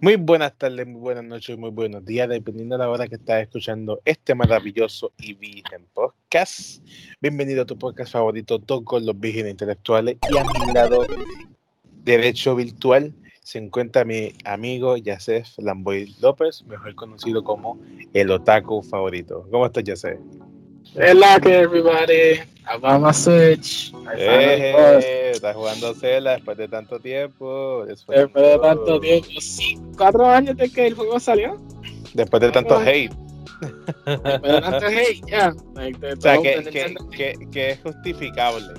Muy buenas tardes, muy buenas noches, muy buenos días, dependiendo de la hora que estás escuchando este maravilloso y virgen podcast. Bienvenido a tu podcast favorito, todo con los vírgenes intelectuales. Y a mi lado derecho virtual se encuentra mi amigo Yacef Lamboy López, mejor conocido como el otaku favorito. ¿Cómo estás, Yacef? Hello, everybody. I'm a Switch. Eh, estás jugando Zelda después de tanto tiempo. Después, de tanto tiempo, sí. Cuatro años de que el juego salió. Después de tanto hate. Después de tanto hate, ya. o sea, que, que, que, que, es justificable.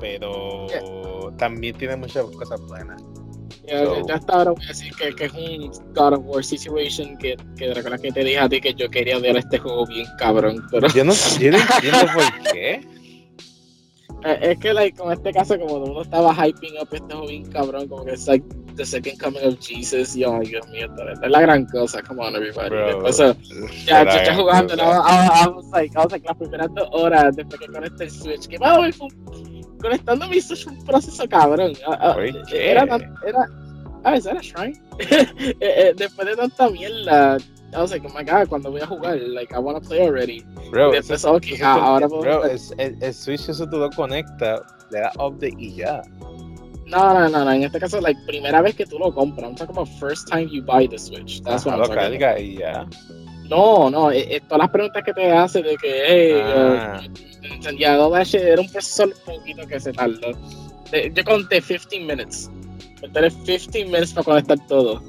Pero también tiene muchas cosas buenas. Ya, ya hasta ahora voy a decir que, que, es un God of War situation que, que recuerda que te dije a ti que yo quería ver este juego bien cabrón, pero... Yo no, yo no entiendo por qué. Eh, es que like, con este caso como uno estaba hyping up este juego bien cabrón, como que es like the second coming of Jesus, y oh Dios mío, es la gran cosa, come on everybody. Ya, yo ya jugando, I, was like, I was like las primeras dos horas después que conecté el Switch, que va, conectando mi Switch un proceso cabrón. Uh, era, era, ah, ¿eso era Shrine? Eh, eh, después de tanta mierda, I was like, oh my god, cuando voy a jugar, like, I wanna play already. Bro, después, eso, okay, eso, ahora bro, es, el, el, Switch eso tú lo conectas, le das update y ya. No, no, no, no, en este caso, like, primera vez que tú lo compras, I'm talking about first time you buy the Switch. That's what I'm talking about. y ya. No, no, eh, todas las preguntas que te hace de que, hey, ah. uh, ya era un proceso poquito que se tardó. Yo conté 15 minutes. Conté 15 minutes para conectar todo.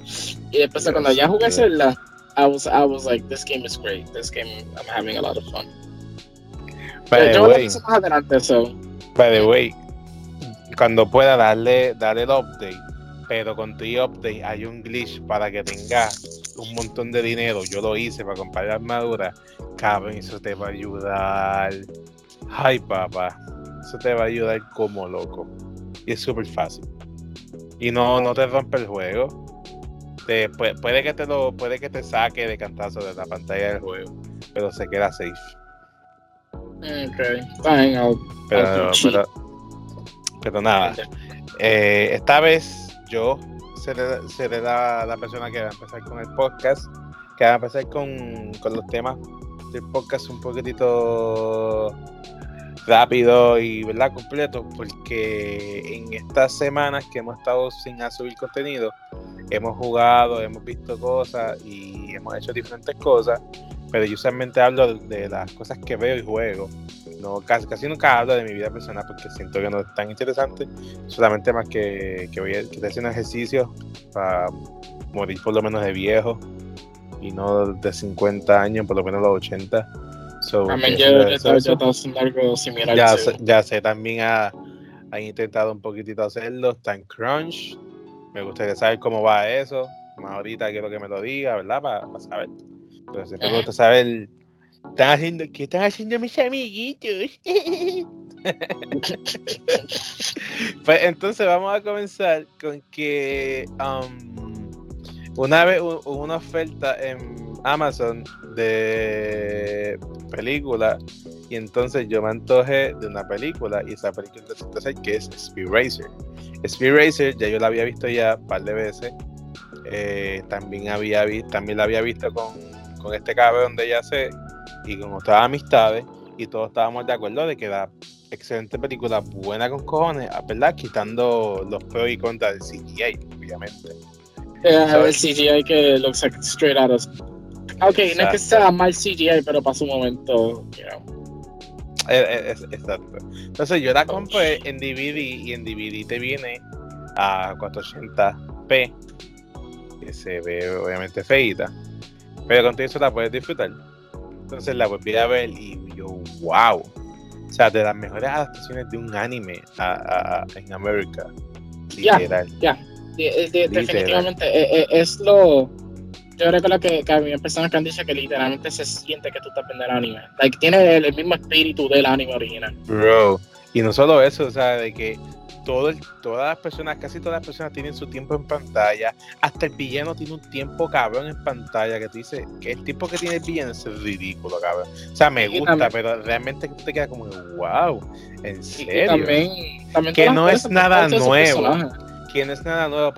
Y después cuando ya jugué Zelda, I was, I was like, this game is great. This game, I'm having a lot of fun. By the way, más adelante, so. By the way, cuando pueda darle, darle el update, pero con tu update hay un glitch para que tengas un montón de dinero. Yo lo hice para comprar la armadura. Cabrón, eso te va a ayudar. Ay, papá. Eso te va a ayudar como loco. Y es súper fácil. Y no, no te rompe el juego puede, que te lo, puede que te saque de cantazo de la pantalla del juego, pero se queda safe. Ok, fine, pero, pero, nada. Eh, esta vez yo seré, la, persona que va a empezar con el podcast, que va a empezar con, con los temas del podcast un poquitito rápido y verdad completo porque en estas semanas que hemos estado sin subir contenido hemos jugado, hemos visto cosas y hemos hecho diferentes cosas, pero yo usualmente hablo de, las cosas que veo y juego. No, casi, casi nunca hablo de mi vida personal porque siento que no es tan interesante, solamente más que, que voy a, que estoy haciendo ejercicio para morir por lo menos de viejo y no de 50 años, por lo menos los 80. también yo, algo similar. Ya, ya sé, también ha, ha intentado un poquitito hacerlo, está en Crunch, me gustaría saber cómo va eso. Más ahorita quiero que me lo diga, ¿verdad? Para saber. Pero siempre me gusta saber. ¿Están haciendo, ¿Qué están haciendo mis amiguitos? pues entonces vamos a comenzar con que um, una vez hubo una oferta en Amazon de película y entonces yo me antojé de una película y esa película que es Speed Racer. Speed Racer ya yo la había visto ya un par de veces. Eh, también había también la había visto con, con este cabrón de ya sé y con otras amistades y todos estábamos de acuerdo de que era excelente película, buena con cojones, ¿verdad? Quitando los pros y contras del CGI, obviamente. Yeah, el CGI que looks like straight out of... Ok, no es que sea mal CGI, pero para su momento, exacto. Entonces yo la compré en DVD y en DVD te viene a 480p, que se ve obviamente feita, pero con todo eso la puedes disfrutar. Entonces la volví a ver y yo, wow. O sea, de las mejores adaptaciones de un anime en América. Literal. Ya, definitivamente eh, eh, es lo yo recuerdo que, que había personas que han dicho que literalmente se siente que tú estás viendo el anime. Like, tiene el, mismo espíritu del anime original. Bro, y no solo eso, o sea, de que todo todas las personas, casi todas las personas tienen su tiempo en pantalla. Hasta el villano tiene un tiempo cabrón en pantalla que tú dices que el tiempo que tiene el villano es ridículo, cabrón. O sea, me gusta, pero realmente te queda como, wow, en serio. También, que no es nada nuevo que no es nada nuevo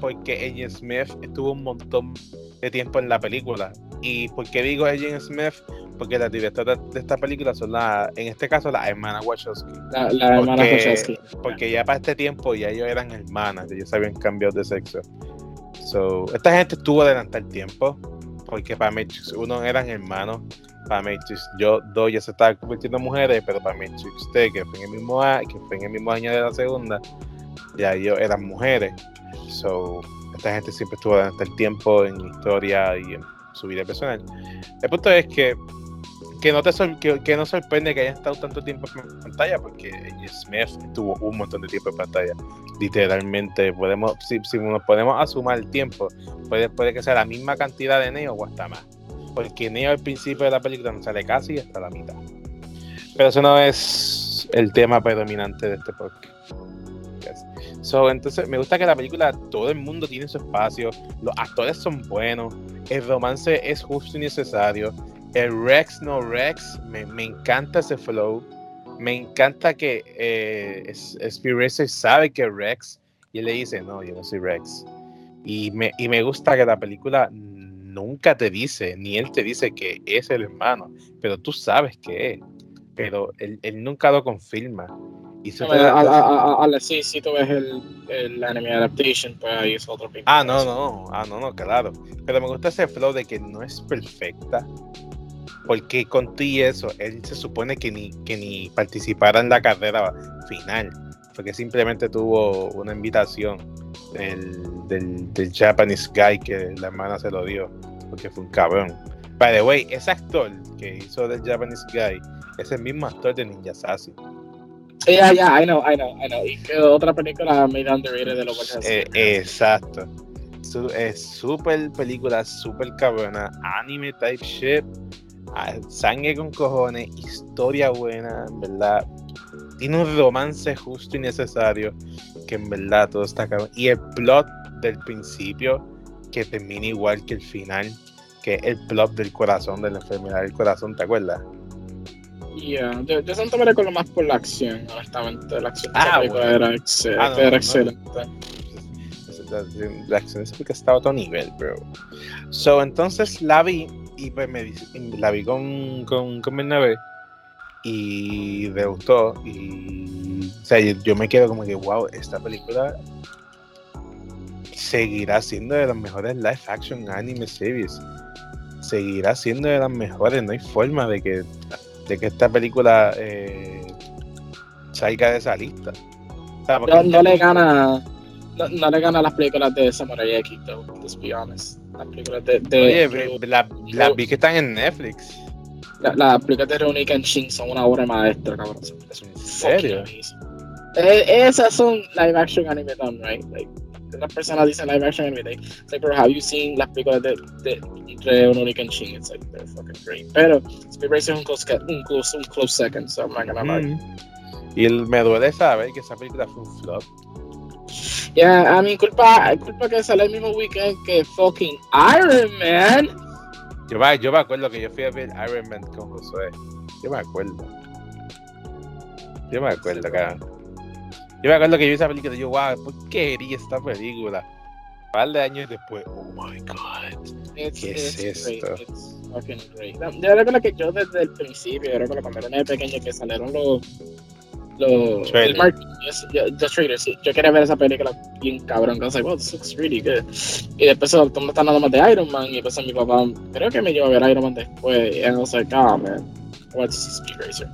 porque Agent Smith estuvo un montón de tiempo en la película. ¿Y por qué digo Agent Smith? Porque las directoras de esta película son la, en este caso, la hermana Wachowski. La, hermana Wachowski. Porque ya para este tiempo ya ellos eran hermanas, ellos habían cambiado de sexo. So, esta gente estuvo adelante el tiempo, porque para Matrix uno eran hermanos, para Matrix yo dos ya se estaban convirtiendo en mujeres, pero para Matrix usted, que fue en el mismo año, que fue en el mismo año de la segunda, ya ellos eran mujeres. So, esta gente siempre estuvo adelante el tiempo en historia y en su vida personal. El punto es que que no te que, no sorprende que haya estado tanto tiempo en pantalla, porque Smith estuvo un montón de tiempo en pantalla. Literalmente, podemos, si, nos podemos asumir el tiempo, puede, puede que sea la misma cantidad de Neo o hasta más. Porque Neo al principio de la película no sale casi hasta la mitad. Pero eso no es el tema predominante de este podcast. So, entonces, me gusta que la película, todo el mundo tiene su espacio, los actores son buenos, el romance es justo y necesario, el Rex no Rex, me, encanta ese flow. Me encanta que eh, Racer sabe que Rex y él le dice, no, yo no soy Rex. Y me, y me gusta que la película nunca te dice, ni él te dice que es el hermano, pero tú sabes que es. Pero él, nunca lo confirma. Y sí, sí, tú ves el, el anime adaptation, pues ahí es otro Ah, no, no, ah, no, no, claro. Pero me gusta ese flow de que no es perfecta, porque con ti eso, él se supone que ni, que ni participara en la carrera final, porque simplemente tuvo una invitación del, del, Japanese guy que la hermana se lo dio, porque fue un cabrón. By the way, ese actor que hizo del Japanese guy es el mismo actor de Ninja Sassy. Yeah, yeah, I know, I know, I know. Y que otra película made underrated de los eh, Exacto. es súper película, súper cabrona, anime type shit sangre con cojones, historia buena, en verdad. Tiene un romance justo y necesario, que en verdad todo está cabrón. Y el plot del principio, que termina igual que el final, que es el plot del corazón, de la enfermedad del corazón, ¿te acuerdas? Yeah. Yo, yo siento me recuerdo más por la acción, honestamente. La acción ah, era, ah, era excelente. La, acción es porque estaba a otro nivel, bro. So, entonces la vi y pues me la vi con, con, con Bernabé y me gustó y o sea, yo, me quedo como que wow, esta película seguirá siendo de las mejores live action anime series seguirá siendo de las mejores no hay forma de que de que esta película eh, salga de esa lista no, le gana no, le gana las películas de Samurai X though, let's be honest las películas de. Oye, las la vi que están en Netflix. Las la películas de Rurouni Kenshin son una obra maestra, cabrón. ¿En serio? Eh, esas son live action anime done, right? Like, las personas dicen live action anime. Like, it's like, bro, have you seen las películas de, de, de Rurouni Kenshin? It's like, they're fucking great. Pero Speed Racer es un close, un close, un close second, so I'm not gonna lie. Mm. Y me duele saber que esa película fue un flop. Ya, a mi culpa, culpa que sale el mismo weekend que fucking Iron Man. Yo me, yo me acuerdo que yo fui a ver Iron Man con Josué. Yo me acuerdo. Yo me acuerdo, cara. Yo me acuerdo que yo vi esa película y yo, wow, ¿por qué quería esta película? Un par de años después, oh my god. ¿Qué es esto? fucking great. Yo recuerdo que yo desde el principio, yo recuerdo cuando era pequeño que salieron los los el The Trailer, sí. Yo quería ver esa película bien cabrón. Was like, well, this looks really good. Y después todo me están dando más de Iron Man. Y después mi papá, creo que me llevó a ver Iron Man después. Y was like, oh man, to see Speed Racer.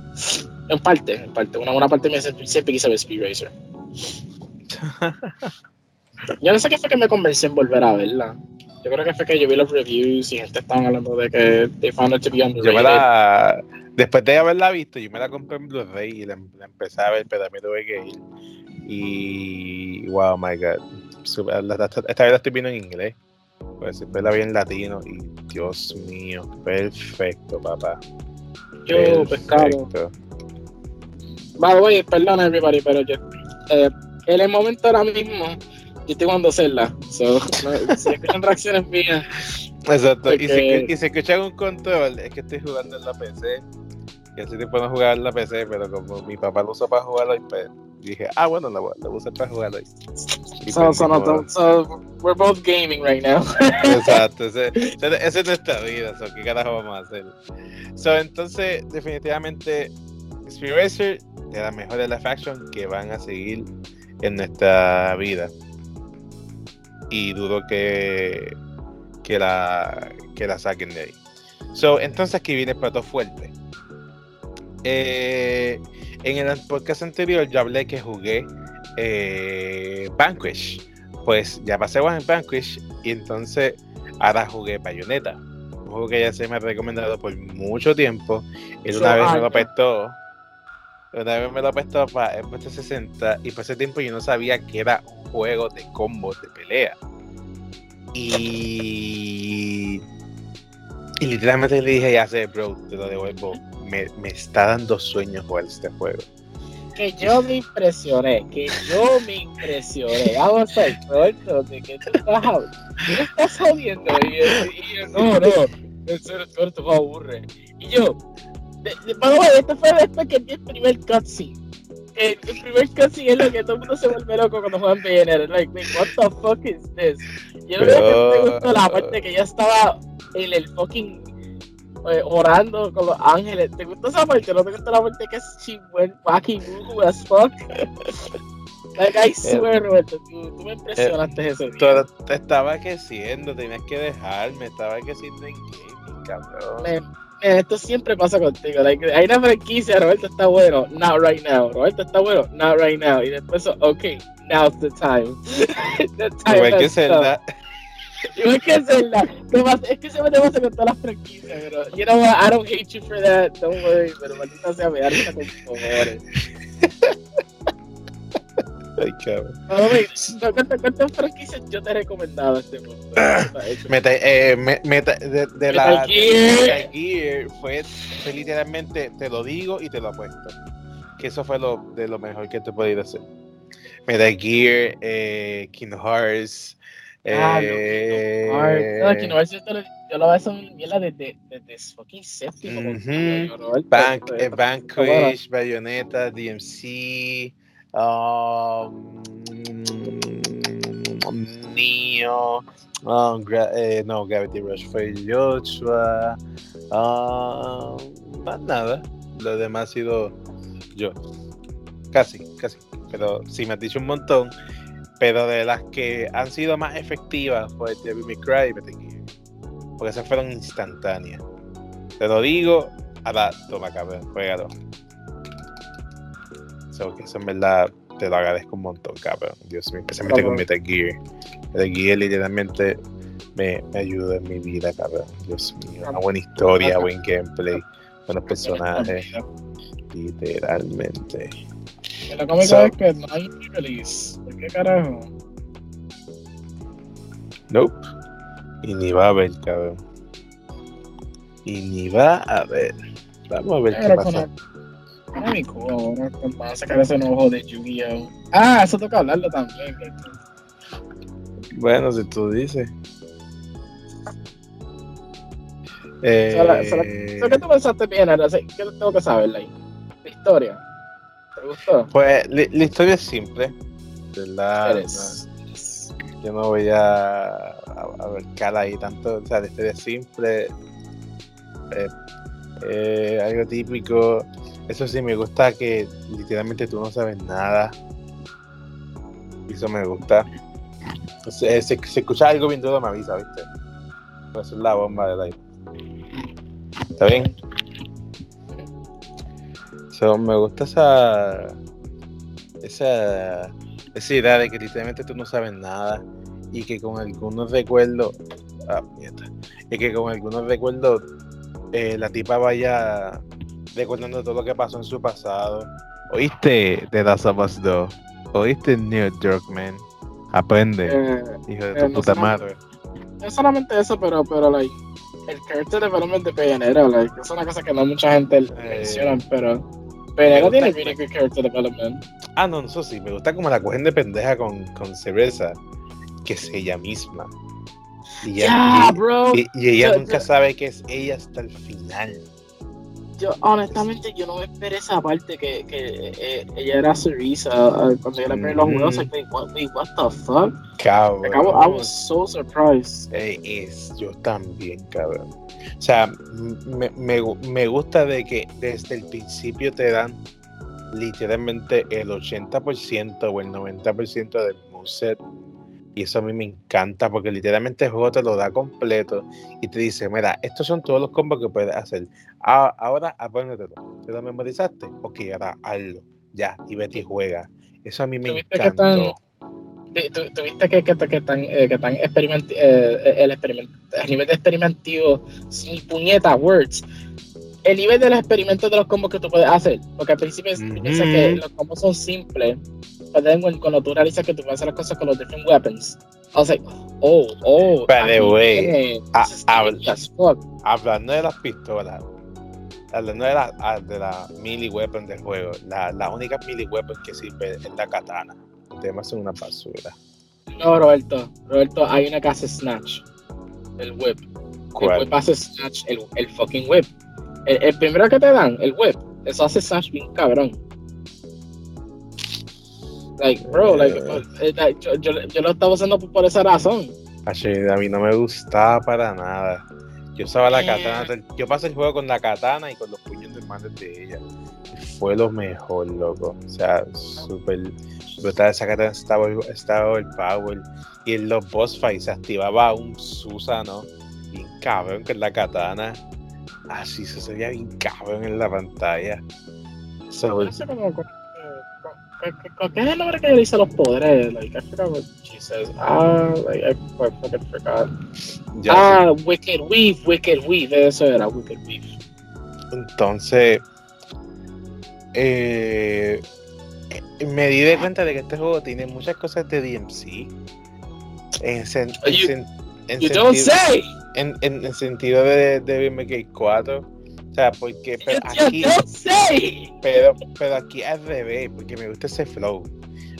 En parte, en parte. Una buena parte me siempre quise ver Speed Racer. yo no sé qué fue que me convenció en volver a verla. Yo creo que fue que yo vi los reviews y gente estaban hablando de que they found it to be underrated. Yo me la después de haberla visto, yo me la compré en Blu-ray y la, empecé a ver, pero también tuve que ir. Y wow, my god. Esta, vez la estoy viendo en inglés. Pues siempre la vi en latino y Dios mío, perfecto, papá. Yo, pescado. Vale, voy, perdón everybody, pero yo, eh, en el momento ahora mismo, yo estoy jugando Zelda. So, no, si escuchan reacciones mías. Exacto, y, si, y si escuchan un control, es que estoy jugando en la PC que así te puedo jugar en la PC, pero como mi papá lo usa para jugar al iPad, dije, ah, bueno, la, voy a usar para jugar ahí. So, so, no, so, we're both gaming right now. Exacto, esa es nuestra vida, so, ¿qué carajo vamos a hacer? So, entonces, definitivamente, Speed Racer de las mejores de faction que van a seguir en nuestra vida. Y dudo que, que, la, que la saquen de ahí. So, entonces aquí viene el plato fuerte. Eh, en el podcast anterior yo hablé que jugué eh, Vanquish. Pues ya pasé en Vanquish y entonces ahora jugué Bayonetta. Un juego que ya se me ha recomendado por mucho tiempo. Y una vez me lo prestó. Una vez me lo prestó para el 60 y por ese tiempo yo no sabía que era un juego de combos de pelea. Y, y literalmente le dije, ya sé, bro, te lo devuelvo me, me está dando sueños jugar este juego. Que yo me impresioné, que yo me impresioné. Vamos a ver, de que tú estás, tú estás jodiendo. Y, yo, no, no, en serio, esto me aburre. Y yo, ver, esto fue después que vi el primer cutscene. El, el primer cutscene es lo que todo el mundo se vuelve loco cuando juegan PNR. Like, what the fuck is this? Yo no Pero... que me gustó la parte que ya estaba en el fucking eh, orando con los ángeles. ¿Te gusta esa parte? ¿No te gusta la parte que es she went wacky woo as fuck? like, I swear, Roberto, tú, tú me impresionaste eh, ese día. Te estaba queciendo, tenías que dejarme, estaba queciendo en gaming, cabrón. Me, esto siempre pasa contigo. Like, hay una franquicia, Roberto está bueno, not right now. Roberto está bueno, not right now. Y después, ok, now's the time. the time Igual que Zelda. Igual que Zelda. Es que se me te pasa con todas las franquicias, pero. You know what? I don't hate you for that. Don't worry. Pero maldita sea, me da risa con cojones. Ay, cabrón. ¿Cuántas, ¿Cuántas franquicias yo te he recomendado este mundo? Meta, eh, meta, de, de la Gear. Gear fue, fue, literalmente, te lo digo y te lo apuesto. Que eso fue lo, de lo mejor que te podía hacer. Metal Gear, eh, Kingdom Hearts, Ah, eh... no, que no, eso yo lo veo son mierda desde, desde fucking séptimo. -huh. Bank, eh, Vanquish, Bayonetta, DMC, um, Neo, um, gra eh, no, Gravity Rush fue Joshua, uh, más nada. Lo demás ha sido yo. Casi, casi. Pero si me has dicho un montón, pero de las que han sido más efectivas fue Devil May Cry y. Porque esas fueron instantáneas. Te lo digo, ahora toma cabrón, juégalo. So, que eso en verdad te lo agradezco un montón, cabrón. Dios mío, especialmente con Metal Gear. Metal Gear literalmente me, me ayuda en mi vida, cabrón. Dios mío, una buena historia, buen gameplay, buenos personajes. Literalmente. Lo cómico so, es que no hay release. ¿Por qué carajo? Nope. Y ni va a haber, cabrón. Y ni va a haber. Vamos a ver qué pasa. Ay, mi culo, va a sacar ese enojo de Yu-Gi-Oh! Ah, eso toca hablarlo también. Bueno, si tú dices. Eh... ¿Qué tú pensaste bien? ¿Qué tengo que saber? La historia. ¿Te gustó? Pues la, historia es simple. ¿Verdad? Yo no voy a, a, ver cara ahí tanto. O sea, la historia es simple. Eh, eh, algo típico. Eso sí, me gusta que literalmente tú no sabes nada. Eso me gusta. Se, se, escucha algo bien todo me avisa, ¿viste? Eso es la bomba de live. ¿Está bien? me gusta esa, esa, esa idea de que literalmente tú no sabes nada y que con algunos recuerdos, ah, y que con algunos recuerdos eh, la tipa vaya recordando todo lo que pasó en su pasado. ¿Oíste de Last of Us 2? ¿Oíste New Yorkman? Aprende, eh, hijo de tu eh, puta madre. No solamente eso, pero, pero like, el character development de Peyanera, like, es una cosa que no mucha gente menciona, pero no tiene really good character development. Ah, no, eso sí, me gusta como la cogen de pendeja con, con Cereza, que es ella misma. Y ella, bro. Y, ella nunca sabe que es ella hasta el final. Yo honestamente yo no me esperé esa parte que, que eh, ella era Cerisa uh, cuando yo le perdí los juegos. Mm. Like, what, wait, what the fuck? Cabrón. Like, I, was, I, was so surprised. Eh, es, yo también, cabrón. O sea, me, me, me gusta de que desde el principio te dan literalmente el 80% o el 90% del moveset y eso a mí me encanta porque literalmente el juego te lo da completo y te dice, mira, estos son todos los combos que puedes hacer. ahora apréndetelo. ¿Te lo memorizaste? Ok, ahora hazlo. Ya, y vete y juega. Eso a mí me encanta. Tuviste que, que, que, tan, eh, que tan eh, el, el nivel de experimentivo sin puñeta, words. El nivel de los experimentos de los combos que tú puedes hacer. Porque al principio mm que los combos son simples cuando tú realizas que tú puedes hacer las cosas con los different weapons. I was like, oh, oh. By the way, hablando de las pistolas, hablando de la, ah, de la melee weapon del juego, la, la única melee weapon que sirve es la katana. Temas son una basura. No, Roberto, Roberto, hay una que hace snatch. El whip. ¿Cuál? El whip hace snatch, el, el fucking whip. El, el primero que te dan, el whip, eso hace snatch bien cabrón. Like, bro, like, eh, eh, yo, yo, yo, lo estaba usando por, esa razón. a mí no me gustaba para nada. Yo usaba la katana. Yo pasé el juego con la katana y con los puños de madre de ella. Fue lo mejor, loco. O sea, súper brutal. Esa katana estaba, estaba el power. Y en los boss fights se activaba un Susano. Bien cabrón con la katana. Así se veía bien cabrón en la pantalla. So, ¿Qué es el nombre que le dice los poderes? Like, I forgot what she says. Ah, like, I fucking forgot. ah, Wicked Weave, Wicked Weave, eso era Wicked Weave. Entonces, eh, me di de cuenta de que este juego tiene muchas cosas de DMC. En, sen, you, en, en you sentido, don't say. En, en, sentido de May Cry 4 o sea, porque pero aquí. Pero, pero aquí al revés, porque me gusta ese flow.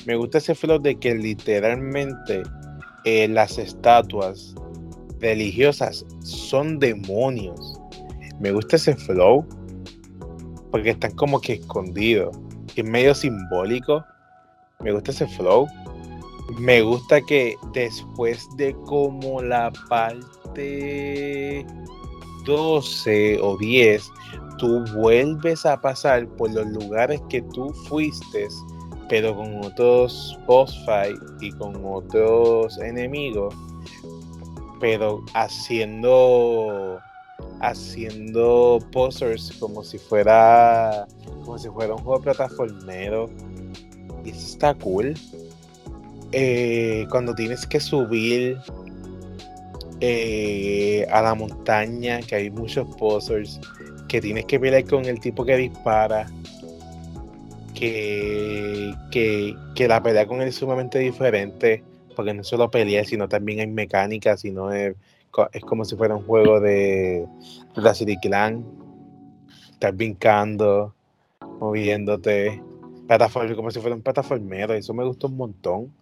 Me gusta ese flow de que literalmente eh, las estatuas religiosas son demonios. Me gusta ese flow porque están como que escondidos. Es medio simbólico. Me gusta ese flow. Me gusta que después de como la parte 12 o 10, tú vuelves a pasar por los lugares que tú fuiste, pero con otros boss fight y con otros enemigos, pero haciendo haciendo posers como si fuera como si fuera un juego plataformero. Y eso está cool. Eh, cuando tienes que subir eh, a la montaña, que hay muchos posers, que tienes que pelear con el tipo que dispara, que, que, la pelea con él es sumamente diferente, porque no solo pelea, sino también hay mecánica, sino es, es como si fuera un juego de, de la City Clan. Estás brincando, moviéndote, como si fuera un plataformero, eso me gusta un montón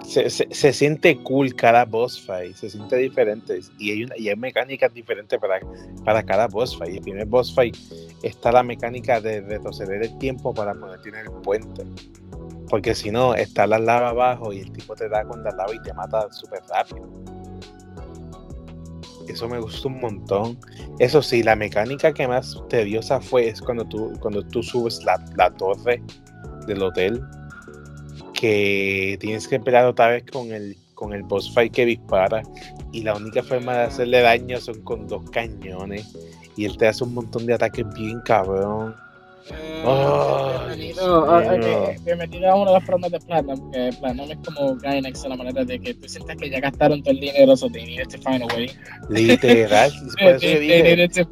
se, se, siente cool cada boss fight, se siente diferente y hay, una, y hay mecánicas diferentes para, para cada boss fight. El primer boss fight está la mecánica de retroceder el tiempo para poder tener el puente. Porque si no, está la lava abajo y el tipo te da con la lava y te mata súper rápido. Eso me gustó un montón. Eso sí, la mecánica que más tediosa fue es cuando tú, cuando tú subes la, la torre del hotel que tienes que pelear otra vez con el, con el boss fight que dispara y la única forma de hacerle daño son con dos cañones y él te hace un montón de ataques bien cabrón. Eh, oh, bienvenido, a uno de los programas de Platinum, que Platinum es como Gainax a la manera de que tú sientas que ya gastaron todo el dinero, so they needed to find a way. Literal, por eso yo dije,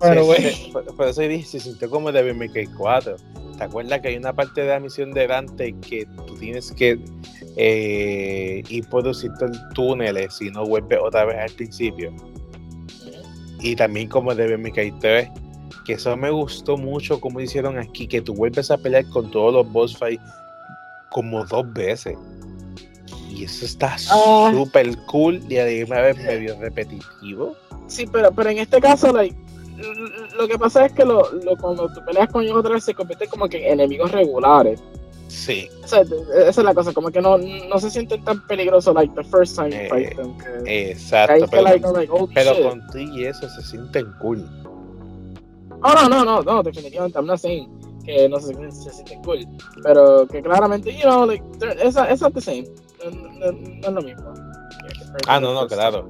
por, eso dije, se sintió como de BMK4 ¿Te acuerdas que hay una parte de la misión de Dante que tú tienes que eh, ir por ciertos túneles si no vuelves otra vez al principio? Y también como de BMK 3, que eso me gustó mucho como hicieron aquí, que tú vuelves a pelear con todos los boss fights como dos veces. Y eso está ah. súper cool y además medio repetitivo. Sí, pero, pero en este caso, like, lo que pasa es que lo, lo, cuando tú peleas con ellos otra vez se convierten como que en enemigos regulares. Sí. O sea, esa es la cosa, como que no, no se sienten tan peligrosos like the first time you fight them. Que, exacto, pero, like, like, pero con ti y eso se sienten cool. Oh, no, no, no, no, definitivamente, I'm not saying que no se, se sienten cool, pero que claramente, you know, like, esa es the same, no, no, no, es lo mismo. Ah, no, no, claro.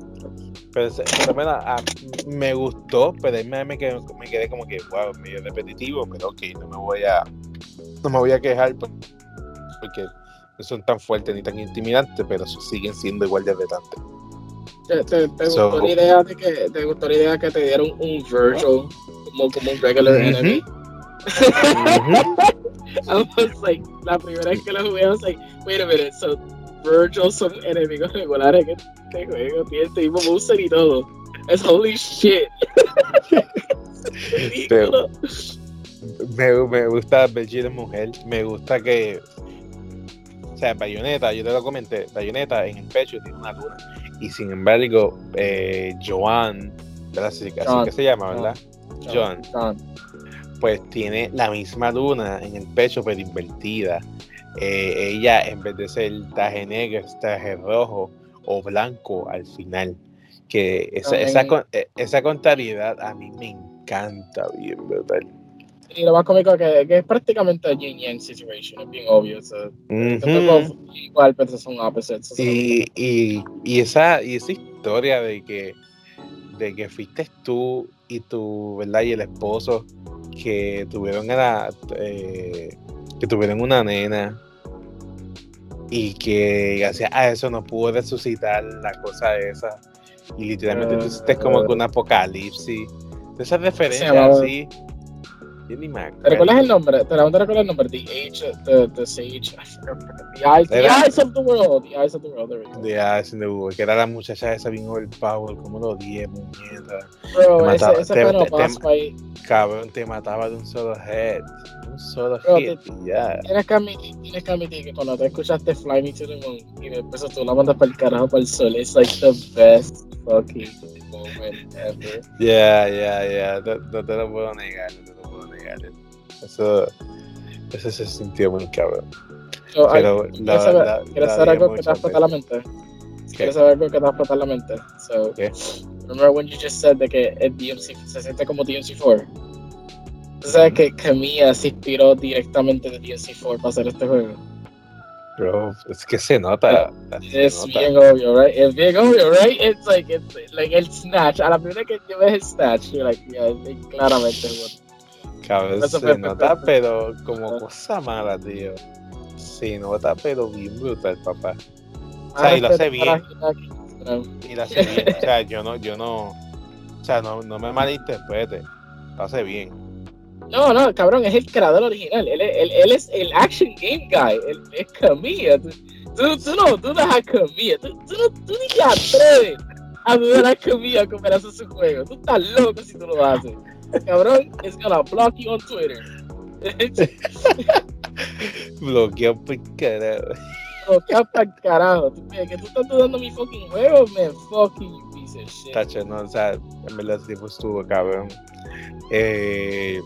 Pero, pero bueno, ah, me gustó, pero ahí me, me, quedé, me quedé como que, wow, medio repetitivo, pero ok, no me voy a, no me voy a quejar porque no son tan fuertes ni tan intimidantes, pero siguen siendo igual de retantes. ¿Te, te, te gustó la idea de que te gustó la idea que te dieron un Virgil como, como un regular enemy? I was like, la primera vez que lo jugué, I was like, wait a minute, so Virgil son enemigos regulares que este juego tiene este mismo booster y todo. Es holy shit. Me, me gusta Vegeta mujer, me gusta que o sea, Bayonetta, yo te lo comenté, Bayonetta en el pecho tiene una luna. Y sin embargo, eh, Joan, ¿verdad? Así, que se llama, ¿verdad? Joan. Pues tiene la misma luna en el pecho, pero invertida. Eh, ella, en vez de ser traje negro, es traje rojo o blanco al final. Que esa, esa, eh, esa, contrariedad a mí me encanta bien, ¿verdad? y lo más cómico que, que es prácticamente a yin yang situation, es bien obvio. So, Igual, pero son opposites. Y, y, y, esa, y esa historia de que, de que fuiste tú y tu, ¿verdad? Y el esposo que tuvieron una, eh, que tuvieron una nena y que gracias a eso no pudo resucitar la cosa esa. Y literalmente uh, tú hiciste como que un apocalipsis. Esas referencias así ¿Te recuerdas el nombre? ¿Te recuerdas el nombre? The Age, the, the Sage, the eyes, the eyes of the World, The Eyes of the World, there we go. The Eyes of the World, que era la muchacha esa bien overpower, como lo odié, muñeca. Bro, te mataba, ese, ese te, te, boss fight. Cabrón, te mataba de un solo head, un solo Bro, hit, te, ya. Tienes que, admitir, tienes que admitir que cuando te escuchaste Fly Me to the Moon y después tú la mandas para el carajo, para el sol, it's like the best fucking moment ever. Yeah, yeah, yeah, no, no te lo puedo negar, no eso, eso se sintió muy cabrón. So, Pero ¿Quieres la, saber, la, ¿quieres saber algo que te ha explotado la mente? ¿Quieres saber algo que te ha explotado la mente? So, ¿Qué? Remember when you just said de que el DMC se siente como DMC4? Tú sabes que Kamiya se inspiró directamente de DMC4 para hacer este juego. Bro, es que se nota. Es bien obvio, right? Es bien obvio, right? It's like, it's like el Snatch. A la primera que yo ves el Snatch, you're like, yeah, claramente, Se nota, pero como cosa mala, tío. Se nota, pero bien brutal, papá. O sea, y lo hace bien. Y lo hace bien. O sea, yo no, yo no. O sea, no, no me malinterprete. Lo hace bien. No, no, cabrón, es el creador original. Él, él, él es el action game guy. Él es Camilla. Tú, tú, no, tú no a Camilla. Tú, tú, no, tú ni te atreves a dudar a Camilla como hace su juego. Tú estás loco si tú lo haces. Cabrón, es gonna block you on Twitter. Bloqueado por carajo. Bloqueado por carajo. Que tú estás dudando mi fucking juego, man. Fucking you piece of shit. Tacho, no, o sea, en verdad tipo estuvo cabrón. Eh,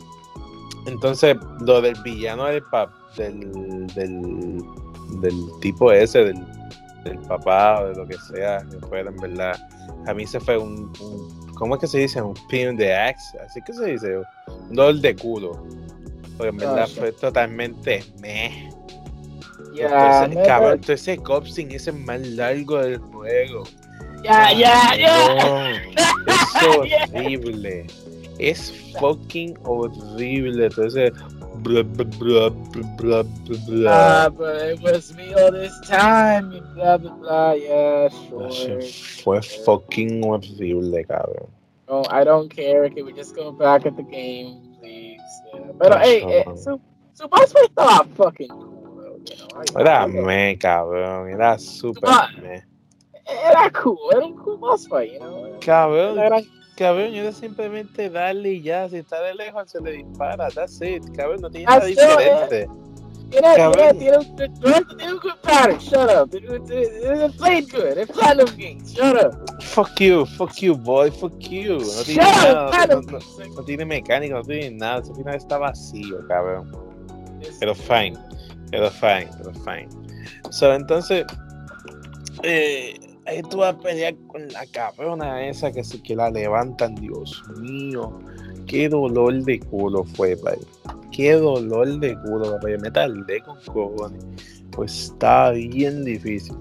entonces, lo del villano del pap, del, del, del tipo ese, del, del papá o de lo que sea, que fuera en verdad, a mí se fue un, un ¿Cómo es que se dice? Un pin de axe. Así que se dice. Un dolor de culo. Porque en verdad fue totalmente meh. Ya, entonces, cabrón, todo ese copsing ese más largo del juego. Ya, ya, ya. Es horrible. Es fucking horrible. Entonces, blah, blah, blah, blah, blah. Ah, but it was me all this time. Blah, blah, blah. Yeah, sure. Fue fucking horrible, cabrón. No, I don't care. Can we just go back at the game, please? Yeah. Pero, hey, eh, su, su boss fight estaba fucking cool, you know? Era me, cabrón. Era super me. Era cool. Era un cool boss fight, you know? Cabrón. Era, Cabrón, era simplemente darle y ya, si está de lejos se le dispara, that's it, cabrón, no tiene nada diferente. tiene, tiene, tiene, un, good pattern. Shut up. It played good. It platinum games. Shut up. Fuck you, fuck you, boy, fuck you. No tiene nada, no, no, no, tiene mecánica, no tiene nada. Ese final está vacío, cabrón. Pero fine, pero fine, pero fine. So, entonces, eh, ahí tú vas a pelear con la cabrona esa que, se, que la levantan, Dios mío. Qué dolor de culo fue, pay. Qué dolor de culo, papá. Me tardé con cojones. Pues está bien difícil.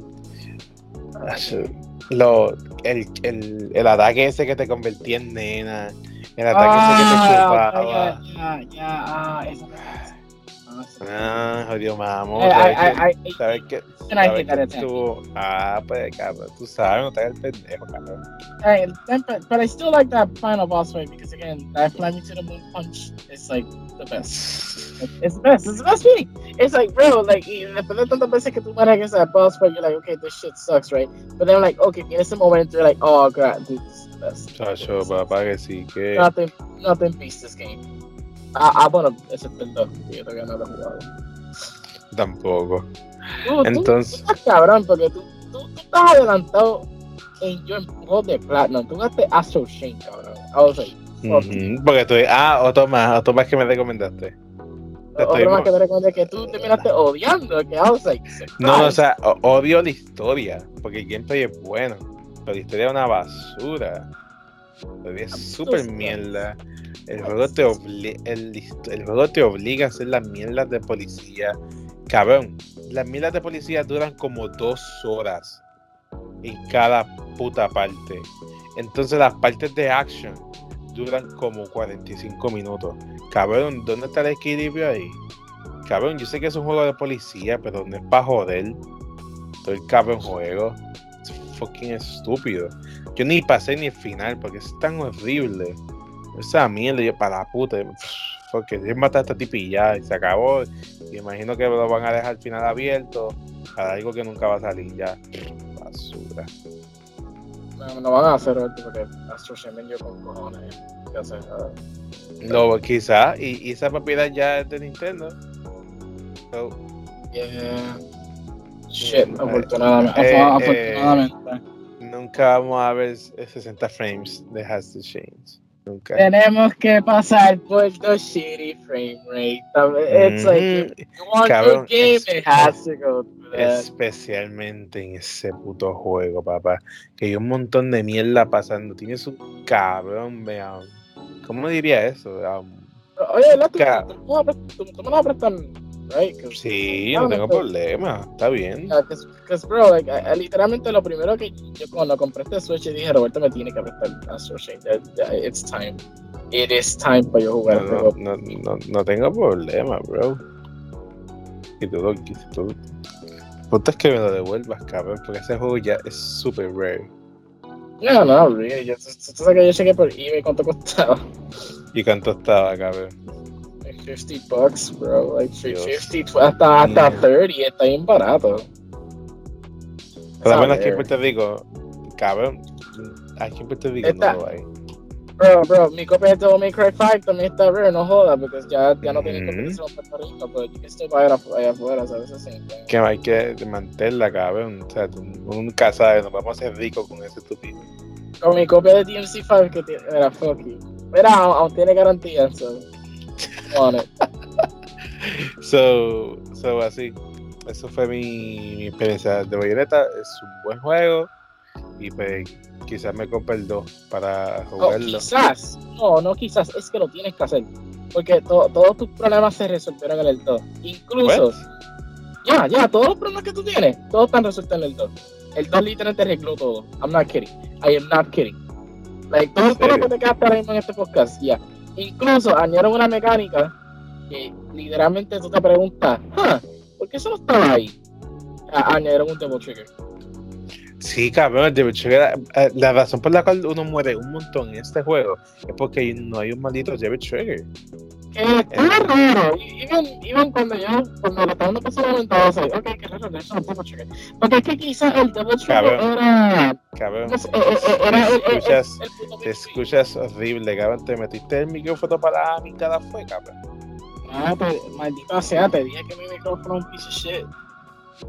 Lo, el, el, el, ataque ese que te convertía en nena. El ataque ah, ese que te ah, chupaba. Ya, ya, ya, ah, eso Ah, jodido mamón. ¿Sabes qué? ¿Sabes qué tú? Ah, pues cabrón, tú sabes, no te hagas el pendejo, cabrón. Hey, but I still like that final boss fight because again, that flying to the moon punch is like the best. It's the best. It's the best feeling. It's like, bro, like, después de tantas veces que tú manejas that boss fight, you're like, okay, this shit sucks, right? But then, like, okay, in ese momento, you're like, oh, god, dude, this is the best. Chacho, papá, que sí, que. Nothing, nothing beats this game. Ah, ah, bueno, ese es el 2, yo todavía no lo he jugado. Tampoco. Tú, Entonces. Tú, tú cabrón, porque tú, tú, tú, estás adelantado en yo en de Platinum. Tú jugaste Astro Chain, cabrón. Like, uh -huh. Porque tú. Ah, otro más, otro más que me recomendaste. Otro más que te recomendé que tú terminaste odiando. Que like, no, no, o sea, odio la historia. Porque el gameplay es bueno. Pero la historia es una basura. Historia es súper mierda. El juego, te el, el juego te obliga a hacer las mierdas de policía. Cabrón, las mierdas de policía duran como dos horas en cada puta parte. Entonces las partes de action duran como 45 minutos. Cabrón, ¿dónde está el equilibrio ahí? Cabrón, yo sé que es un juego de policía, pero no es para joder. Todo el cabrón juego. Es fucking estúpido. Yo ni pasé ni el final porque es tan horrible. Esa mierda, yo para la puta. Porque si matar a esta tipilla y se acabó. Y imagino que lo van a dejar al final abierto para algo que nunca va a salir ya. Basura. No, no van a hacer porque Astro Shaman yo con cojones. Ya sé. No, quizá. Y, y, esa propiedad ya es de Nintendo. So, yeah. Shit, eh, afortunadamente. Eh, afortunadamente. Eh, nunca vamos a ver 60 frames de Astro Chains. Nunca. Tenemos que pasar por the shitty frame rate. It's mm like if you want Cabrón, game, it has to go through that. Especialmente en ese puto juego, papá. Que hay un montón de mierda pasando. Tienes un cabrón, vean. ¿Cómo diría eso? Um, Oye, la, tú, tú, tú, me la prestan right? Sí, no tengo problema, está bien. Because, bro, like, literalmente lo primero que yo cuando compré este Switch dije, Roberto me tiene que prestar Astro Chain. It's time. It is time para yo jugar. No, este no, no, no, tengo problema, bro. Y todo, y todo. Punto es que me lo devuelvas, cabrón, porque ese juego ya es super rare. No, no, really. Yo, tú sabes que yo chequé por eBay cuánto costaba. ¿Y cuánto estaba, cabrón? 50 bucks, bro. Like 50, hasta, hasta 30, está bien barato. Pero bueno, aquí en Puerto Rico, cabrón, aquí en Puerto Rico no lo hay. Bro, bro, mi copia de Devil May Cry 5 también está rare, no joda, porque ya, ya no tiene mm. competición en Puerto Rico, pero yo estoy para allá afuera, ¿sabes? Así, que hay que mantenerla, cabrón. O sea, nunca sabes, nos vamos a hacer ricos con ese estúpido. Con mi copia de DMC5 que tiene, era fuck you. Mira, aún tiene garantía, ¿sabes? So, so así. Eso fue mi, mi, experiencia de Bayonetta. Es un buen juego. Y pues quizás me compre el 2 para jugarlo. quizás. No, no quizás. Es que lo tienes que hacer. Porque todos tus problemas se resolvieron en el 2. Incluso. Ya, ya, todos los problemas que tú tienes, todos están resueltos en el 2. El 2 literalmente arregló todo. I'm not kidding. I am not kidding. Like, todos los problemas que te quedaste ahora mismo en este podcast, ya. Incluso añadieron una mecánica que literalmente tú te preguntas, ¿por qué eso no estaba ahí? añadieron un double trigger. Sí, cabrón, el double trigger, eh, la razón por la cual uno muere un montón en este juego es porque no hay un maldito double trigger. Eh, está raro, even, cuando yo, cuando lo estaba pasando comentaba así, ok, qué raro, eso no double trigger. Porque es que quizás el double trigger era... Cabrón, eh, eh, era te, escuchas, el, el, el te escuchas horrible, cabrón, te metiste el micrófono para la mitad fue, cabrón. Ah, maldita sea, te dije que mi micrófono es un piece of shit.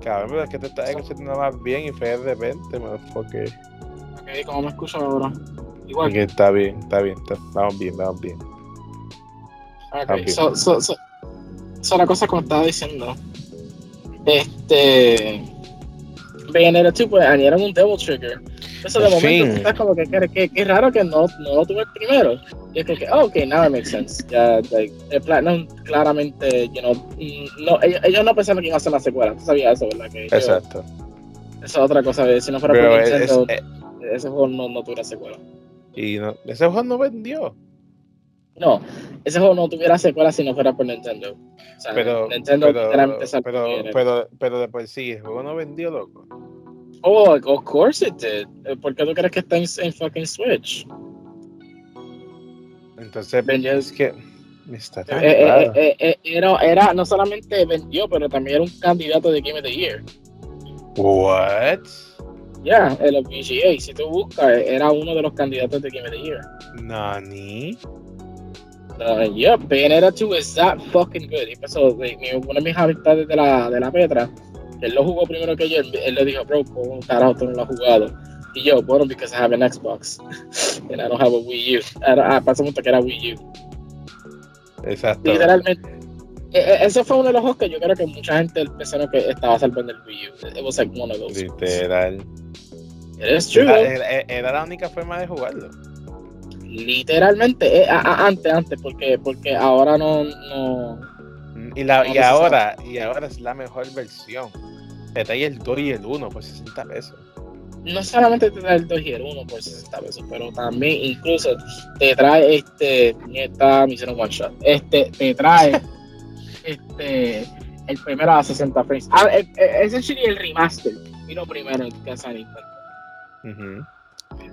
Cabrón, pero es que te estás escuchando más bien y fue de repente, motherfucker. Ok, ¿cómo me escucho ahora? Igual. que está bien, está bien, vamos bien, vamos bien. Ok, so, so, so, so, la cosa como estaba diciendo, este. Bayonetta 2 pues añadieron un Devil Trigger. Eso de momento está como que, que, que, raro que no, no lo tuve el primero. Y es que, que oh, ok, now it makes sense. Ya, like, el Platinum claramente, you know, no, ellos, ellos, no pensaron que iban a hacer la secuela. Tú sabías eso, ¿verdad? Que Exacto. Esa es otra cosa. Si no fuera por Nintendo, es, ese juego no, no tuviera secuela. Y no, ese juego no vendió. No, ese juego no tuviera secuela si no fuera por Nintendo. O sea, pero, Nintendo pero, pero, pero, pero, de por sí, el juego no vendió, loco. Oh, of course it did. Eh, ¿Por qué tú crees que está en, fucking Switch? Entonces, es que está tan eh, eh, eh, era, era, no solamente vendió, pero también era un candidato de Game of the Year. What? Ya, yeah, el VGA, si tú buscas, era uno de los candidatos de Game of the Year. Nani. Uh, yeah, Bayonetta 2 is that fucking good. Y pasó, uno de mis amistades de la, de la Petra, él lo jugó primero que yo, él, le dijo, bro, ¿cómo carajo tú no lo has jugado? Y yo, bueno, because I have an Xbox and I don't have a Wii U. Ah, pasó mucho que era Wii U. Exacto. Literalmente. E, e, ese fue uno de los juegos que yo creo que mucha gente pensó que estaba salvando el Wii U. It was like one of those. Literal. It is true. Era, era, la única forma de jugarlo literalmente eh, antes antes porque porque ahora no, no. Y la y ahora y ahora es la mejor versión. Te trae el 2 y el 1 por 60 pesos. No solamente te trae el 2 y el 1 por 60 pesos pero también incluso te trae este nieta me hicieron one shot. Este te trae este el primero a 60 frames. Ah, ese es el remaster. Vino primero en casa de Nintendo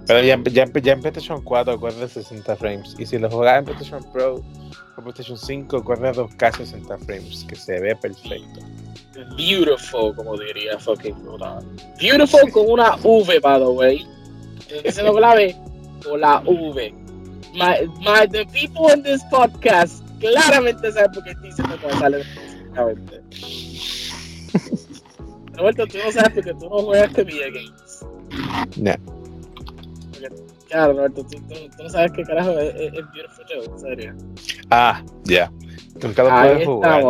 pero ya, ya, ya en PlayStation 4 corre 60 frames. Y si lo jugás en PlayStation Pro o PlayStation 5, corre a 2K 60 frames, que se ve perfecto. Beautiful, como diría fucking Beautiful con una V, by the way. Ese no la B con la V. My, my, the people in this podcast claramente saben por qué estoy diciendo que sale específicamente. Roberto, tú no sabes porque tú no juegas que video games. No. Claro, Roberto, tú, tú, no sabes qué carajo es, es, Beautiful Joe, en serio. Ah, ya. Nunca los puedes jugar.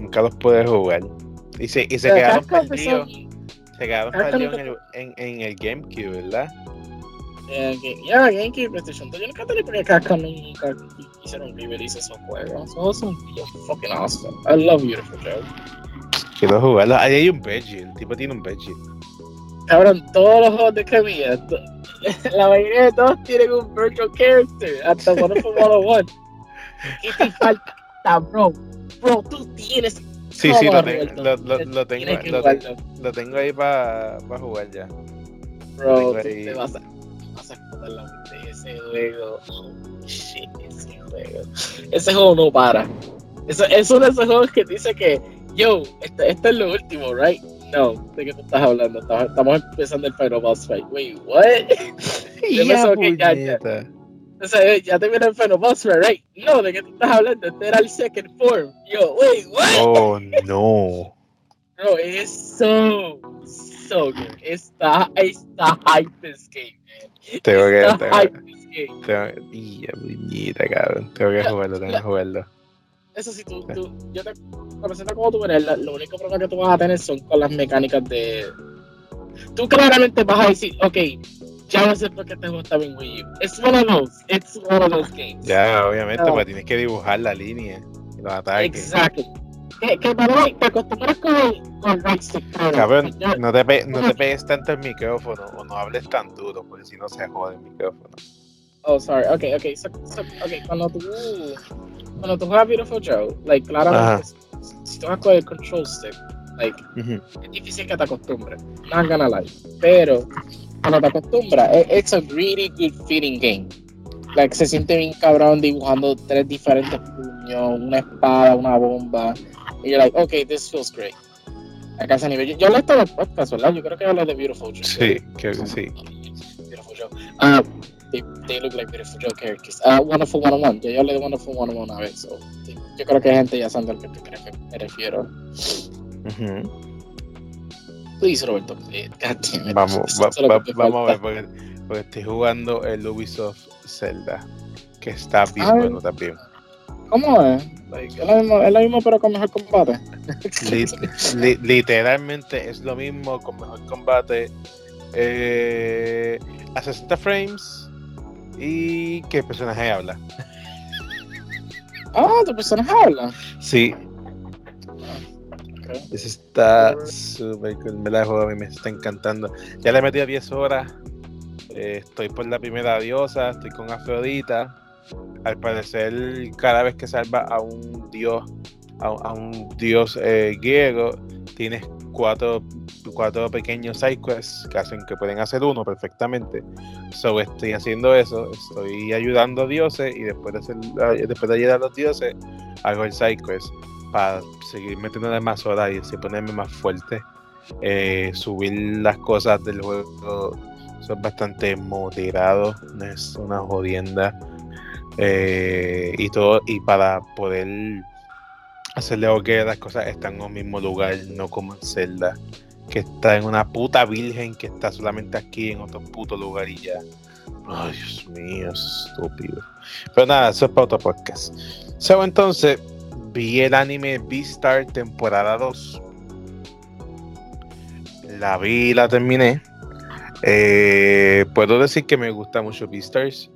Nunca los puedes jugar. Y se, y se quedaron perdidos. Se quedaron perdidos en el, en, en el GameCube, ¿verdad? Eh, ya, GameCube, PlayStation Yo nunca tenía porque Capcom nunca hicieron release esos juegos. Todos son fucking awesome. I love Beautiful Joe. Quiero jugarlo. Ahí hay un veggie. El tipo tiene un veggie. Cabrón, todos los juegos de Camilla, la mayoría de todos tienen un virtual character, hasta Wonderful 101. ¿Qué te falta, bro? Bro, tú tienes. Sí, sí, lo, tengo, lo, lo, lo, tengo, lo, tengo ahí para pa jugar ya. Bro, tú te vas a, vas a explotar la mente ese juego. Oh, shit, ese juego. Ese juego no para. Eso, es uno de esos juegos que dice que, yo, esto, esto es lo último, right? No, ¿de qué tú estás hablando? Estamos empezando el Final Boss Fight. Wait, what? ya, que ya, ya, o sea, ya te viene el Final Boss Fight, right? No, ¿de qué tú estás hablando? Este era el second form. Yo, wait, what? Oh, no. Bro, es so, so good. Está, está hype this game, man. Tengo que, está tengo, hype this game. Tengo, y, muñita, cabrón. Tengo que jugarlo, tengo que jugarlo. Eso sí, tú, tú, yo te presento como tú eres, lo único problema que tú vas a tener son con las mecánicas de. Tú claramente vas a decir, ok, ya no sé por qué te gusta bien Wii U. Es one of those, it's one of those games. Ya, obviamente, porque tienes que dibujar la línea y los ataques. Exacto. Que, que para te acostumbras con con right stick. Cabrón, no te, pe no te pegues tanto el micrófono o no hables tan duro, porque si no se jode el micrófono. Oh, sorry. Ok, ok. So, so, okay, cuando tú cuando tú juegas Beautiful Joe, like, claramente, si tú vas con el control stick, like, es difícil que te acostumbres. Not gonna lie. Pero, cuando te acostumbras, e, it's a really good feeling game. Like, se siente bien cabrón dibujando tres diferentes puños, una espada, una bomba. Y you're like, okay, this feels great. Acá ese nivel. Yo, yo hablé de podcast, ¿verdad? Yo creo que hablé de Beautiful Joe. Sí, creo que sí. beautiful Joe. Uh, they, they look like beautiful Joe characters. Uh, Wonderful 101. Ya yo hablé de Wonderful 101 una vez. So, yo creo que gente ya sabe al que me refiero. Uh -huh. Please, Roberto. Please. God damn it. Vamos, va, va, vamos a ver, porque, porque, estoy jugando el Ubisoft Zelda, que está bien Ay, bueno también. ¿Cómo es? Like, es, lo mismo, es lo mismo, pero con mejor combate. Li, li, literalmente es lo mismo con mejor combate. Eh, a 60 frames. ¿Y qué personaje habla? Ah, tu personaje habla. Sí. Okay. Eso está súper cool. Me la juego a mí me está encantando. Ya le metí a 10 horas. Eh, estoy por la primera diosa. Estoy con Afrodita al parecer cada vez que salva a un dios a, un dios eh, griego tienes cuatro, cuatro pequeños sidequests que hacen que pueden hacer uno perfectamente. So estoy haciendo eso estoy ayudando a dioses y después de hacer, después de ayudar a los dioses hago el sidequest para seguir metiéndole más horas y ponerme más fuerte. Eh, subir las cosas del juego son bastante moderado es una jodienda. Eh, y todo, y para poder hacerle que las cosas están en un mismo lugar, no como en Zelda, que está en una puta virgen que está solamente aquí en otro puto lugar y ya. Ay, Dios mío, es estúpido. Pero nada, eso es para otro podcast. So, entonces, vi el anime Beastar temporada 2. La vi la terminé. Eh, puedo decir que me gusta mucho Beastars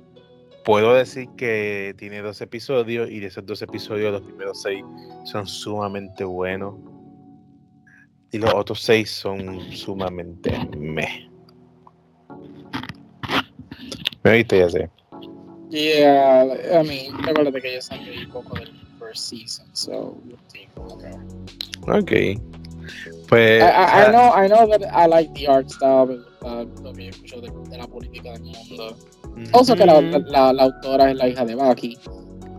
puedo decir que tiene dos episodios y de esos dos episodios los primeros seis son sumamente buenos y los otros seis son sumamente meh. ¿Me viste ya sé? Yeah, I mean, recuerda que yo salí un poco del first season, so okay. Okay. Pues. I, I, I, know, I know that I like the art style, uh, lo que yo escucho de, de la política del mundo. Also que la, la, la, autora es la hija de Baki.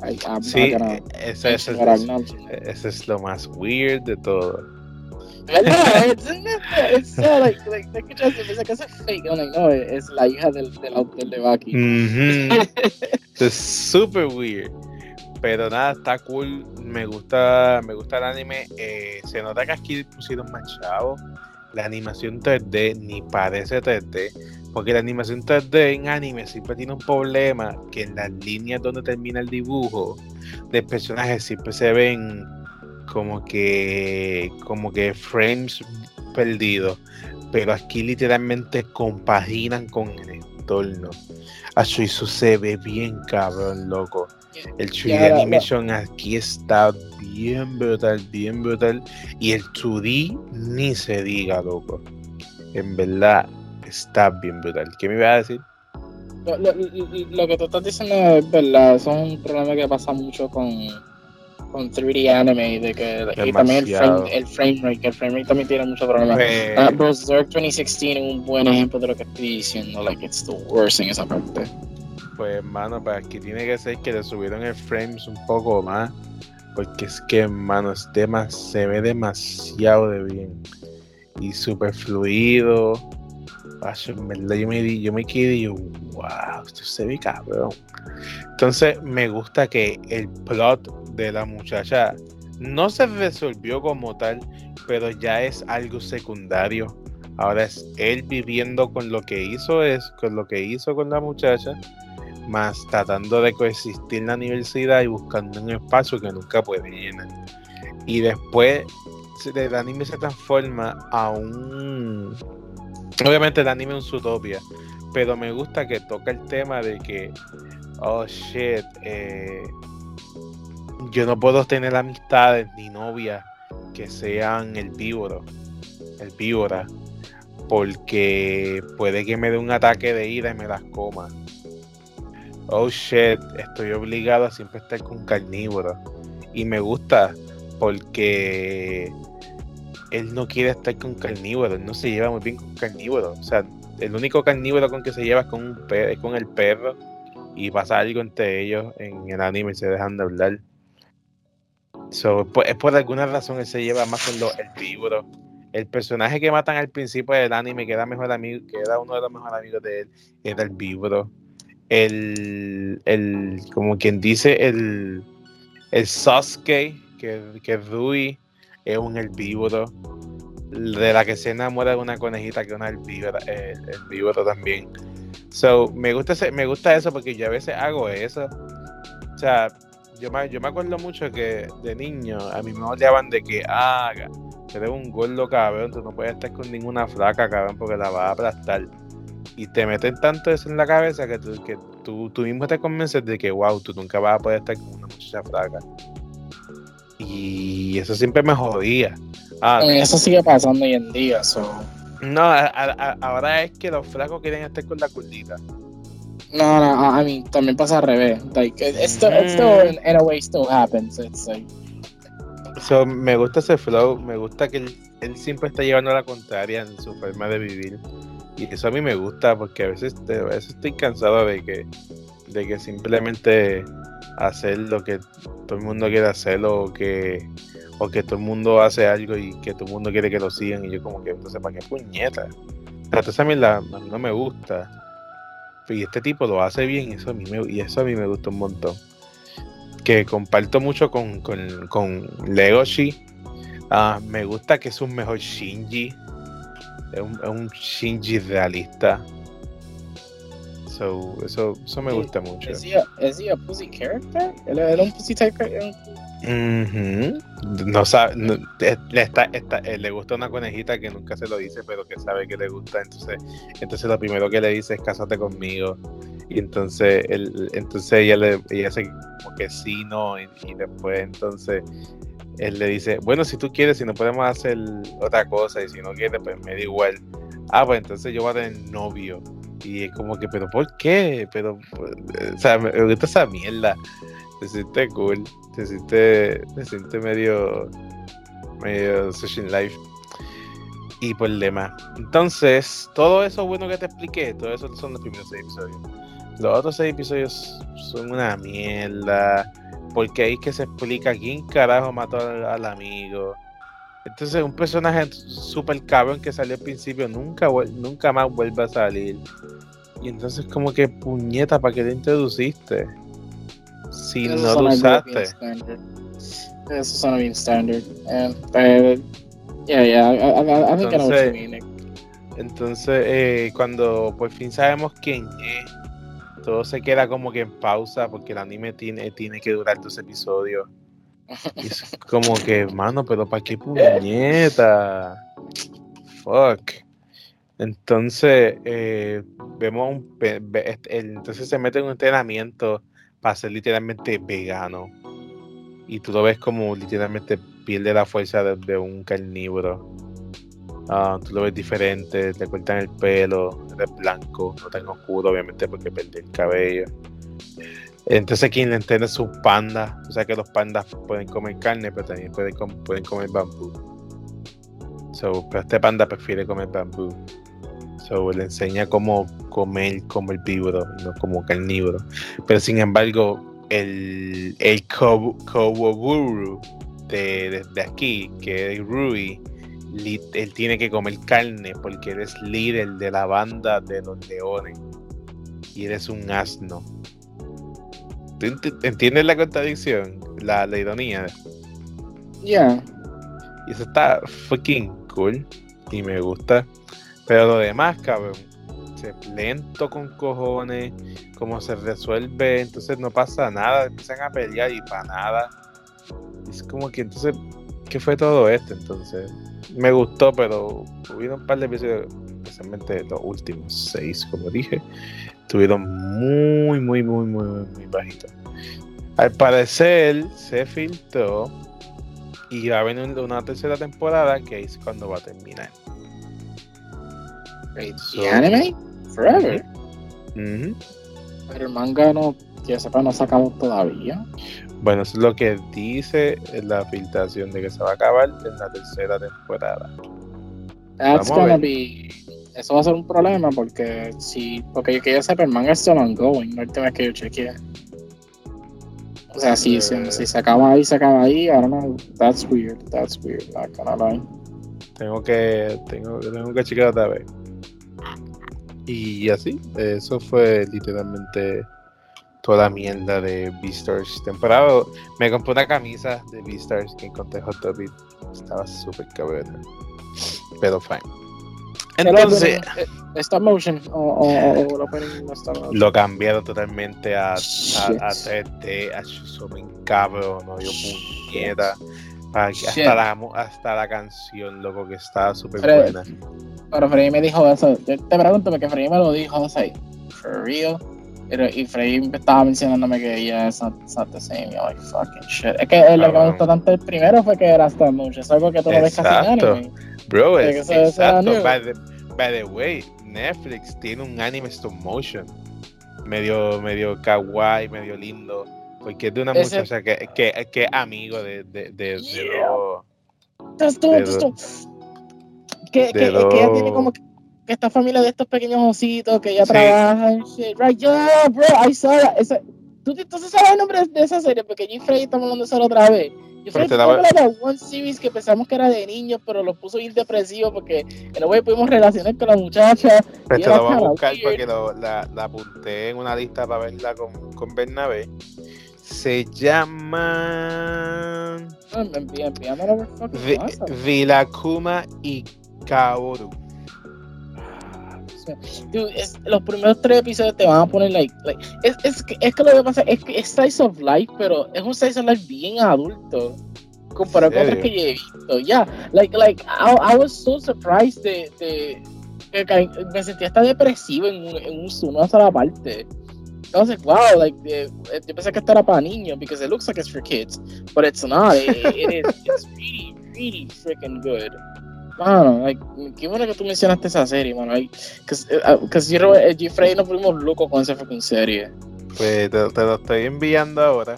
I, sí, eso, eso, es, eso es lo más weird de todo. es like, like, fake. I'm like, no, es la hija del, del autor de Baki. Mm -hmm. es super weird. Pero nada, está cool. Me gusta, me gusta el anime. Eh, se nota que aquí pusieron más chavos. La animación 3D ni parece 3D porque la animación 3D en anime siempre tiene un problema que en las líneas donde termina el dibujo de personajes siempre se ven como que como que frames perdidos. Pero aquí literalmente compaginan con el entorno. Así eso se ve bien cabrón, loco. El 3D animation aquí está bien brutal, bien brutal. Y el 2D ni se diga, loco. En verdad, está bien brutal. ¿Qué me iba a decir? Lo, lo, lo, que tú estás diciendo es verdad, eso es un problema que pasa mucho con, con 3D anime, de que y también el frame, el frame rate, que el frame rate también tiene muchos problemas. Pues, uh, Berserk 2016 es un buen ejemplo de lo que estoy diciendo, like it's the worst en esa parte. Pues hermano, pues aquí tiene que ser que le subieron el frames un poco más, porque es que hermano, se ve demasiado de bien y súper fluido en verdad yo me, yo me quedé y yo, wow, esto se ve cabrón. Entonces me gusta que el plot de la muchacha no se resolvió como tal, pero ya es algo secundario. Ahora es él viviendo con lo que hizo es, con lo que hizo con la muchacha, más tratando de coexistir en la universidad y buscando un espacio que nunca puede llenar. Y después el anime se transforma a un Obviamente el anime es un utopia, pero me gusta que toca el tema de que, oh shit, eh, yo no puedo tener amistades ni novias que sean el víbora, porque puede que me dé un ataque de ira y me las coma. Oh shit, estoy obligado a siempre estar con carnívoro. Y me gusta porque él no quiere estar con carnívoro, él no se lleva muy bien con carnívoro. O sea, el único carnívoro con que se lleva es con, el perro y pasa algo entre ellos en el anime y se dejan de hablar. So, pues, es por alguna razón él se lleva más con los herbívoros el personaje que matan al principio del anime, que era, mejor amigo, que era uno de los mejores amigos de él, era el vibro. El, el como quien dice, el, el Sasuke, que, que Rui es un herbívoro. De la que se enamora de una conejita que es una herbívora, el, el también. So, me gusta, me gusta eso porque yo a veces hago eso. O sea, yo me, yo me acuerdo mucho que de niño a mí me odiaban de que, ah, eres un gordo cabrón, tú no puedes estar con ninguna flaca, cabrón, porque la vas a aplastar. Y te meten tanto eso en la cabeza que tú, que tú, tú mismo te convences de que, wow, tú nunca vas a poder estar con una muchacha flaca. Y eso siempre me jodía. Ah, eso sigue pasando hoy en día. No, ahora es que los flacos quieren estar con la curdita. No, no, a mí también pasa al revés. Like, it's still, in, a way, still happens. It's like... so, me gusta ese flow, me gusta que él, él, siempre está llevando a la contraria en su forma de vivir. Y eso a mí me gusta porque a veces, a veces estoy cansado de que, de que simplemente hacer lo que todo el mundo quiere hacer o que, o que todo el mundo hace algo y que todo el mundo quiere que lo sigan. Y yo como que, entonces, ¿para qué puñeta? Sea, a mí, la, a mí no me gusta y este tipo lo hace bien y eso a mí me, y eso a mí me gusta un montón. Que comparto mucho con, con, con Legoshi. Ah, me gusta que es un mejor Shinji. Es un, Shinji realista. So, eso, eso me gusta mucho. ¿Es él un pussy character? ¿Él un pussy type? No sabe, le, está, eh, le gusta una conejita que nunca se lo dice, pero que sabe que le gusta. Entonces, entonces lo primero que le dice es cásate conmigo. Y entonces, él, entonces ella le ella hace como que sí, no. Y, después, entonces, él le dice, bueno, si tú quieres, si no podemos hacer otra cosa, y si no quieres, pues me da igual. Ah, pues entonces yo voy a tener novio. Y es como que, pero ¿por qué? Pero, pues, o sea, me gusta esa mierda. Se siente cool te siente, te siente medio, medio Session Life. Y por el demás. Entonces, todo eso bueno que te expliqué, todo eso son los primeros seis episodios. Los otros seis episodios son una mierda. Porque ahí es que se explica quién carajo mató al, amigo. Entonces, un personaje super cabrón que salió al principio nunca, nunca más vuelve a salir. Y entonces, como que puñeta, ¿para qué te introduciste? si no lo usaste. Eso suena bien standard. Yeah, yeah, I, think entonces, I know what Entonces, eh, cuando por fin sabemos quién es, todo se queda como que en pausa porque el anime tiene, tiene que durar dos episodios. Es como que, mano, pero ¿para qué puñeta? Fuck. Entonces, eh, vemos un. entonces se mete en un entrenamiento para ser literalmente vegano. Y tú lo ves como literalmente pierde la fuerza de, un carnívoro. Ah, tú lo ves diferente, le cortan el pelo, es blanco, no tan oscuro, obviamente, porque pierde el cabello. Entonces, quien le entiende sus pandas, o sea que los pandas pueden comer carne, pero también pueden, pueden comer bambú. So, pero este panda prefiere comer bambú le enseña cómo comer como el víboro, no como carnívoro. Pero sin embargo, el, el Kowoguru de, de, aquí, que es Rui, él tiene que comer carne porque él es líder de la banda de los leones. Y él es un asno. Entiendes la contradicción? La, la ironía. Ya. Y eso está fucking cool. Y me gusta. Pero lo demás, cabrón, se lento con cojones, como se resuelve, entonces no pasa nada, empiezan a pelear y para nada. Es como que entonces, ¿qué fue todo esto? Entonces, me gustó, pero hubieron un par de episodios, especialmente los últimos seis, como dije, estuvieron muy, muy, muy, muy, muy bajitos. Al parecer, se filtró y va a venir una tercera temporada que es cuando va a terminar. ¿Y anime? Forever. Pero el manga no, que sepa, no se acabó todavía. Bueno, eso es lo que dice la filtración de que se va a acabar en la tercera temporada. That's gonna be. Eso va a ser un problema porque si. Porque yo quería saber, el manga es still ongoing, la última vez que yo chequeé. O sea, si, si, si, se acaba ahí, se acaba ahí, I don't know. That's weird, that's weird, not gonna lie. Tengo que, tengo, tengo que checar otra vez. Y así, eso fue literalmente toda la mierda de Beastars temporada. Me compré una camisa de Beastars que encontré Hot Topic. Estaba súper cabrona. Pero fine. Entonces, eh, stop motion o, o, lo Lo cambiaron totalmente a, a, a 3D, a me cabrón, no yo puñeta. Hasta la, hasta la canción, loco, que está súper buena. Pero Freddy me dijo eso. Yo te pregunto porque Freddy me lo dijo, o sea, for real. Y Freddy estaba mencionándome que ella es not, not, the same. Yo, like, fucking shit. Es que lo que me gustó tanto el primero fue que era stop motion. Es algo que tú no ves casi en anime. Bro, es, exacto. By the, by the way, Netflix tiene un anime stop motion. Medio, medio kawaii, medio lindo. Porque es de una Ese... muchacha que, que, que, es amigo de, de, de, yeah. de dos. Que, que, que, ella tiene como que esta familia de estos pequeños ositos que ella sí. trabaja en shit. Right, yo, bro, I saw that. Esa, ¿Tú entonces sabes el nombre de esa serie? Porque yo y Freddy estamos hablando de eso otra vez. Yo estaba de One Series que pensamos que era de niños, pero lo puso bien depresivo porque el güey pudimos relacionar con la muchacha. Pues te lo voy a buscar weird. porque lo, la, la, apunté en una lista para verla con, con Bernabé. Se llama. No, envíamelo, Vi, Vilakuma y Kaoru. Dude, es, los primeros tres episodios te van a poner like, like es, es, que, es que lo que pasa es que es Slice of Life, pero es un Slice of Life bien adulto comparado con otros que yo he visto. Ya, yeah, like, like, I, I, was so surprised de, de, de, que me sentía hasta depresivo en, un, en un, una sola parte. Entonces, wow, like, de, yo pensé que esto era para niños because it looks like it's for kids, but it's not. It, it is, it's really, really freaking good. Mano, like, qué bueno que tú mencionaste esa serie, mano. Because uh, yo y Jeffrey nos fuimos locos con esa fucking serie. Pues te, te, lo estoy enviando ahora.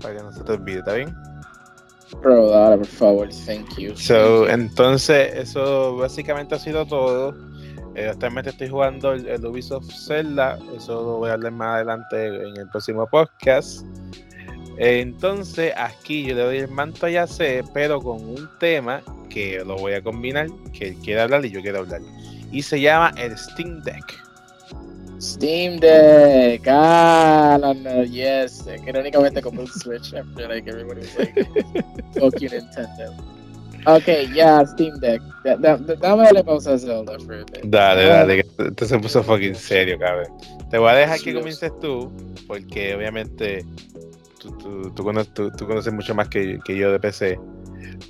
Para que no se te olvide, ¿está bien? Bro, dale, por favor, thank you. So, entonces, eso básicamente ha sido todo. Eh, actualmente estoy jugando el, el, Ubisoft Zelda. Eso lo voy a hablar más adelante en el próximo podcast. Entonces, aquí yo le doy el manto a Yase, pero con un tema que lo voy a combinar, que él quiere hablar y yo quiero hablar. Y se llama el Steam Deck. Steam Deck, ah, no, no, yes, que únicamente como un Switch. I feel like everybody's like, fuck you Nintendo. Ok, ya, yeah, Steam Deck. Da, da, dame darle pausa a Zelda for a bit. Dale, dale, esto se puso fucking serio, cabrón. Te voy a dejar que comiences tú, porque obviamente tú, tú, tú, conoces, tú, conoces mucho más que, que yo de PC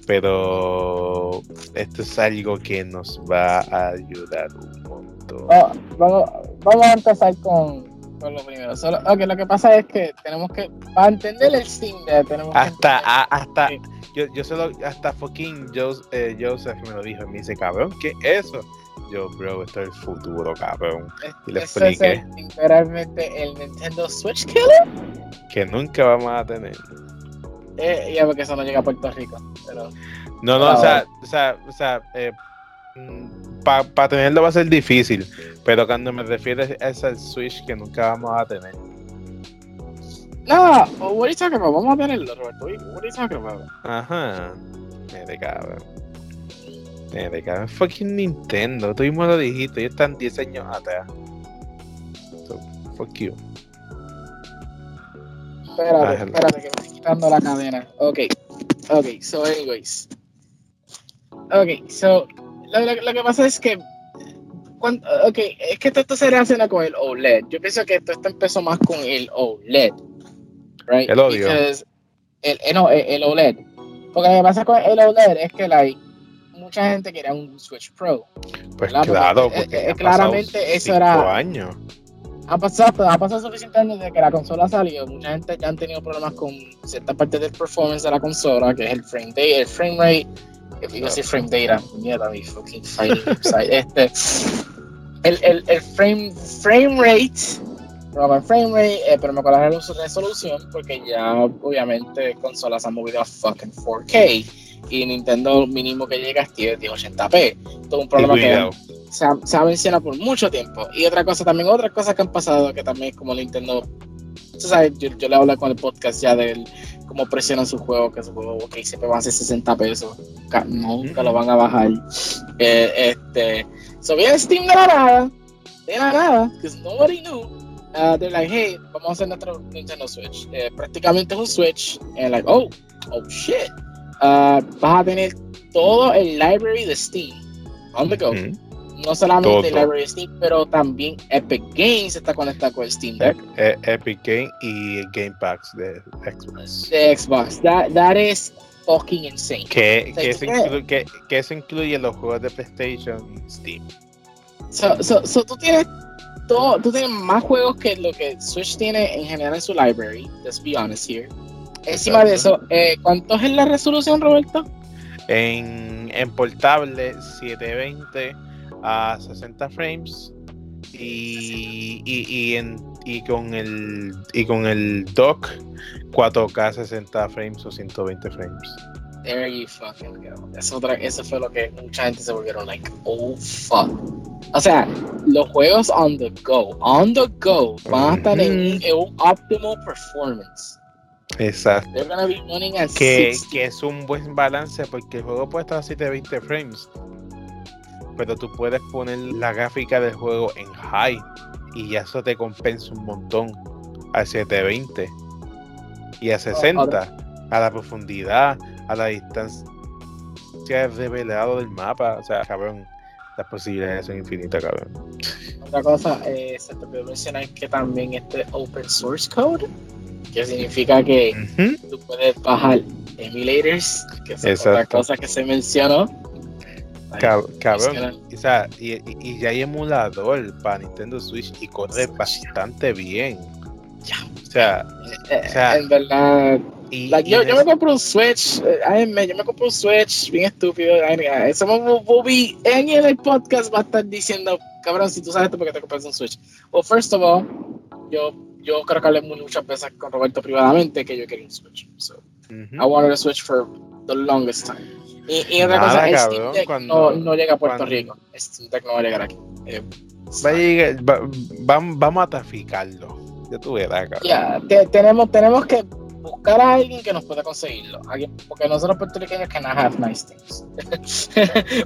pero esto es algo que nos va a ayudar un montón. Oh, vamos, vamos, a empezar con, con lo primero. Solo, okay, lo que pasa es que tenemos que, para entender el Deck, tenemos hasta, que a, hasta, yo, yo solo, hasta fucking Joseph, eh, Joseph me lo dijo, me dice, cabrón, ¿qué es eso? Yo, bro, esto es el futuro, cabrón. Y le expliqué. Es el, literalmente el Nintendo Switch Killer. Que nunca vamos a tener. Eh, ya porque eso no llega a Puerto Rico. Pero, no, no, o sea, o sea, o sea eh, para pa tenerlo va a ser difícil, pero cuando me refiero es el Switch que nunca vamos a tener. No, what are you talking about? Vamos a tenerlo, Roberto. What are you talking about? Ajá. Me de cabrón. Cabrón. Fucking Nintendo. Tú mismo lo dijiste. Ellos están 10 años atrás. So, fuck you. Espérate, espérate, que me estoy quitando la cadena. Ok, ok, so anyways. Ok, so, lo, lo, lo que pasa es que cuando, ok, es que esto, esto se relaciona con el OLED. Yo pienso que esto, esto empezó más con el OLED. Right? El odio. Because el, el, no, el, el, OLED. Porque lo que pasa con el OLED es que like, mucha gente quería un Switch Pro. Pues ¿verdad? claro, porque, porque eh, claramente eso era. años ha pasado, ha pasado suficiente años desde que la consola salió. Mucha gente ya han tenido problemas con cierta parte del performance de la consola, que es el frame data, el frame rate. Digo así frame data, mierda, mi fucking. Este, el, el, el frame, frame rate, el frame rate, eh, pero me acuerdo de la resolución, porque ya obviamente consolas han movido a fucking 4K y Nintendo mínimo que llega es 1080p. Todo un problema que se ha, se ha, mencionado por mucho tiempo. Y otra cosa también, otras cosas que han pasado que también como Nintendo sabes, yo, yo, le hablé con el podcast ya de cómo presionan su juego, que su juego, ok, siempre van a ser 60 pesos, nunca lo van a bajar. Eh, este, so viene Steam de la nada, de la nada, because nobody knew. Uh, they're like, hey, vamos a hacer nuestro Nintendo Switch. Eh, prácticamente es un Switch, and like, oh, oh shit. Uh, vas a tener todo el library de Steam on the go. No solamente el library de Steam, pero también Epic Games está conectado con Steam Deck. E, e, Epic Games y Game Packs de Xbox. De Xbox. That, that is fucking insane. Que, que, eso incluye, que, que, eso incluye los juegos de PlayStation y Steam. So, so, so tú tienes todo, tú tienes más juegos que lo que Switch tiene en general en su library. Let's be honest here. Encima de eso, eh, ¿cuánto es la resolución, Roberto? En, en portable 720 a 60 frames y, y, y, en, y, con el y con el dock 4K 60 frames o 120 frames. There you fucking go. Eso, otra, eso fue lo que mucha gente se volvieron like, oh fuck. O sea, los juegos on the go, on the go, van a estar en, en un optimal performance. Exacto. Que, que, es un buen balance porque el juego puede estar a 720 frames. Pero tú puedes poner la gráfica del juego en high y ya eso te compensa un montón a 720 y a 60 a la profundidad, a la distancia revelado del mapa. O sea, cabrón, las posibilidades son infinitas, cabrón. Otra cosa, eh, se te puede mencionar que también este open source code que significa que tú puedes bajar emulators, que es otra cosa que se mencionó. cabrón, o sea, y, y, ya hay emulador para Nintendo Switch y corre bastante bien. Ya. O sea, eh, o sea en verdad. Y, yo, yo me compro un Switch, eh, yo me compro un Switch bien estúpido. Eso Bobby en el podcast va a estar diciendo, cabrón, si tú sabes esto, ¿por qué te compras un Switch? Well, first of all, yo yo creo que hablé muchas veces con Roberto privadamente que yo quería un Switch. So, I wanted a Switch for the longest time. Y, y otra cosa, es Steam Deck cuando, no, no, llega a Puerto cuando, Rico. Steam Deck no va a llegar aquí. Eh, va a llegar, va, va, vamos a traficarlo. Ya tú verás, cabrón. Ya, tenemos, tenemos que buscar a alguien que nos pueda conseguirlo. Alguien, porque nosotros puertorriqueños cannot have nice things.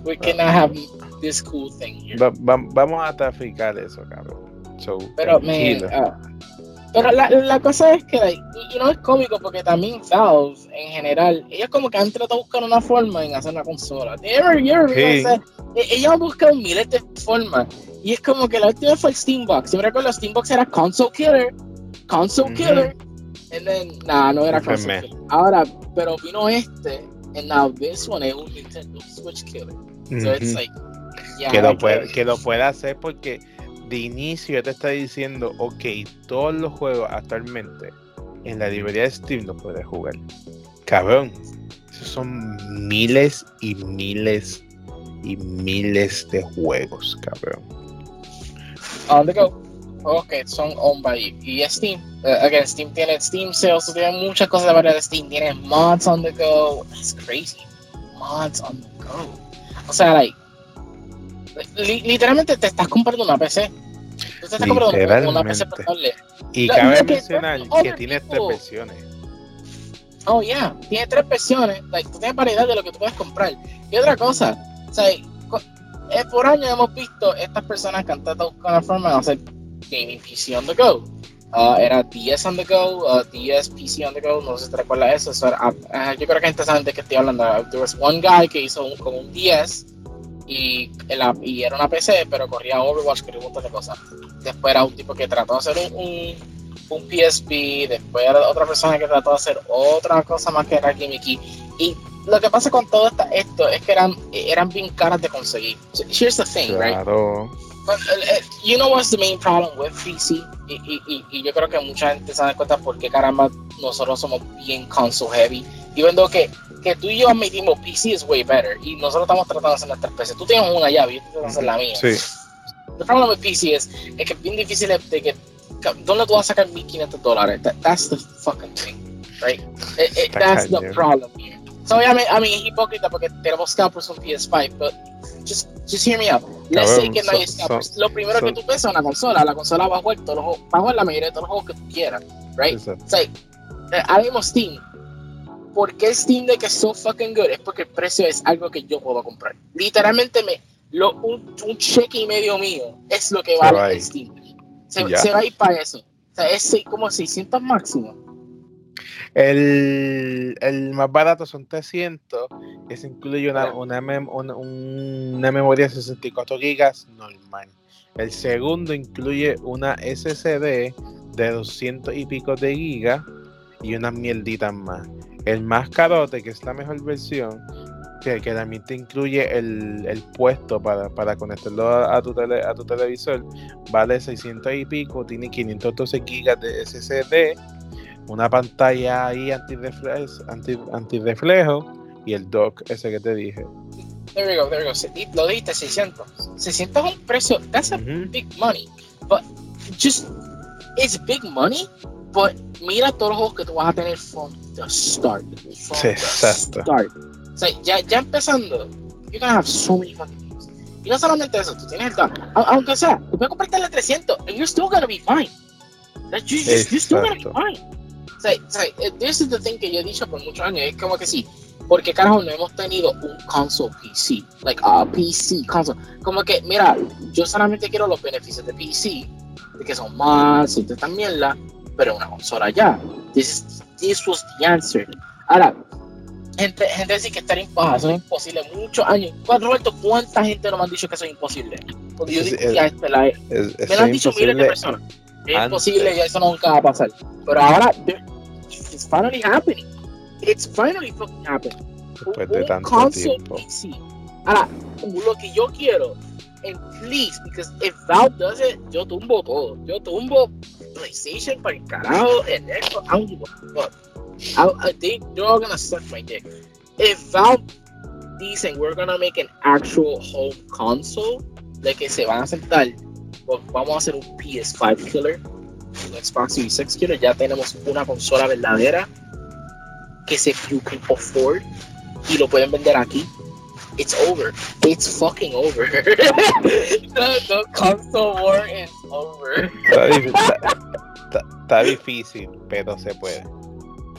We cannot have this cool thing here. Va, va, vamos a traficar eso, cabrón. So, Pero me, uh, pero la, la cosa es que, y, no es cómico porque también Valve, en general, ellos como que han tratado de buscar una forma en hacer una consola. Ever, ever, o e, ellos han buscado miles de formas. Y es como que la última fue el Steambox. Yo me recuerdo, Steambox era console killer, console killer. Y then, nah, no era console killer. Ahora, pero vino este, and now this one es un Nintendo Switch killer. So it's like, yeah, que, lo puede, que lo pueda hacer porque de inicio te está diciendo, ok, todos los juegos actualmente en la librería de Steam los puedes jugar. Cabrón, esos son miles y miles y miles de juegos, cabrón. On the go. Ok, son on by y Steam. Uh, again, Steam tiene Steam Sales, tiene muchas cosas de de Steam. Tiene mods on the go. That's crazy. Mods on the go. O sea, like, literalmente te estás comprando una PC. Tú te estás comprando una PC portable. Y cabe mencionar que, tiene tres versiones. Oh, yeah, tiene tres versiones. Like, tú tienes variedad de lo que tú puedes comprar. Y otra cosa, o sea, eh, por años hemos visto estas personas cantando con la forma de hacer gaming PC on the go. Uh, era DS on the go, uh, DS PC on the go, no sé si te recuerdas eso. eso era, uh, yo creo que es interesante que estoy hablando. There was one guy que hizo un, como un DS y, era una PC, pero corría Overwatch, corría un montón de cosas. Después era un tipo que trató de hacer un, un, PSP, después era otra persona que trató de hacer otra cosa más que era gimmicky. Y lo que pasa con todo esto es que eran, eran bien caras de conseguir. Claro. Eh, you know what's the main problem with PC? Y, y, y, yo creo que mucha gente se da cuenta por qué caramba nosotros somos bien console heavy. Y viendo que que tú y yo admitimos PC es way better y nosotros estamos tratando de hacer nuestras PC. Tú tienes una llave, yo tengo que hacer la mía. Sí. El problema con PC es, es que es bien difícil de que ¿dónde tú vas a sacar 1500 dólares? That, that's the fucking thing, right? It, it, that's the problem here. So, I mean, I mean, es hipócrita porque tenemos scalpers on PS5, but just, just hear me out. Let's say que no hay Lo primero que tú piensas es una consola. La consola va a jugar todos los va a jugar la mayoría de todos los juegos que tú quieras. Right? Exacto. O sea, eh, ahora mismo Steam. ¿Por qué Steam de que es so fucking good? Es porque el precio es algo que yo puedo comprar. Literalmente me, lo, un, un, cheque y medio mío es lo que vale Steam. Se, va a ir para eso. O sea, es como 600 máximo. El, el, más barato son 300. Ese incluye una, una, una, memoria de 64 gigas normal. El segundo incluye una SSD de 200 y pico de gigas y unas mierditas más. El más carote, que es la mejor versión, que, que también te incluye el, el puesto para, para conectarlo a, tu tele, a tu televisor, vale 600 y pico, tiene 512 gigas de SSD, una pantalla ahí antirreflejo, anti, antirreflejo y el dock ese que te dije. There we go, there we go. Lo dijiste, 600. 600 es un precio, that's a big money. But just, it's big money, but mira todos los juegos que tú vas a tener from the start. From sí, exacto. Start. O sea, ya, ya empezando, you're gonna have so many fucking games. Y no solamente eso, tú tienes el Aunque sea, tú puedes comprarte el 300 and you're still gonna be fine. That you, you're, you're still gonna be fine. O sea, o sea, eh, this is the thing que yo he dicho por muchos años, es como que sí, porque carajo no hemos tenido un console PC, like a PC console. Como que, mira, yo solamente quiero los beneficios de PC, de que son más y también la pero una consola ya. This, this was the answer. Ahora, gente, gente dice que estar imposible, eso es imposible. Muchos años. Roberto, ¿cuánta gente nos han dicho que eso es imposible? Porque yo digo, ya, este, la, me lo han dicho miles de personas. Es imposible, ya eso nunca va a pasar. Pero ahora, it's finally happening. It's finally fucking happening. Después de tanto console tiempo. PC. Ahora, lo que yo quiero, and please, because if Valve does it, yo tumbo todo. Yo tumbo PlayStation para el carajo, and Xbox, I don't give a fuck. I, I, they, they're all gonna suck my dick. If Valve dicen we're gonna make an actual home console, de que se van a sentar, pues vamos a hacer un PS5 killer, un Xbox Series X killer, ya tenemos una consola verdadera que se you can afford y lo pueden vender aquí. It's over. It's fucking over. the, the console war is over. Está difícil, pero se puede.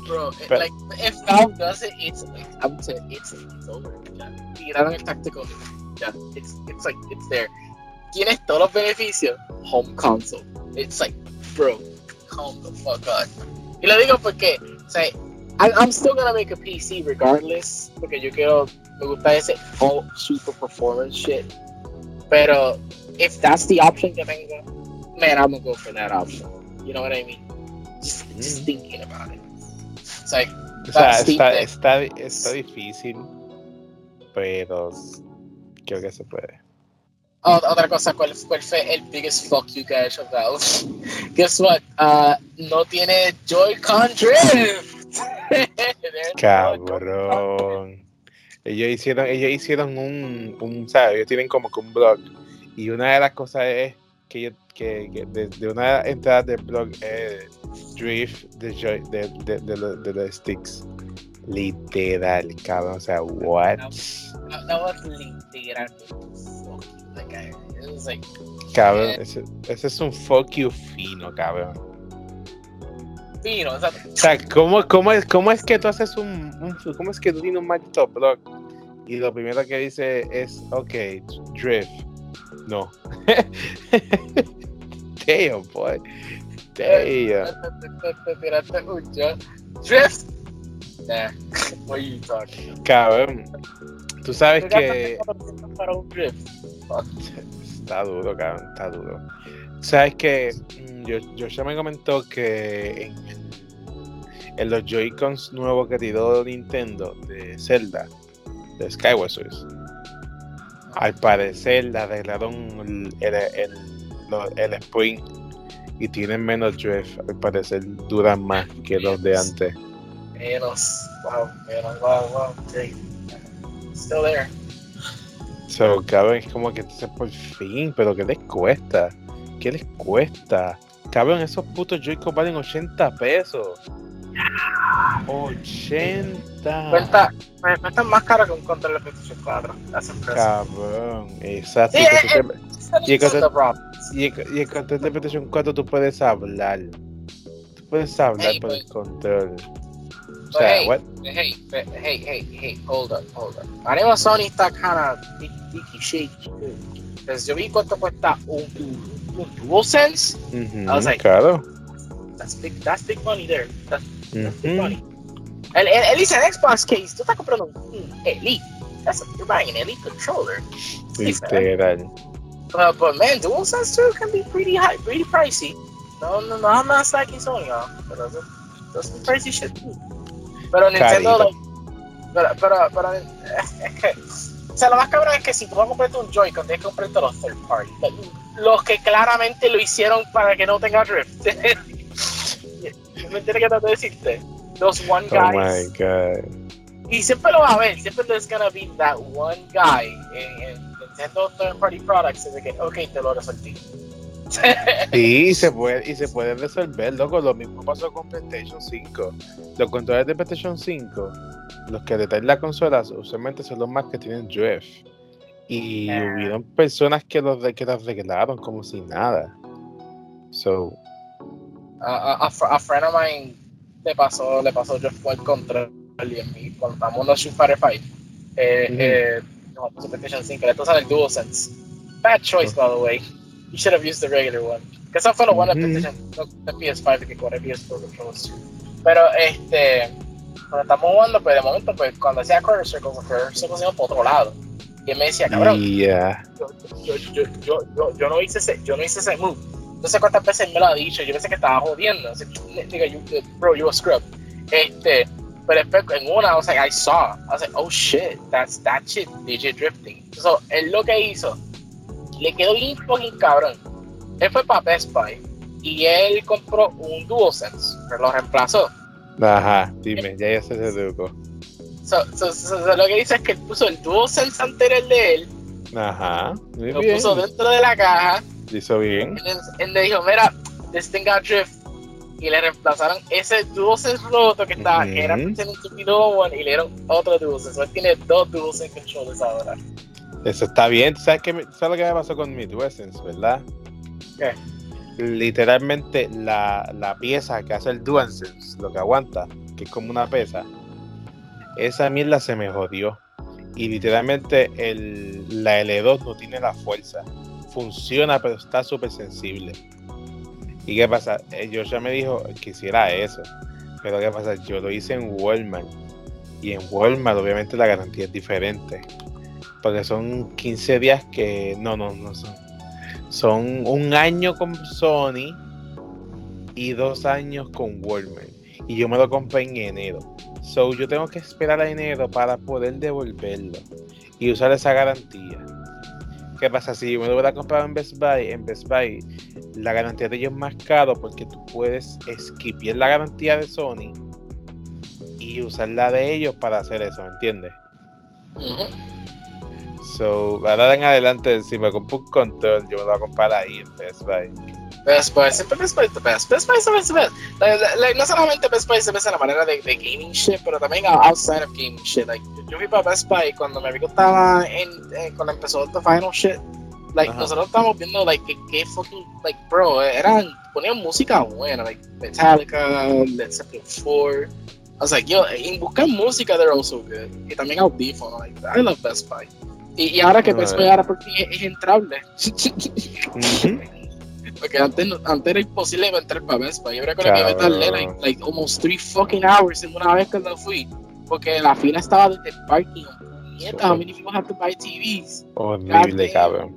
Bro, pero, like, if Valve does it, it's, I'm saying, it's, it's over. Ya, tiraron el táctico. Ya, it's, it's like, it's there. Tienes todos los beneficios. Home console. It's like, bro, calm the fuck on. Y lo digo porque, o sea, I, I'm still gonna make a PC regardless, porque yo quiero, me gusta ese all super performance shit. Pero, if that's the option que tengo, man, I'm gonna go for that option. You know what I mean? Just, just thinking about it. It's like, o sea, está, está, está difícil, pero creo que se puede. Otra cosa, ¿cuál, ¿cuál, fue el biggest fuck you guys of Valve? Guess what? Uh, no tiene Joy-Con Drift. Cabrón. Ellos hicieron, ellos hicieron un, un, ¿sabes? Ellos tienen como que un blog. Y una de las cosas es que yo que, de, una entrada del blog eh, Drift de, de, de, de, los sticks. Literal, cabrón. O sea, what? No, was literal. Like, cabrón, ese, ese, es un fuck you fino, cabrón. Fino, o sea, o sea ¿cómo, cómo, es, ¿cómo es que tú haces un, un ¿Cómo es que tú tienes un maldito blog? Y lo primero que dice es, ok, drift. No. Damn, boy. Damn. Drift. Nah, what are you talking about? Cabrón. Tú sabes que. Para un drift. Está duro, cabrón, está duro. Sabes que mm, yo, yo ya me comentó que en, en los Joy-Cons nuevos que tiró Nintendo de Zelda, de Skyward Sword, al parecer le arreglaron el, el, el el sprint y tienen menos drift, al parecer duran más que los de antes. Menos, wow, menos, wow, wow, Still there. So, cabrón, es como que por fin, pero ¿qué les cuesta? ¿Qué les cuesta? Cabrón, esos putos Joy-Con valen 80 pesos. 80. Cuesta, cuesta más caro que un control de PlayStation 4. Cabrón, exacto. Sí, y, eh, y el control- bro. y el- y el control de PlayStation 4 tú puedes hablar. Tú puedes hablar Hey, por el control. But hey, what? hey, hey, hey, hey, hey, hold up, hold up. Mismo Sony está kinda dicky shaky. Entonces yo vi cuánto cuesta un, un, DualSense. Ujú, I was like- claro. That's big, that's big money there. That's big Ujú. money. El, el, el dice en Xbox case, tú estás comprando un, Elite. That's you're buying an Elite controller. Literal. But, but man, DualSense too can be pretty high, pretty pricey. No, no, no, I'm not slacking Sony pero that's, that's some pricey shit too. Pero Nintendo, like, pero, pero, pero, eh, es que, o sea, lo más cabrón es que si tú vas a comprarte un Joy-Con, tienes que comprarte los third party. Los que claramente lo hicieron para que no tenga drift. ¿Me entiendes qué trato de decirte? Los one Oh my guys. god. Y siempre lo va a haber, siempre there's gonna be that one guy en, en Nintendo third party products que, ok, te lo resolví. Sí, y se puede, y se puede resolver, loco. Lo mismo pasó con PlayStation 5. Los controles de PlayStation 5, los que detallan la consola, usualmente son los más que tienen drift. Y Ah. hubieron personas que los, que los arreglaron como si nada. So, a, a, a fr- a friend of mine le pasó, le pasó yo fue el control y en mí, cuando estábamos en los Street Fighter 5, eh, Ujú. eh, no, PlayStation 5, le puse el DualSense. Bad choice, by the way. You should have used the regular one. Que eso fue lo bueno no, de PS5 que con el PS4 controls. Pero este, cuando estamos jugando, pues de momento, pues cuando hacía Quarter Circles, los Quarter Circles iban por otro lado. Y él me decía, cabrón, yeah. yo, yo, yo, yo, no hice ese, yo no hice ese move. No sé cuántas veces me lo ha dicho, yo pensé que estaba jodiendo. Así, you, bro, you a scrub. Este, pero después en una, I was like, I saw. I was like, oh shit, that's that shit, DJ drifting. So, él lo que hizo, le quedó bien cabrón. Él fue para Best Buy y él compró un DualSense, pero lo reemplazó. Ajá, dime, ya ya se deducó. So, so, so, so, lo que dice es que él puso el DualSense anterior de él, Ajá, muy lo bien. puso dentro de la caja hizo bien. Él, él le dijo, mira, this thing got drift. Y le reemplazaron ese DualSense roto que estaba, que era un estúpido one, y le dieron otro DualSense. Él tiene dos DualSense controllers ahora. Eso está bien. ¿Tú ¿Sabes, qué ¿Sabes lo que me pasó con mi DualSense, verdad? ¿Qué? Literalmente la, la pieza que hace el DualSense, lo que aguanta, que es como una pesa, esa mierda se me jodió. Y literalmente el, la L2 no tiene la fuerza. Funciona, pero está súper sensible. ¿Y qué pasa? Eh, Joshua me dijo que hiciera eso. Pero ¿qué pasa? Yo lo hice en Walmart. Y en Walmart obviamente la garantía es diferente. Porque son 15 días que... No, no, no son. Son un año con Sony y dos años con Walmart. Y yo me lo compré en enero. So yo tengo que esperar a enero para poder devolverlo y usar esa garantía. ¿Qué pasa? Si yo me lo hubiera comprado en Best Buy, en Best Buy, la garantía de ellos es más caro porque tú puedes skipiar la garantía de Sony y usar la de ellos para hacer eso, ¿me entiendes? So, ahora en adelante, si me compro un control, yo me lo voy a comprar ahí en Best Buy. Best Buy, siempre Best Buy es the best. Best Buy es the best. Like, like, like, no solamente Best Buy se besa en la manera de, de gaming shit, pero también outside of gaming shit. Like, yo, fui para Best Buy cuando mi amigo estaba en, eh, cuando empezó The Final Shit. Like, Ajá. nosotros estábamos viendo, like, que, que fucking, like, bro, eran, ponían música buena, like, Metallica, Led Zeppelin 4. I was like, yo, en buscar música, they're also good. Y también audífonos, like, I love Best Buy. Y, y ahora que Buy Right. ahora por fin es, es entrable. Porque antes, antes era imposible entrar para Buy. Yo recuerdo que me tardé like, like almost three fucking hours en una vez cuando fui. Porque la fila estaba desde el parking. How many people have to buy TVs? Horrible, cabrón.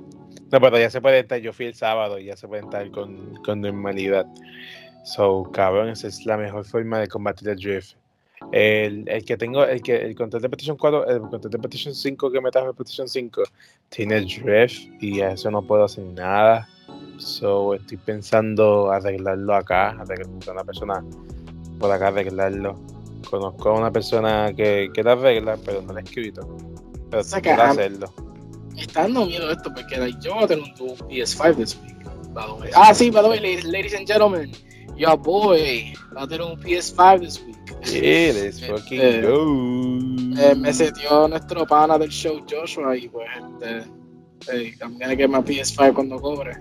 No, pero ya se puede entrar. Yo fui el sábado y ya se puede entrar con, con normalidad. So, cabrón, esa es la mejor forma de combatir el drift. El, el que tengo, el que el control de PlayStation 4, el control de PlayStation 5 que me trajo el PlayStation 5 tiene drift y a eso no puedo hacer nada. So, estoy pensando arreglarlo acá, arreglar una persona por acá arreglarlo. Conozco a una persona que, que lo arregla, pero no lo he escrito. Pero sea quiero hacerlo. Está dando miedo esto porque like, yo voy a tener un tu PS5 this week. Ah, sí, by the way, ladies, ladies and gentlemen. Your boy va a tener un PS5 this week. Let's fucking eh, go. Eh, me setió nuestro pana del show Joshua y pues este. Hey, I'm gonna get my PS5 cuando cobre.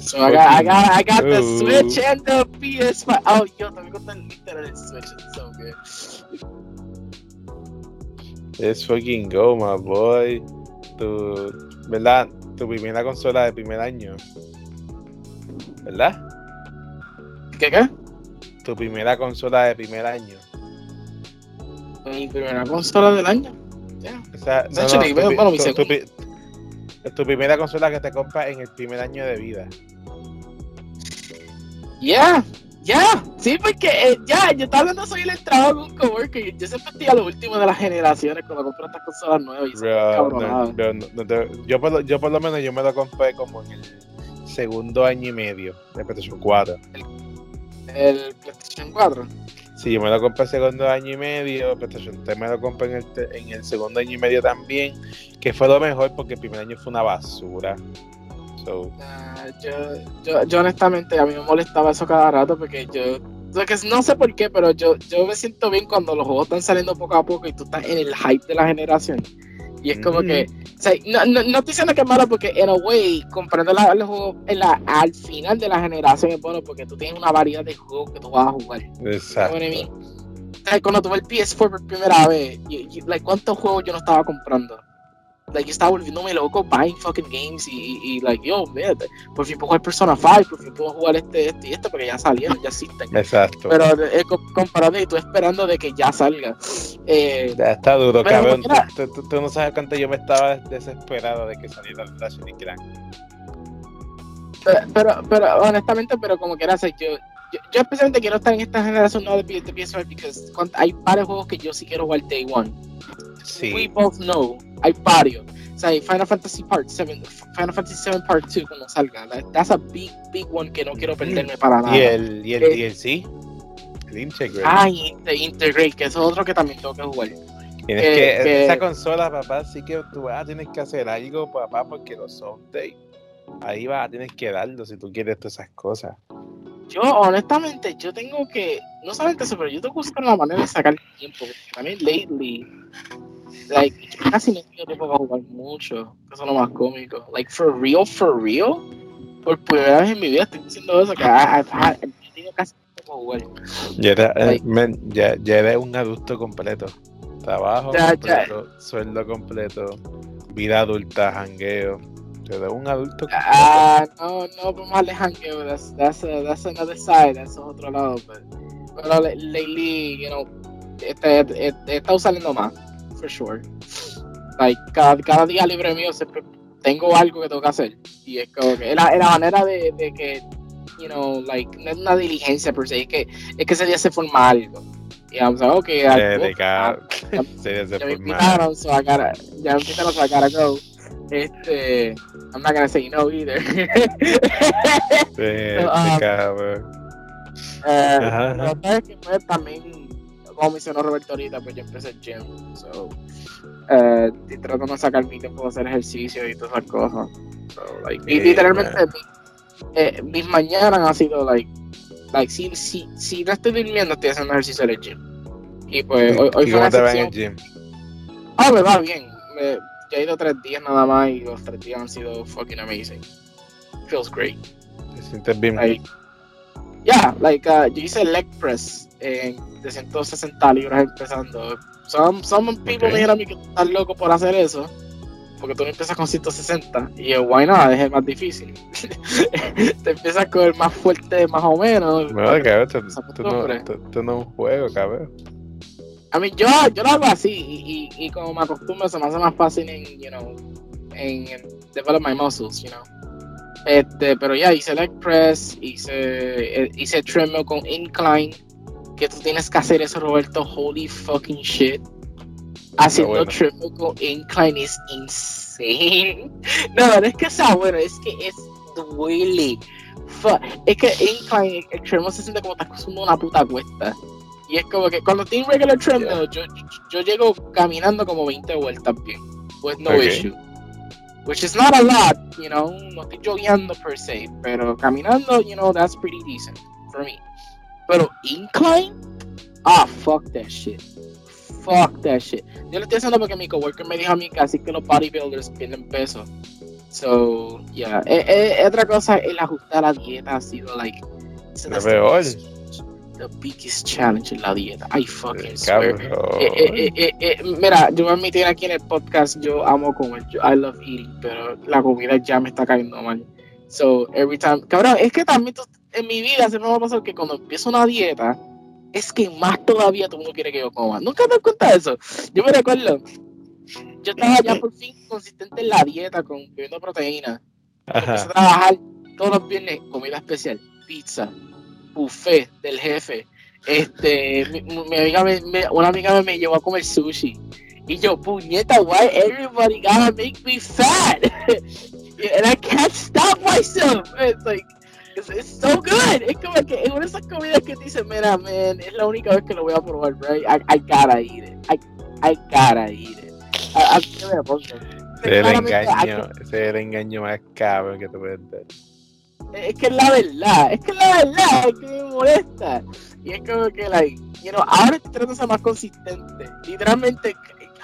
so I got, I got, I got the Switch and the PS5. Oh, yo, también con el literal el Switch. It's so good. Let's fucking go, my boy. Tu, ¿verdad? Tu primera consola de primer año. ¿Verdad? ¿Qué qué? Tu primera consola de primer año. Mi primera consola del año. Yeah. O sea, no, no, tu, bueno, tu, tu, tu primera consola que te compras en el primer año de vida. Ya, ya, sí, porque eh, ya, yo estaba hablando soy el trabajo con un coworker. Yo siempre estoy a lo último de las generaciones cuando compro estas consolas nuevas. Y bro, no, bro, no, yo, por lo, yo por lo menos yo me lo compré como en el segundo año y medio de PlayStation 4. ¿El, el PlayStation 4? Sí, yo me lo compré el segundo año y medio, PlayStation 3 me lo compré en el, en el segundo año y medio también, que fue lo mejor porque el primer año fue una basura. Uh, yo, yo, yo, honestamente a mí me molestaba eso cada rato porque yo, no sé por qué, pero yo, yo me siento bien cuando los juegos están saliendo poco a poco y tú estás en el hype de la generación. Y es como que, o sea, no, no, no, estoy diciendo que es malo porque, en a way, comprando la, el juego en la, al final de la generación es bueno porque tú tienes una variedad de juegos que tú vas a jugar. Exacto. cuando tuve el PS4 por primera vez, like, ¿cuántos juegos yo no estaba comprando? Like, yo estaba volviéndome loco buying fucking games y, y, like, yo, mira, por fin puedo jugar Persona 5, por fin puedo jugar este, este y este porque ya salieron, ya existen. Exacto. Pero eh, comparado y tú esperando de que ya salga. Eh, ya está duro, cabrón. Tú, tú, tú, no sabes cuánto yo me estaba desesperado de que saliera el Ratchet y Clank. Pero, pero, pero, honestamente, pero como quieras, yo, yo, yo, especialmente quiero estar en esta generación no de, de PS5 porque hay varios juegos que yo sí quiero jugar Day One. Sí. We both know hay varios. O sea, Final Fantasy Part 7, Final Fantasy 7 Part 2 cuando salga. That's a big, big one que no quiero perderme para nada. ¿Y el, y el eh, DLC? El Integrate. Ah, Integrate, que es otro que también tengo que jugar. Tienes eh, que, que, esa consola, papá, sí que tú vas tener que hacer algo, papá, porque los someday, ahí vas a tener que darlo si tú quieres todas esas cosas. Yo, honestamente, yo tengo que, no solamente eso, pero yo tengo que buscar una manera de sacar tiempo. También, lately, like, casi no tengo tiempo para jugar mucho. Eso es lo más cómico. Like, for real, for real. Por primera vez en mi vida estoy diciendo eso, que I've had, tengo casi tiempo para jugar. Ya, era, eh, like, man, ya, ya eres un adulto completo. Trabajo ya, completo, ya. sueldo completo, vida adulta, jangueo. Da un adulto. Ah, no, no, vamos a jangueo. That's, that's, a, that's another side. Eso es otro lado. Pero, pero lately, you know, está, está saliendo más for sure. Like, cada, cada día libre mío siempre tengo algo que tengo que hacer. Y es como que es la, es la manera de, de, que, you know, like, no es una diligencia per se, es que, es que ese día se forma algo. Y vamos a ver, ok, ah, ya, me invitaron, so I gotta, ya me invitaron, so I gotta go. Este, I'm not gonna say no either. sí, so, um, cabrón. Uh, Ajá. Pero que pues, también como mencionó Roberto ahorita, pues yo empecé el gym. So, uh, estoy tratando de sacar mi tiempo para hacer ejercicio y todas esas cosas. So, like, y literalmente mi, eh, mis mañanas han sido like, like si, si, si no estoy durmiendo, estoy haciendo ejercicio en el gym. Y pues hoy, hoy ¿Y cómo te va en el gym? Ah, me va bien. Me, ya he ido tres días nada más y los tres días han sido fucking amazing. Feels great. ¿Te sientes bien? Like, yeah, like, uh, yo hice leg press en de 160 libras empezando. Some, some people okay. me dijeron a mí que estás loco por hacer eso. Porque tú no empiezas con 160. Y yo, why not? Es el más difícil. te empiezas con el más fuerte, más o menos. No, cabrón, tú, tú, no, tú, tú no un juego, cabrón. A mí, yo, yo lo hago así. Y, y, y, como me acostumbro, se me hace más fácil en, you know, en, en develop my muscles, you know. Este, pero ya, hice leg press, hice, eh, hice treadmill con incline que tú tienes que hacer eso, Roberto. Holy fucking shit. Haciendo bueno. triple incline es insane. No, no es que sea bueno, es que es duele. Es que incline, el treadmill se siente como estás haciendo una puta cuesta. Y es como que cuando tienes regular treadmill, yeah. yo, yo, llego caminando como 20 vueltas bien. With no okay. issue. Which is not a lot, you know. No estoy jogueando per se, pero caminando, you know, that's pretty decent for me. Pero incline, Ah, fuck that shit. Fuck that shit. Yo lo estoy haciendo porque mi coworker me dijo a mí que así que los bodybuilders pierden peso. So, yeah. Eh, eh, otra cosa, el ajustar la dieta ha sido, like... Peor. The biggest challenge en la dieta. I fucking swear. Eh, mira, yo me admití aquí en el podcast, yo amo comer. Yo, I love eating, pero la comida ya me está cayendo mal. So, every time... Cabrón, es que también en mi vida se me va a pasar que cuando empiezo una dieta es que más todavía todo el mundo quiere que yo coma. ¿Nunca te das cuenta de eso? Yo me recuerdo, yo estaba ya por fin consistente en la dieta, con bebiendo proteína. Empecé a trabajar todos los viernes, comida especial, pizza, buffet del jefe. Este, mi, amiga me, una amiga me llevó a comer sushi. Y yo, puñeta, why everybody gotta make me fat? and I can't stop myself. It's like, es so good. Es como que es una de esas comidas que te dicen, mira, man, es la única vez que lo voy a probar, right? I, I gotta eat it. I, I gotta eat it. A, Ese es el engaño, ese es el engaño más cabrón que te puedes dar. Es que es la verdad, es que es la verdad, es que me molesta. Y es como que, like, you know, ahora estoy tratando de ser más consistente. Literalmente,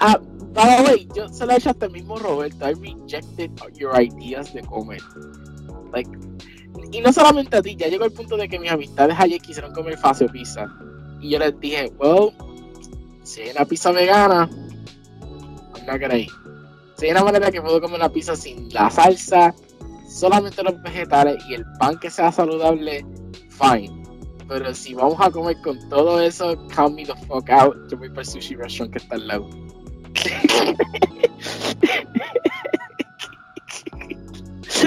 uh, by the way, yo se lo he hecho hasta el mismo Roberto. I rejected your ideas de comer. Like, y no solamente a ti, ya llegó el punto de que mis amistades ayer quisieron comer facio pizza. Y yo les dije, well, si hay una pizza vegana, eat. Si hay una manera que puedo comer una pizza sin la salsa, solamente los vegetales y el pan que sea saludable, fine. Pero si vamos a comer con todo eso, count me the fuck out. Yo voy para el sushi restaurant que está al lado.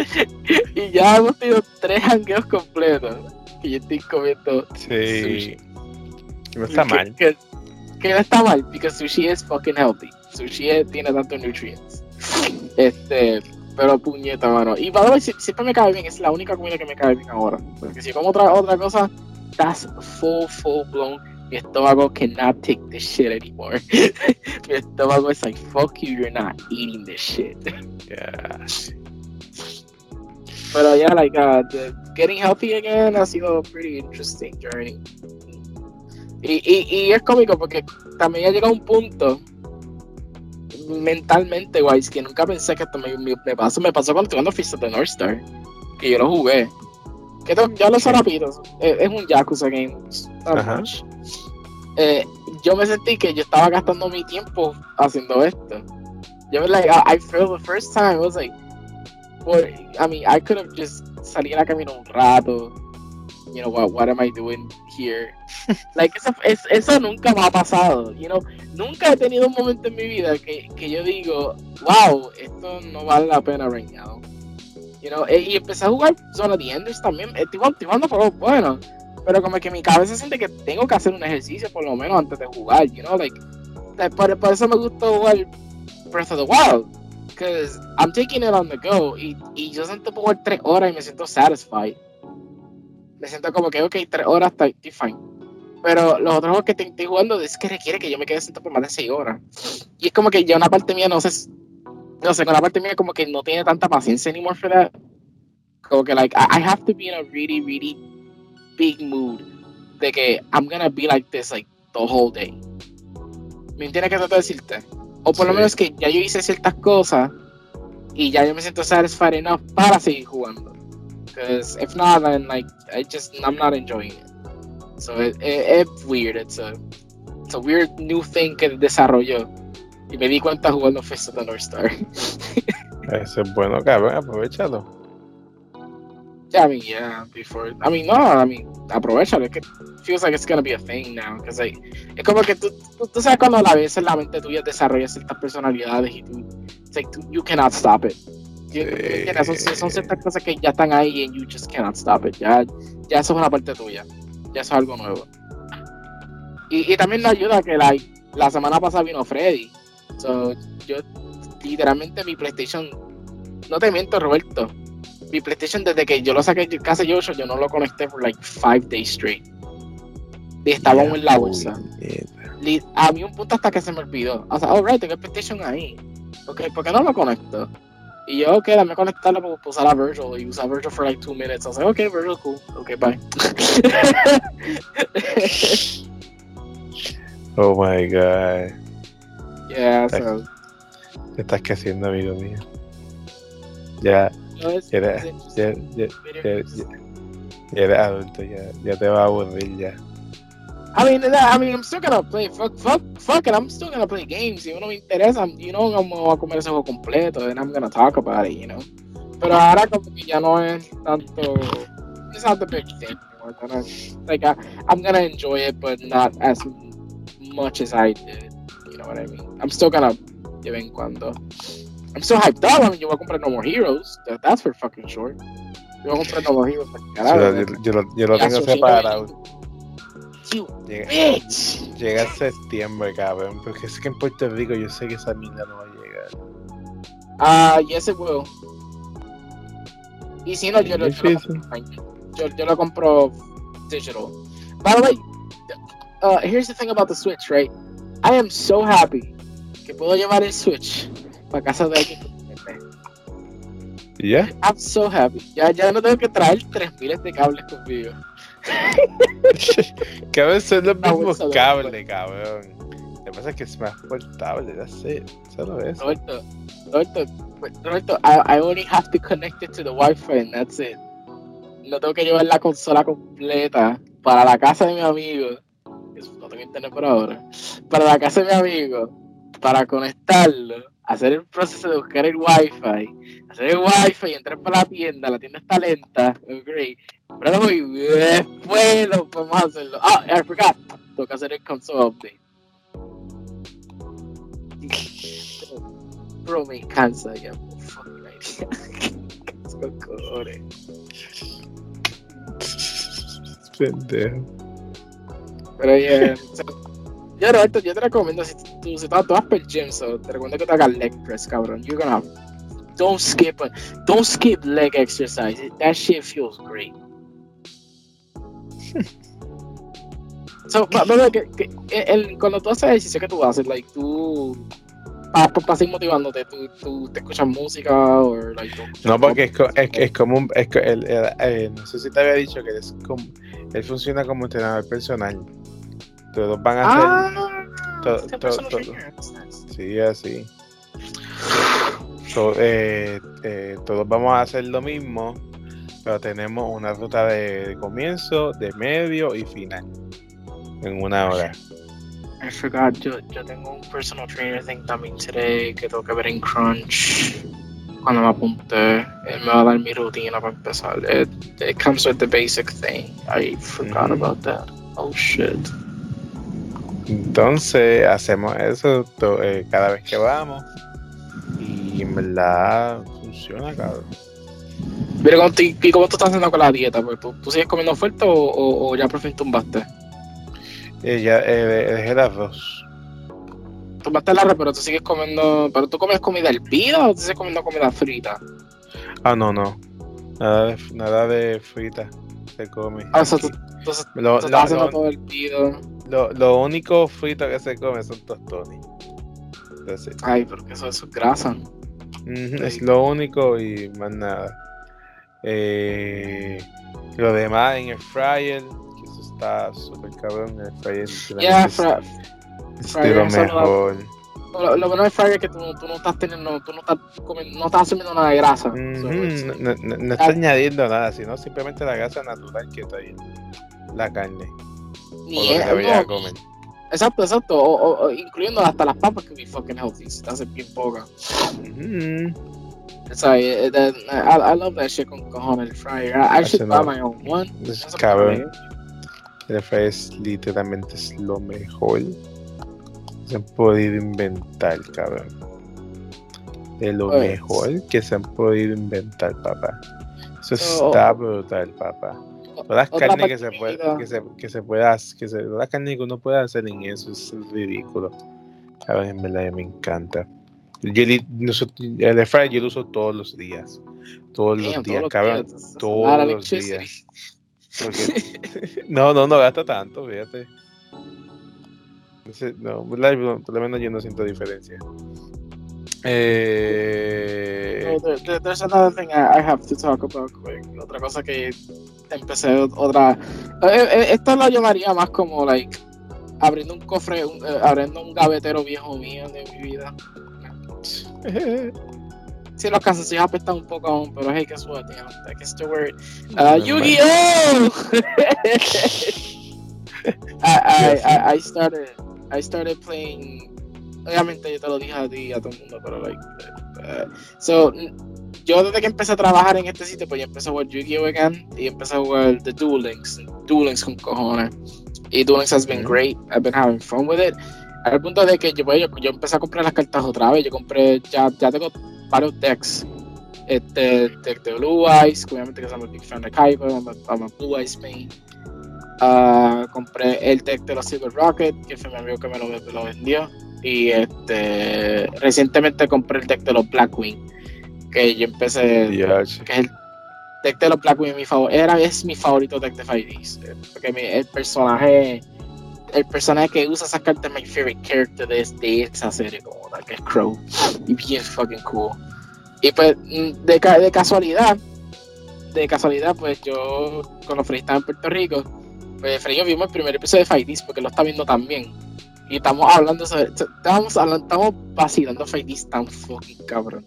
y ya hemos tenido tres hangueos completos. Que yo estoy comiendo sí. sushi. No está mal. Que, no está mal, porque sushi es fucking healthy. Sushi tiene tantos nutrients. Este, pero puñeta, mano. Y para siempre me cae bien, es la única comida que me cae bien ahora. Porque si como otra, otra cosa, that's full, full blown. Mi estómago cannot take this shit anymore. Mi estómago es like, fuck you, you're not eating this shit. Yeah. Pero ya, yeah, like, uh, the getting healthy again ha sido a pretty interesting journey. Y, y, y es cómico porque también ya llega un punto mentalmente, guys, que nunca pensé que esto me, me, pasó. Me pasó cuando jugando Fist of the North Star, que yo lo jugué. Que ya lo sé rápido, es, es, un Yakuza game. Eh, yo me sentí que yo estaba gastando mi tiempo haciendo esto. Yo, like, I, I feel the first time, I was like, Well, I mean, I could have just salido a caminar un rato. You know, what, what am I doing here? like, eso, eso nunca me ha pasado. You know, nunca he tenido un momento en mi vida que, que yo digo, wow, esto no vale la pena right now. You know, e, y empecé a jugar Zona the Enders también. Estoy, estoy jugando por bueno. Pero como que mi cabeza siente que tengo que hacer un ejercicio por lo menos antes de jugar. You know, like, por, por eso me gusta jugar Breath of the Wild because I'm taking it on the go y, y yo siento por tres horas y me siento satisfied. Me siento como que, ok, tres horas está fine. Pero los otros juegos que estoy jugando es que requiere que yo me quede sentado por más de seis horas. Y es como que ya una parte mía no sé, no sé, una parte mía como que no tiene tanta paciencia anymore for that. Como que, like, I, I have to be in a really, really big mood de que I'm gonna be like this, like, the whole day. ¿Me entiendes qué trato de decirte? O por lo menos que ya yo hice ciertas cosas y ya yo me siento satisfied enough para seguir jugando. Because if not, then like I just I'm not enjoying it. So it, it, it's weird. It's a it's a weird new thing que desarrolló y me di cuenta jugando Fist of the North Star. Eso es bueno, cabrón, aprovechalo. Yeah, I mean, yeah, before. I mean, no, I mean, aprovechalo. It feels like it's gonna be a thing now. Because like, es como que tú, tú, tú sabes cuando a la en la mente tuya desarrollas ciertas personalidades y tú, it's like, you cannot stop it. Son, son, ciertas cosas que ya están ahí y you just cannot stop it. Ya, ya eso es una parte tuya. Ya eso es algo nuevo. Y, y también nos ayuda que like, la semana pasada vino Freddy. So, yo, literalmente mi PlayStation, no te miento, Roberto mi PlayStation desde que yo lo saqué de casa yo, yo no lo conecté por like five days straight. Y estaba en la bolsa. A mí un punto hasta que se me olvidó. O sea, alright, tengo el PlayStation ahí. Okay, ¿por qué no lo conecto? Y yo, ok, dame conectarlo para usar a Virgil. Y usar Virgil for like two minutes. Was like, ok, Virgil, cool. Ok, bye. Oh my god. Yeah, so. ¿Qué estás haciendo, amigo mío? Ya, No, it's- ya, it's ya, ya, ya, ya adulto, ya, ya te va a aburrir ya. I mean, that- I mean, I'm still gonna play. Fuck, fuck, fuck it. I'm still gonna play games. Si uno me interesa, you know, vamos a comer ese juego completo, and I'm gonna talk about it, you know. Pero ahora como que ya no es tanto. It's not the big thing. anymore, gonna- Like I, I'm gonna enjoy it, but not as much as I did. You know what I mean? I'm still gonna de vez en cuando. I'm still hyped up. I mean, yo voy a comprar No More Heroes. That, that's for fucking sure. Yo voy a comprar No More Heroes. para Yo, carajo. yo- yo lo, yo lo tengo separado. You Llega, bitch. llega septiembre, cabrón. Porque es que en Puerto Rico yo sé que esa mierda no va a llegar. Ah, yes it will. Y si no, yo, lo- yo, lo, yo, yo lo compro digital. By the way, uh, here's the thing about the Switch, right? I am so happy que puedo llevar el Switch para casa de alguien. me preste. ¿Y ya? I'm so happy. Ya, ya no tengo que traer 3000 de cables conmigo. Cabrón, son los mismos cables, cabrón. Lo que pasa es que es más portable, that's it. Solo eso. Roberto, Roberto, Roberto, I, I only have to connect it to the Wi-Fi and that's it. No tengo que llevar la consola completa para la casa de mi amigo. No tengo internet por ahora. Para la casa de mi amigo. Para conectarlo. Hacer el proceso de buscar el Wi-Fi. Hacer el Wi-Fi y entrar para la tienda. La tienda está lenta. Ok. Pero y después lo podemos hacerlo. Ah, I forgot. Que hacer el console update. Bro, me cansa ya. Fucking idea. Pendejo. Pero ya. so, yo, Roberto, yo te recomiendo si tú, si tú, tú vas per gym, so, te recomiendo que te hagas leg press, cabrón. You're gonna. Don't skip, don't skip leg exercise. That shit feels great. so, but, but, que, que, el, cuando tú haces ejercicio que tú haces, like, tú. Para pa, pa seguir motivándote, tú, tú te escuchas música o, like, No, porque es, co- es, es como un. Es, el- el- no sé si te había dicho que es como, él funciona como entrenador personal. Todos van a. Ah, to- este to- to- nice. Sí, así. So, eh, eh, todos vamos a hacer lo mismo, pero tenemos una ruta de, comienzo, de medio y final. En una hora. I forgot, yo, yo tengo un personal trainer thing también today que tengo que ver en Crunch. Cuando me apunté, él me va a dar mi rutina para empezar. It, it comes with the basic thing. I forgot Mhm. about that. Oh shit. Entonces hacemos eso to- eh, cada vez que vamos. Y en verdad funciona, cabrón. Pero ¿cómo, te- ¿y cómo tú estás haciendo con la dieta? Porque ¿Tú, tú sigues comiendo fuerte o, o, o ya por fin tumbaste? Eh, ya eh, dejé el arroz. Tumbaste el arroz, pero tú sigues comiendo. ¿Pero tú comes comida hervida o tú sigues comiendo comida frita? Ah, no, no. Nada de, nada de frita se come. Ah, o sea, tú, Lo, estás haciendo lo- todo hervido. Lo- lo único frito que se come son tostones. Entonces, Ay, porque eso, eso es grasa. Es lo único y más nada. Eh, lo demás en el fryer, que eso está súper cabrón. El fryer es, fra- es fryer lo mejor. Lo, lo bueno del fryer es que tú, tú no estás teniendo, tú no estás comiendo, no estás asumiendo nada de grasa. So, no, no- no- no Ah. está añadiendo nada, sino simplemente la grasa natural que está ahí. La carne. Ni que comer. Exacto, exacto. O, o- incluyendo hasta las papas que be fucking healthy. Si te hacen bien poca. Ujú. O sea, eh, eh, I, I love that shit con cojones el fryer. I, I should buy my own one. Es cabrón. El fryer es literalmente es lo mejor que se han podido inventar, cabrón. De lo Pues- mejor que se han podido inventar, papá. Eso So- está brutal, papá. Todas las carnes que se, puede, que, se, que se pueda hacer, que se, todas las carnes que uno puede hacer en eso es ridículo. Cabrón, en verdad me encanta. Yo, el air fryer yo lo uso todos los días. Todos los días, todos cabrón. a todos los días. Porque- no, no, no gasta tanto, fíjate. No, por lo menos yo no siento diferencia. Eh, No, there- there- there's another thing I, I have to talk about quick. Otra cosa que empecé, otra. eh, eh, Esto lo llamaría más como, like. abriendo un cofre, un, eh, abriendo un gavetero viejo mío de mi vida. Sí, los calzoncillos apestan un poco aún, pero hey, guess what? You know, that is the word. Uh, Yu-Gi-Oh! I, I, I started I started playing. Obviamente yo te lo dije a ti y a todo el mundo, pero like. Uh, so, yo desde que empecé a trabajar en este sitio, pues yo empecé a jugar Yu-Gi-Oh! again y empecé a jugar The Duel Links. Duel Links con cojones. Y Duel Links has been great. I've been having fun with it. Al punto de que yo, pues, yo, yo empecé a comprar las cartas otra vez. Yo compré, ya, ya tengo varios decks. Este, deck de Blue Eyes, obviamente que somos big fan de Kaiba, I'm a, I'm a Blue Eyes main. Uh, compré el deck de los Silver Rocket, que fue mi amigo que me lo, me lo, vendió. Y este recientemente compré el deck de los Blackwing, que yo empecé. Que es el deck de los Blackwing mi favor, era, es mi favorito deck de 5Ds. Porque mi, el personaje. El personaje que usa esas cartas es mi favorite character de, de esa serie, como la que es Crow. Y bien fucking cool. Y pues, de, de casualidad, de casualidad, pues yo, cuando Freddy estaba en Puerto Rico, pues Freddy yo vimos el primer episodio de Fight porque lo está viendo también. Y estamos hablando sobre. Estamos, hablando, estamos vacilando Fight tan fucking cabrón.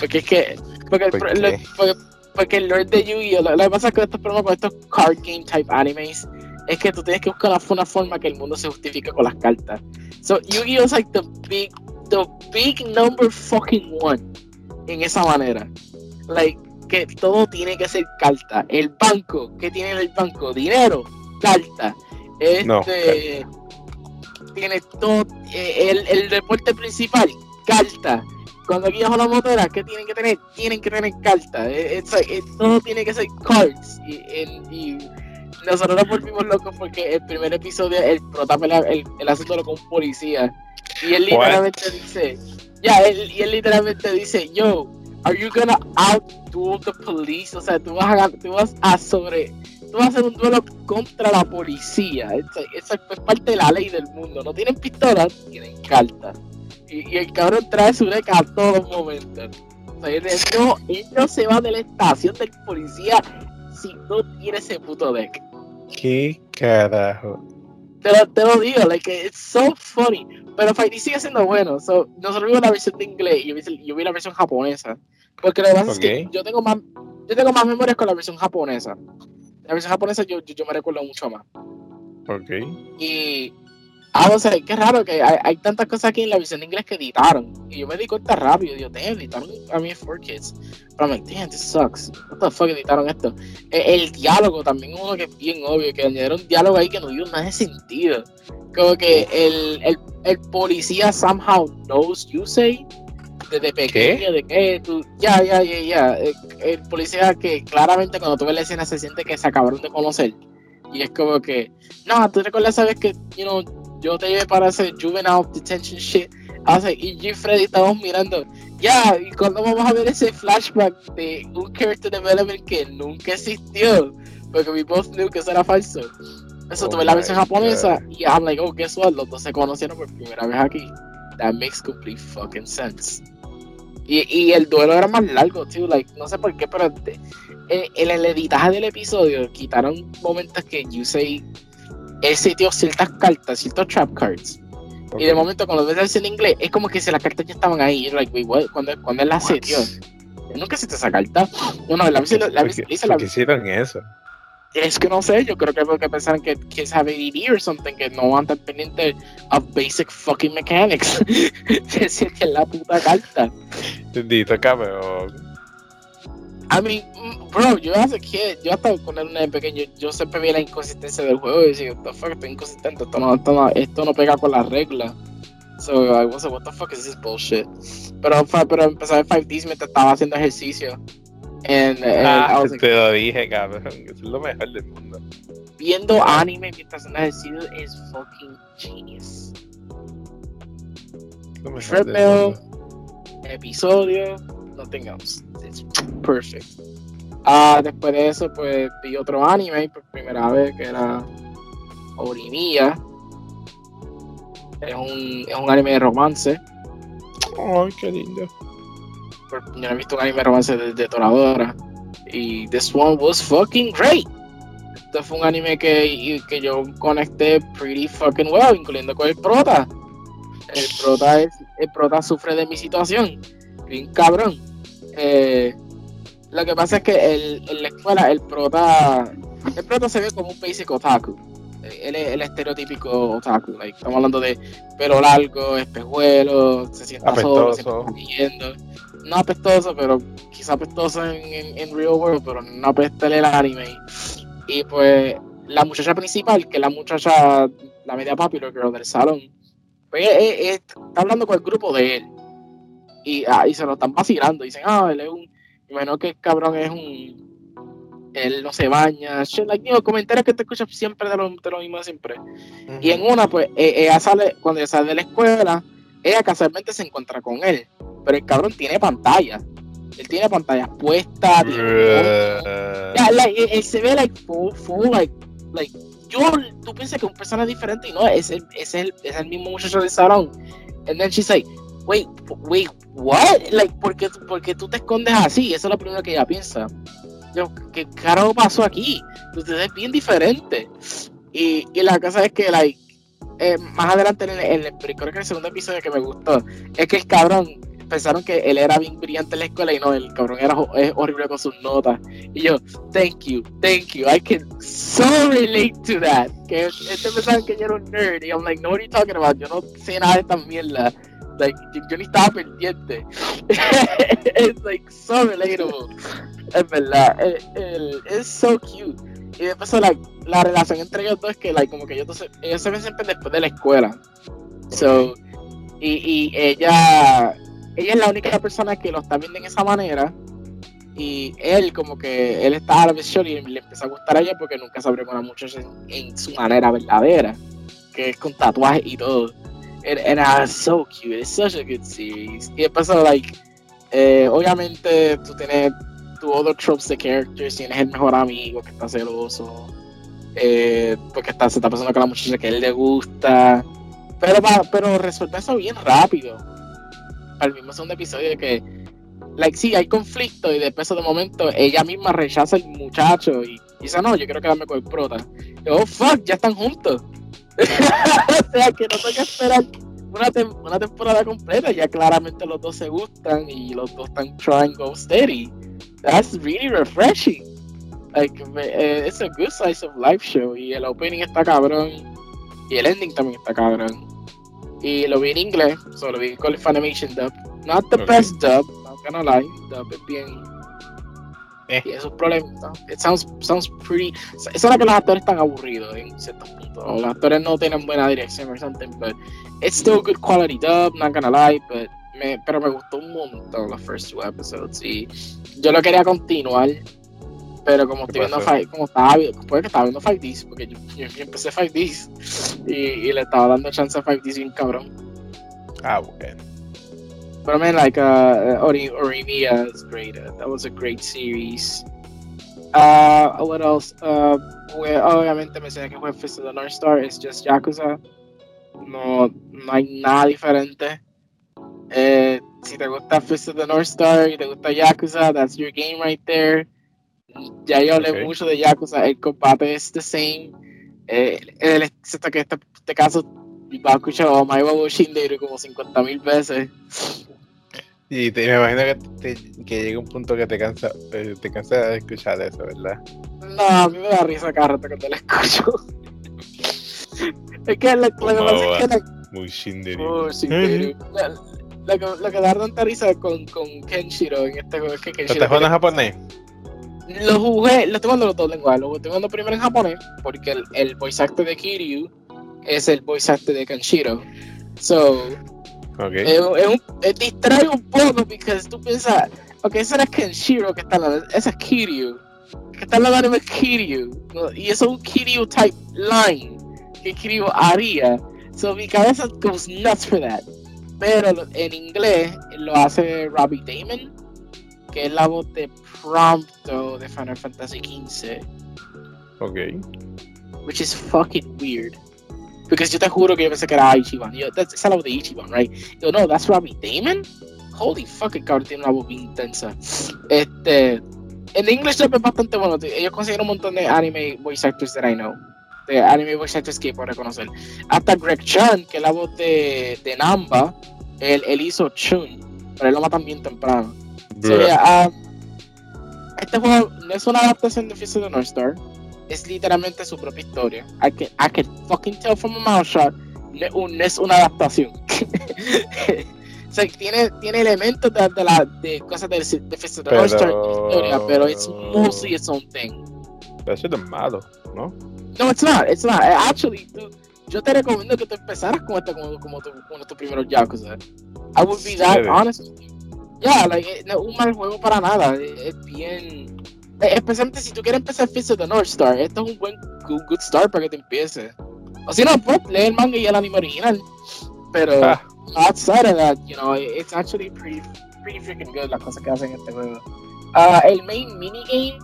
Porque es que. Porque, ¿Por el, porque, porque el Lord de Yu-Gi-Oh! Lo, lo que pasa con estos programas, con estos card game type animes, es que tú tienes que buscar una, forma que el mundo se justifique con las cartas. So, Yu-Gi-Oh! is like the big, the big number fucking one en esa manera. Like, que todo tiene que ser carta. El banco, ¿qué tiene el banco? Dinero, carta. Este, No, tiene todo. eh, el, el deporte principal, carta. Cuando aquí bajo la motora, ¿qué tienen que tener? Tienen que tener carta. Eh, it's like, eh, todo tiene que ser cards. Y, nosotros nos volvimos locos porque el primer episodio, el prota pelea el, el asunto con un policía. Y él What? literalmente dice, ya, él, y él literalmente dice, yo, are you gonna outduel the police? O sea, tú vas a, tú vas a sobre, tú vas a hacer un duelo contra la policía. Eso es parte de la ley del mundo. No tienen pistolas, tienen cartas. Y, y el cabrón trae su deck a todos momentos. O sea, él, no, él no se va de la estación del policía si no tiene ese puto deck. ¿Qué carajo? Te lo, te lo digo, like, it's so funny. Pero Fight sigue siendo bueno. So, nosotros vimos la versión de inglés y yo vi, yo vi la versión japonesa. Porque lo que pasa es que yo tengo más yo tengo más memorias con la versión japonesa. La versión japonesa yo, yo, yo me recuerdo mucho más. Ok. Y. Ah, o sea, qué raro que hay, hay tantas cosas aquí en la versión de inglés que editaron. Y yo me di cuenta rápido. Digo, damn, editaron a mí 4Kids. Pero I'm like, damn, this sucks. What the fuck editaron esto? Eh, El, diálogo también es uno que es bien obvio. Que añadieron diálogo ahí que no dio nada de sentido. Como que el, el, el policía somehow knows you say desde pequeño de que tú ya ya ya ya el, el policía que claramente cuando tú ves la escena se siente que se acabaron de conocer. Y es como que no tú recuerdas sabes que you know, yo te llevé para hacer juvenile detention shit like, y y Freddy estábamos mirando ya y cuando vamos a ver ese flashback de un character development que nunca existió porque we both knew que eso era falso. Eso Oh tuve la versión japonesa y I'm like oh guess what los dos se conocieron por primera vez aquí. That makes complete fucking sense y, y el duelo era más largo, tío. Like, no sé por qué, pero en, en el editaje del episodio quitaron momentos que Yusei él sitió ciertas cartas, ciertos trap cards. Y de momento, cuando ves la en inglés, es como que si las cartas ya estaban ahí. Like, wait, what? ¿Cuándo, cuándo él setió? Yo nunca cité esa carta. No, no, la versión, la, ¿Por versión- qué, hice por la- qué hicieron eso? Es que no sé, yo creo que es porque pensaron que kids have ADD or something, que no van estar pendientes of basic fucking mechanics. Decir que es la puta carta. Bendito cabrón. I mean, bro, yo as a kid, yo hasta con el nene pequeño, yo siempre vi la inconsistencia del juego y decía, what the fuck, esto es inconsistente, esto no, esto no, esto no pega con las reglas. So I was like, what the fuck is this bullshit? Pero, pero empecé a ver 5Ds mientras estaba haciendo ejercicio. And, and Ah, like, te lo dije, cabrón. Eso es lo mejor del mundo. viendo anime mientras ejercicio es fucking genius. Treadmill, episodio, nothing else. It's perfect. Ah, después de eso, pues vi otro anime por primera vez que era Orimiya. Es un, es un anime de romance. Ay, qué lindo. Yo no he visto un anime romance de, de Toradora. Y this one was fucking great. este fue un anime que, que yo conecté pretty fucking well, incluyendo con el prota. El prota, es, el prota sufre de mi situación, bien cabrón. Eh, lo que pasa es que el, en la escuela el prota, el prota se ve como un basic otaku. Él es el estereotípico otaku. estamos hablando de pelo largo, espejuelos, se sienta solo, se está No apestoso, pero quizá apestoso en, en, Real World, pero no apesta el anime. Y pues la muchacha principal, que es la muchacha, la media popular girl del salón, pues está hablando con el grupo de él. Y, ah, y se lo están vacilando. Dicen, ah, él es un. Imagino que el cabrón es un. Él no se baña. like, digo, comentarios que te escuchas siempre de lo, de lo mismo siempre. Y en una, pues, e, ella sale, cuando ella sale de la escuela, ella casualmente se encuentra con él. Pero el cabrón tiene pantalla. Él tiene pantalla puesta. él, se ve like full, full, like, like yo, tú piensas que un personaje diferente y no, es el, es el, es el mismo muchacho de salón. And then she's like, wait, wait, what? Like, ¿por qué, ¿por qué tú te escondes así? Eso es lo primero que ella piensa. Yo, ¿qué carajo pasó aquí? Ustedes es bien diferente. Y, y la cosa es que, like, eh, más adelante en el, en creo que el segundo episodio que me gustó, es que el cabrón pensaron que él era bien brillante en la escuela y no, el cabrón era es horrible con sus notas. Y yo, thank you, thank you, I can so relate to that. Que este pensaban que yo era un nerd y I'm like, no, what are you talking about? Yo no sé nada de esta mierda. Like, yo, ni estaba pendiente. it's like so relatable. Es verdad, es so cute. Y después la, la relación entre ellos dos es que like, como que ellos, ellos se ven siempre después de la escuela. So, y, y ella ella es la única persona que lo está viendo en esa manera. Y él, como que él está a la visión y le empieza a gustar a ella porque nunca se abrió con la muchacha en, su manera verdadera, que es con tatuajes y todo. Era so cute, it's such a good series. Y después, like, eh, obviamente tú tienes tu other tropes de characters, tienes el mejor amigo que está celoso, eh, porque está, se está pasando con la muchacha que a él le gusta. Pero, pero resuelve eso bien rápido al mismo segundo episodio que, like, sí, hay conflicto y después de momento ella misma rechaza al muchacho y dice, no, yo quiero quedarme con el prota. Oh, fuck, ya están juntos. o sea, que no tengo que esperar una, una, temporada completa, ya claramente los dos se gustan y los dos están trying go steady. That's really refreshing. Like, eh, it's a good size of life show y el opening está cabrón y el ending también está cabrón. Y lo vi en inglés, solo lo vi con Funimation dub. Not the best dub, not gonna lie, dub es bien. Eh. Y esos problemas, it sounds, sounds pretty. Eso es que los actores están aburridos en ciertos puntos. O los actores no tienen buena dirección or something, but it's still good quality dub, not gonna lie, but me, pero me gustó un montón los first two episodes. Y yo lo quería continuar, pero como estoy viendo five, como estaba, puede que estaba viendo 5Ds, porque yo, yo, empecé 5Ds y, y, le estaba dando chance a 5Ds bien cabrón. Ah, bueno. But I mean, like, uh, Ori, Orimiya is great. Uh, that was a great series. Uh, what else? Uh, well, obviamente mencioné que fue Fist of the North Star. It's just Yakuza. No, no hay nada diferente. Eh, si te gusta Fist of the North Star y te gusta Yakuza, that's your game right there. Ya yo hablé mucho de Yakuza, el combate es the same. Eh, el, excepto que este, este caso va a escuchar a Omaiwa Shinderu como 50 mil veces. Y te, me imagino que, que llega un punto que te cansa, eh, te cansa de escuchar eso, ¿verdad? No, a mí me da risa cada rato que te la escucho. es que lo, que pasa es que... Muy Shinderu. Muy Shinderu. lo, que, lo que da tanta risa con, con Kenshiro en este juego es que Kenshiro... ¿Te japonés? Lo jugué, lo estoy jugando los dos lenguajes. Lo estoy jugando primero en japonés, porque el, el voice actor de Kiryu es el voice actor de Kanshiro. So, okay. es, un, distrae un poco, porque tú piensas, ok, ese era Kanshiro que está ese es Kiryu. Que está hablando es Kiryu. Y eso es un Kiryu type line que Kiryu haría. So, mi cabeza goes nuts for that. Pero en inglés lo hace Robbie Damon, que es la voz de Prompto de Final Fantasy XV. Ok. Which is fucking weird. Because yo te juro que yo pensé que era Ichiban. Yo, that's, la voz de Ichiban, right? Yo, no, that's Robbie Damon. Holy fucking cabrón, tiene una voz bien intensa. Este. en English dub es bastante bueno. Ellos consiguen un montón de anime voice actors that I know. De anime voice actors que puedo reconocer. Hasta Greg Chan, que es la voz de, de Namba, él, él hizo Chun, pero él lo matan bien temprano. So, yeah, um, este juego no es una adaptación de of the North Star, es literalmente su propia historia. I can, I can fucking tell from a mouth shot, no, no es una adaptación. o sea, tiene, tiene elementos de, de, la, de cosas de, de Fist of the North Star historia, pero it's mostly its own thing. Pero eso es malo, ¿no? No, it's not, it's not. Actually, tú, yo te recomiendo que tú empezaras con esto como, como, tu, como tus primeros Yakuza. I would be that honest with you. Yeah, like, eh, no es un mal juego para nada. Es, es bien. eh, Especialmente si tú quieres empezar Fist of the North Star, esto es un buen good, good start para que te empieces. O si no, pues lee el manga y el anime original. Pero Ah. outside of that, you know, it's actually pretty, pretty freaking good las cosas que hacen en este juego. Ah, el main minigame,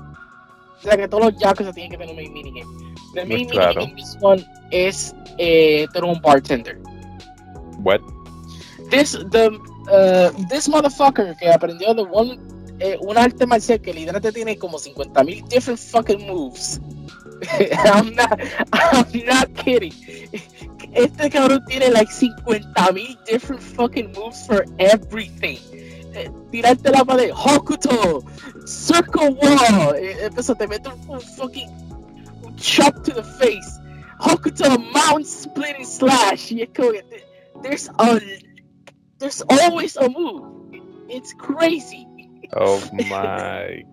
o sea que todos los Yakuza tienen que tener un main minigame. El main Pues claro. minigame this one es eh, tener un bartender. What? This, the, uh, this motherfucker que aprendió de one, eh, un arte marcial que literalmente tiene como 50.000 different fucking moves. I'm not, I'm not kidding. Este cabrón tiene like 50.000 different fucking moves for everything. Eh, Tirarte la pared, Hokuto, Circle Wall, eh, empezó, te mete un, un fucking un chop to the face, Hokuto, Mount Splitting Slash, y es como que there's a there's always a move. It's crazy. Oh my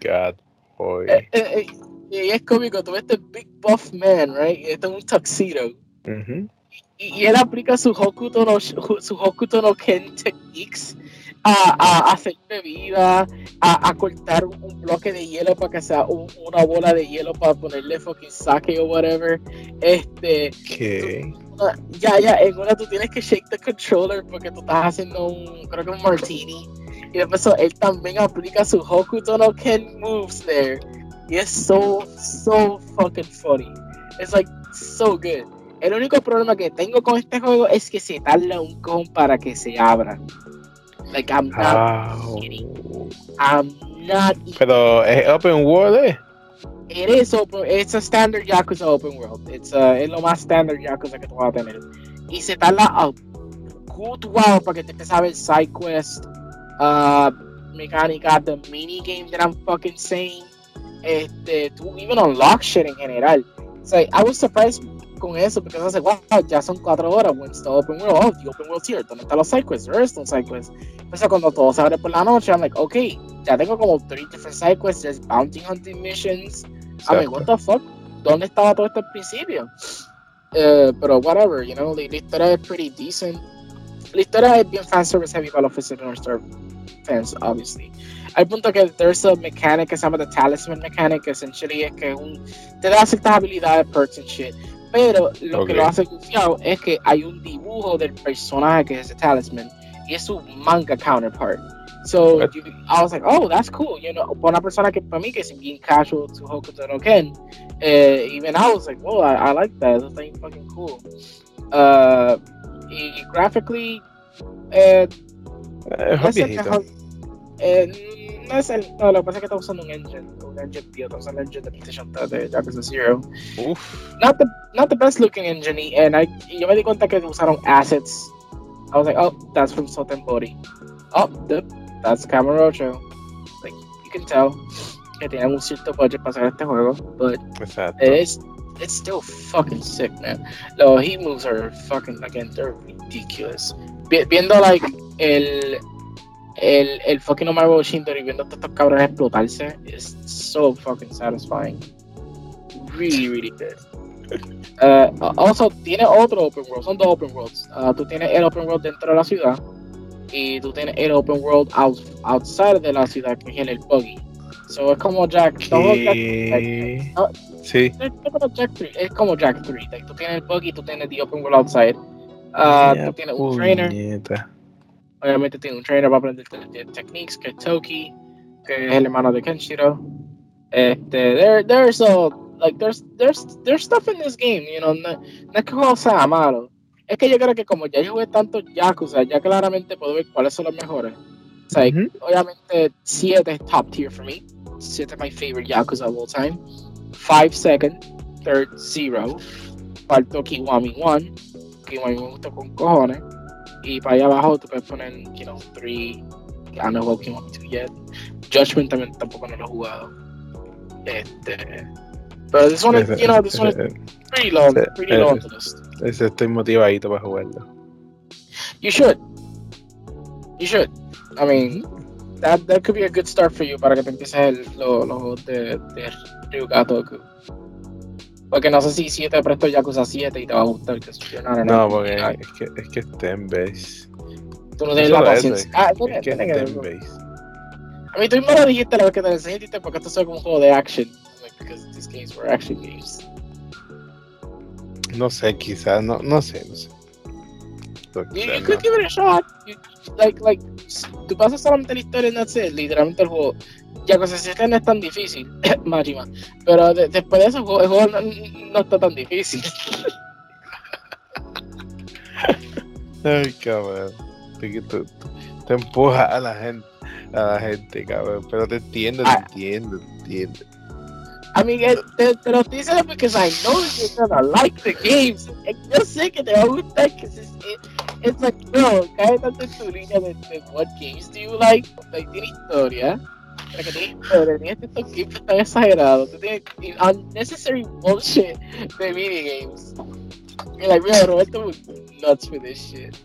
god, boy. Eh, eh, eh, y es cómico, tú ves este big buff man, right? Y este es un tuxedo. Ujú. Y, y él aplica su Hokuto no, su Hokuto no Ken techniques a, a hacer bebida, a, a cortar un, un bloque de hielo para que sea un- una bola de hielo para ponerle fucking sake o whatever. Este, ¿Qué? una- ya, ya, en una tú tienes que shake the controller porque tú estás haciendo un, creo que un martini. Y después so, él también aplica su Hokuto no Ken moves there. Y es so, so fucking funny. It's like so good. El único problema que tengo con este juego es que se tarda un cojón para que se abra. Like, I'm not, Ah, I'm not pero es open world, eh. It is open. It's a standard Yakuza open world. It's uh, es lo más standard Yakuza que tú vas a tener. Y se tarda a good while para que te empieces a ver side quest, uh, mecánica, the mini game that I'm fucking saying. Este, tú even unlock shit en general. So I was surprised con eso porque sé, wow, ya son cuatro horas. When's the open world? Oh, the open world's here. ¿Dónde están los side quests? There is no side quests. Entonces cuando todo se abre por la noche, I'm like, okay, ya tengo como three different side quests. There's bounty hunting missions. I mean, what the fuck? ¿Dónde estaba todo esto al principio? Eh, pero whatever, you know, la, la historia es pretty decent. La historia es bien fan service heavy para los Star fans, obviously. Al punto que there's a mechanic que se llama the talisman mechanic, que essentially es que un, te da ciertas habilidades, perks and shit. Pero lo que Ok. lo hace confiado es que hay un dibujo del personaje que es el talisman y es su manga counterpart. So you, I was like, oh, that's cool. You know, una persona que para mí que es bien casual to Hokuto no Ken, eh, even I was like, whoa, I, I like that. That's like fucking cool. Uh, y graphically, eh, Es no es el viejito. eh, no es el, no, lo que pasa es que está usando un engine, un engine tío, está usando el engine de PlayStation 3 de Yakuza Zero. Uf. Not the, not the best looking engine, y, and I, y yo me di cuenta que usaron assets. I was like, oh, that's from Sotenbori. Oh, the, that's Camarocho. Like, you can tell que tienen un cierto budget para hacer este juego, but Exacto. it's, it's still fucking sick, man. Los heat moves are fucking, again, they're ridiculous. Vi- viendo, like, el, el, el fucking Omar Shindori viendo a estos cabrones explotarse is so fucking satisfying. Really, really good. Uh, also, tiene otro open world, son dos open worlds. Uh, tú tienes el open world dentro de la ciudad y tú tienes el open world out, outside de la ciudad, que es el buggy. So es como Jack. ¿Qué? Ah. Sí. es como Jack 3. Es como Jack 3. Like, tú tienes el buggy, tú tienes the open world outside. Uh, tú tienes un trainer. Obviamente tiene un trainer para aprender te- te- techniques, que es Toki, que es el hermano de Kenshiro. Este, there, there's a, like, there's, there's, there's stuff in this game, you know, no, no es que juego sea malo. Es que yo creo que como ya yo jugué tanto Yakuza, ya claramente puedo ver cuáles son los mejores. O sea, obviamente 7 es top tier for me. siete my favorite Yakuza of all time. Five second, third zero. Faltó Kiwami 1. Kiwami me gustó con cojones. Y para allá abajo tú puedes poner, you know, 3. I don't know Kiwami 2 yet. Judgment también tampoco no lo he jugado. Este. Pero this one, is, you know, this one is pretty low, pretty on the list. Ese estoy motivadito para jugarlo. You should. You should. I mean, that, that could be a good start for you para que te empieces los lo juegos de, de Ryuga Toku. Porque no sé si, si te presto Yakuza 7 y te va a gustar. Que no, no, porque es que, es que es ten base. Tú no tienes la paciencia. Ah, es que es ten base. A mí tú mismo lo dijiste la vez que te lo enseñaste porque esto es como un juego de action. Like, because these games were action games. No sé, quizás, no, no sé, no sé. You, you could give it a shot. You, like, like, tú pasas solamente la historia en it, literalmente el juego. Ya que se no es tan difícil, Majima. Pero de, después de eso, el juego, el juego no, no, está tan difícil. Ay, cabrón. Te, te, te empuja a la gente, a la gente, cabrón. Pero te entiendo, te ah. entiendo, te entiendo. I mean, te, te lo estoy diciendo because I know you're gonna like the games. Yo sé que te va a gustar, because it's, it, it's like, bro, cae tanto en tu línea de, de what games do you like. Like, tiene historia. Para que tiene historia, tiene estos games tan exagerados. Tiene unnecessary bullshit de minigames. You're like, bro, Roberto was nuts for this shit.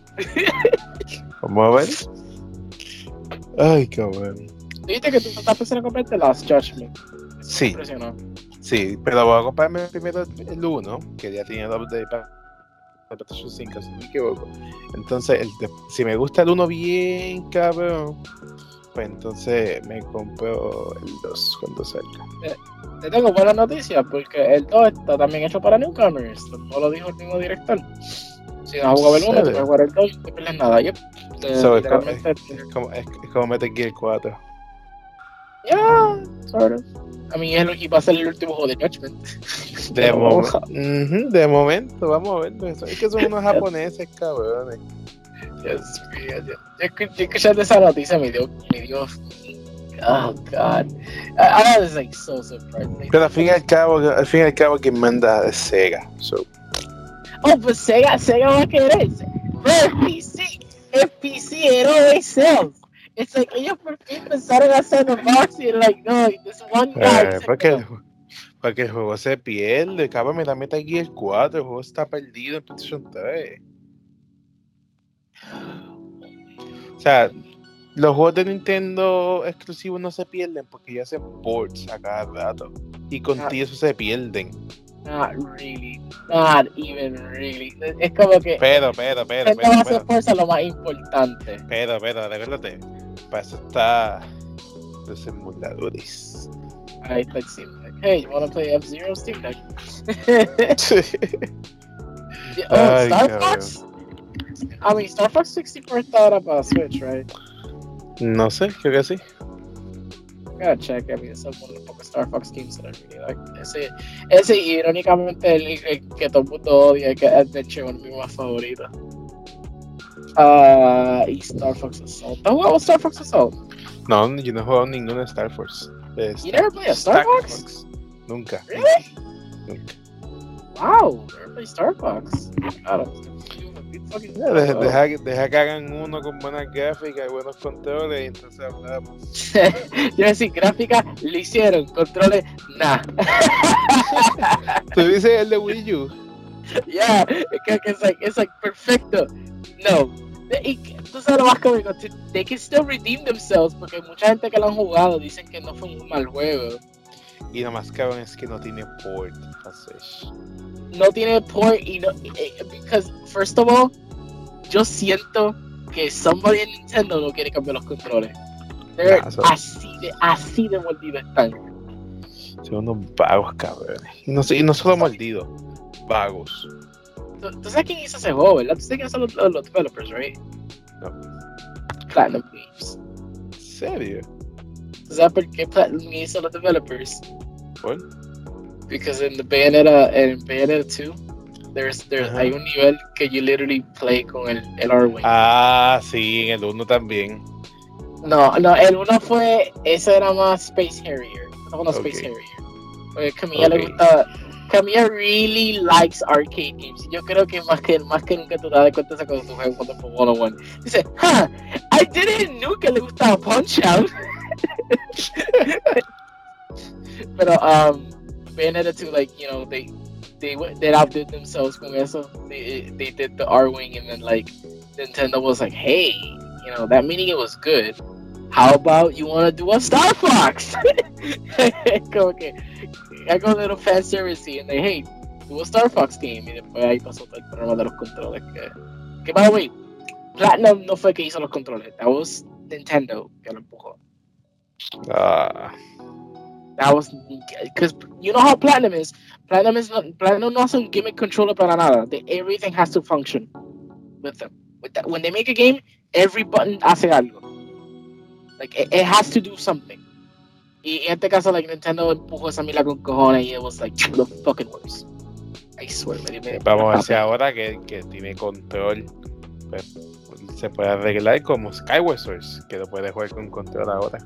Vamos a ver. Ay, cabrón. Dijiste que tú estás pensando en comprarte Last Judgment. Sí. Sí, pero voy a comprarme primero el 1, que ya tiene el update para PlayStation 5, si no me equivoco. Entonces, el, si me gusta el 1 bien, cabrón, pues entonces me compro el 2 cuando salga. Eh, te tengo buenas noticias, porque el 2 está también hecho para newcomers, no lo dijo el mismo director. Si no has jugado el 1, te puedes jugar el 2 y no te pierdes nada. Yep. So, es, como, es, como, es, como Metal Gear 4. Yeah, sort of. A mí es lo que va a ser el último juego de Judgment. De, mo de momento, vamos a ver. Es que son unos japoneses, cabrones. Dios mío, yo, escuchaste esa noticia, me dio, me dio Oh God. I, I was like so surprised. Pero al fin y al cabo, al fin y al cabo quien manda es Sega. So. Oh, pues Sega, Sega va a querer. PC, el PC de sales. It's like ellos por fin pensaron hacer un boxing like no, this one guy. Eh, porque, porque el juego se pierde, cabrón, me la meta aquí el 4, el juego está perdido en PlayStation 3. O sea, los juegos de Nintendo exclusivos no se pierden porque ya hacen ports a cada rato. Y contigo eso se pierden. Not really. Not even really. Es como que. Pero, pero, pero. pero, pero, pero fuerza lo más importante. Pero, pero, recuérdate. Para eso está los emuladores. Ahí está Steam Hey, you wanna play F-Zero Steam Deck? oh, Ay, Star Fox? I mean, Star Fox 64 está ahora para Switch, right? No sé, creo que sí gotta check. I mean, it's one of the pocos Star Fox games that I really like. Ese, ese irónicamente, el, el, que todo el mundo odia, que es Adventure, uno de mis más favoritos. Uh, y Star Fox Assault. ¿Has jugado Star Fox Assault? No, yo no he jugado ninguna Star Fox. Star, you never played a Star, Star Fox? Fox? Nunca. Really? Nunca. Wow, never played Star Fox. Claro. deja, deja, deja, que hagan uno con buenas gráficas y buenos controles y entonces hablamos. Yo decir, gráficas lo hicieron, controles, nada. ¿Tú dices el de Wii U? Yeah, es like, it's like perfecto. No. Y tú sabes lo más cómico, they can still redeem themselves porque mucha gente que lo han jugado dicen que no fue un mal juego. Y lo más cabrón es que no tiene port. No tiene port y no. Eh, because, first of all, yo siento que somebody en Nintendo no quiere cambiar los controles. Nah, so... así de, así de mordido están. Son unos vagos, cabrones. Y no, y no solo mordidos, vagos. ¿Tú, sabes quién hizo ese juego, verdad? ¿Tú sabes quiénes son los, los, developers, right? No. Platinum Games. ¿En serio? ¿Tú sabes por qué Platinum hizo los developers? ¿Por? Because in the Bayonetta, in Bayonetta 2, there's, there's, uh -huh. hay un nivel que you literally play con el, el R-Wing. Ah, sí, en el 1 también. No, no, el 1 fue, eso era más Space Harrier. Estamos en Space Harrier. Porque Camilla le gusta. Camilla really likes arcade games. Yo creo que más que, más que nunca te das cuenta cuando tú juegas Wonderful 101. Dice, huh, I didn't know que le gustaba Punch Out. Pero, um, Bayonetta 2, like, you know, they they they outdid themselves con eso. They, they did the R Wing, and then, like, Nintendo was like, hey, you know, that meaning it was good. How about you want to do a Star Fox? Como que hago a little fan service y they, hey, do a Star Fox game. Y después ahí pasó todo el problema de los controles. Que, que by the way, Platinum no fue que hizo los controles. That was Nintendo que lo empujó. Ah. That was because you know how Platinum is. Platinum is not Platinum no hace un gimmick controller para nada. They, everything has to function with them. With that, when they make a game, every button hace algo. Like it, it has to do something. Y en este caso, like Nintendo empujó esa mila con cojones y it was like the fucking worst. I swear, me, me, Vamos a decir ahora que, que tiene control, pues, se puede arreglar como Skyward Source, que lo puede jugar con control ahora.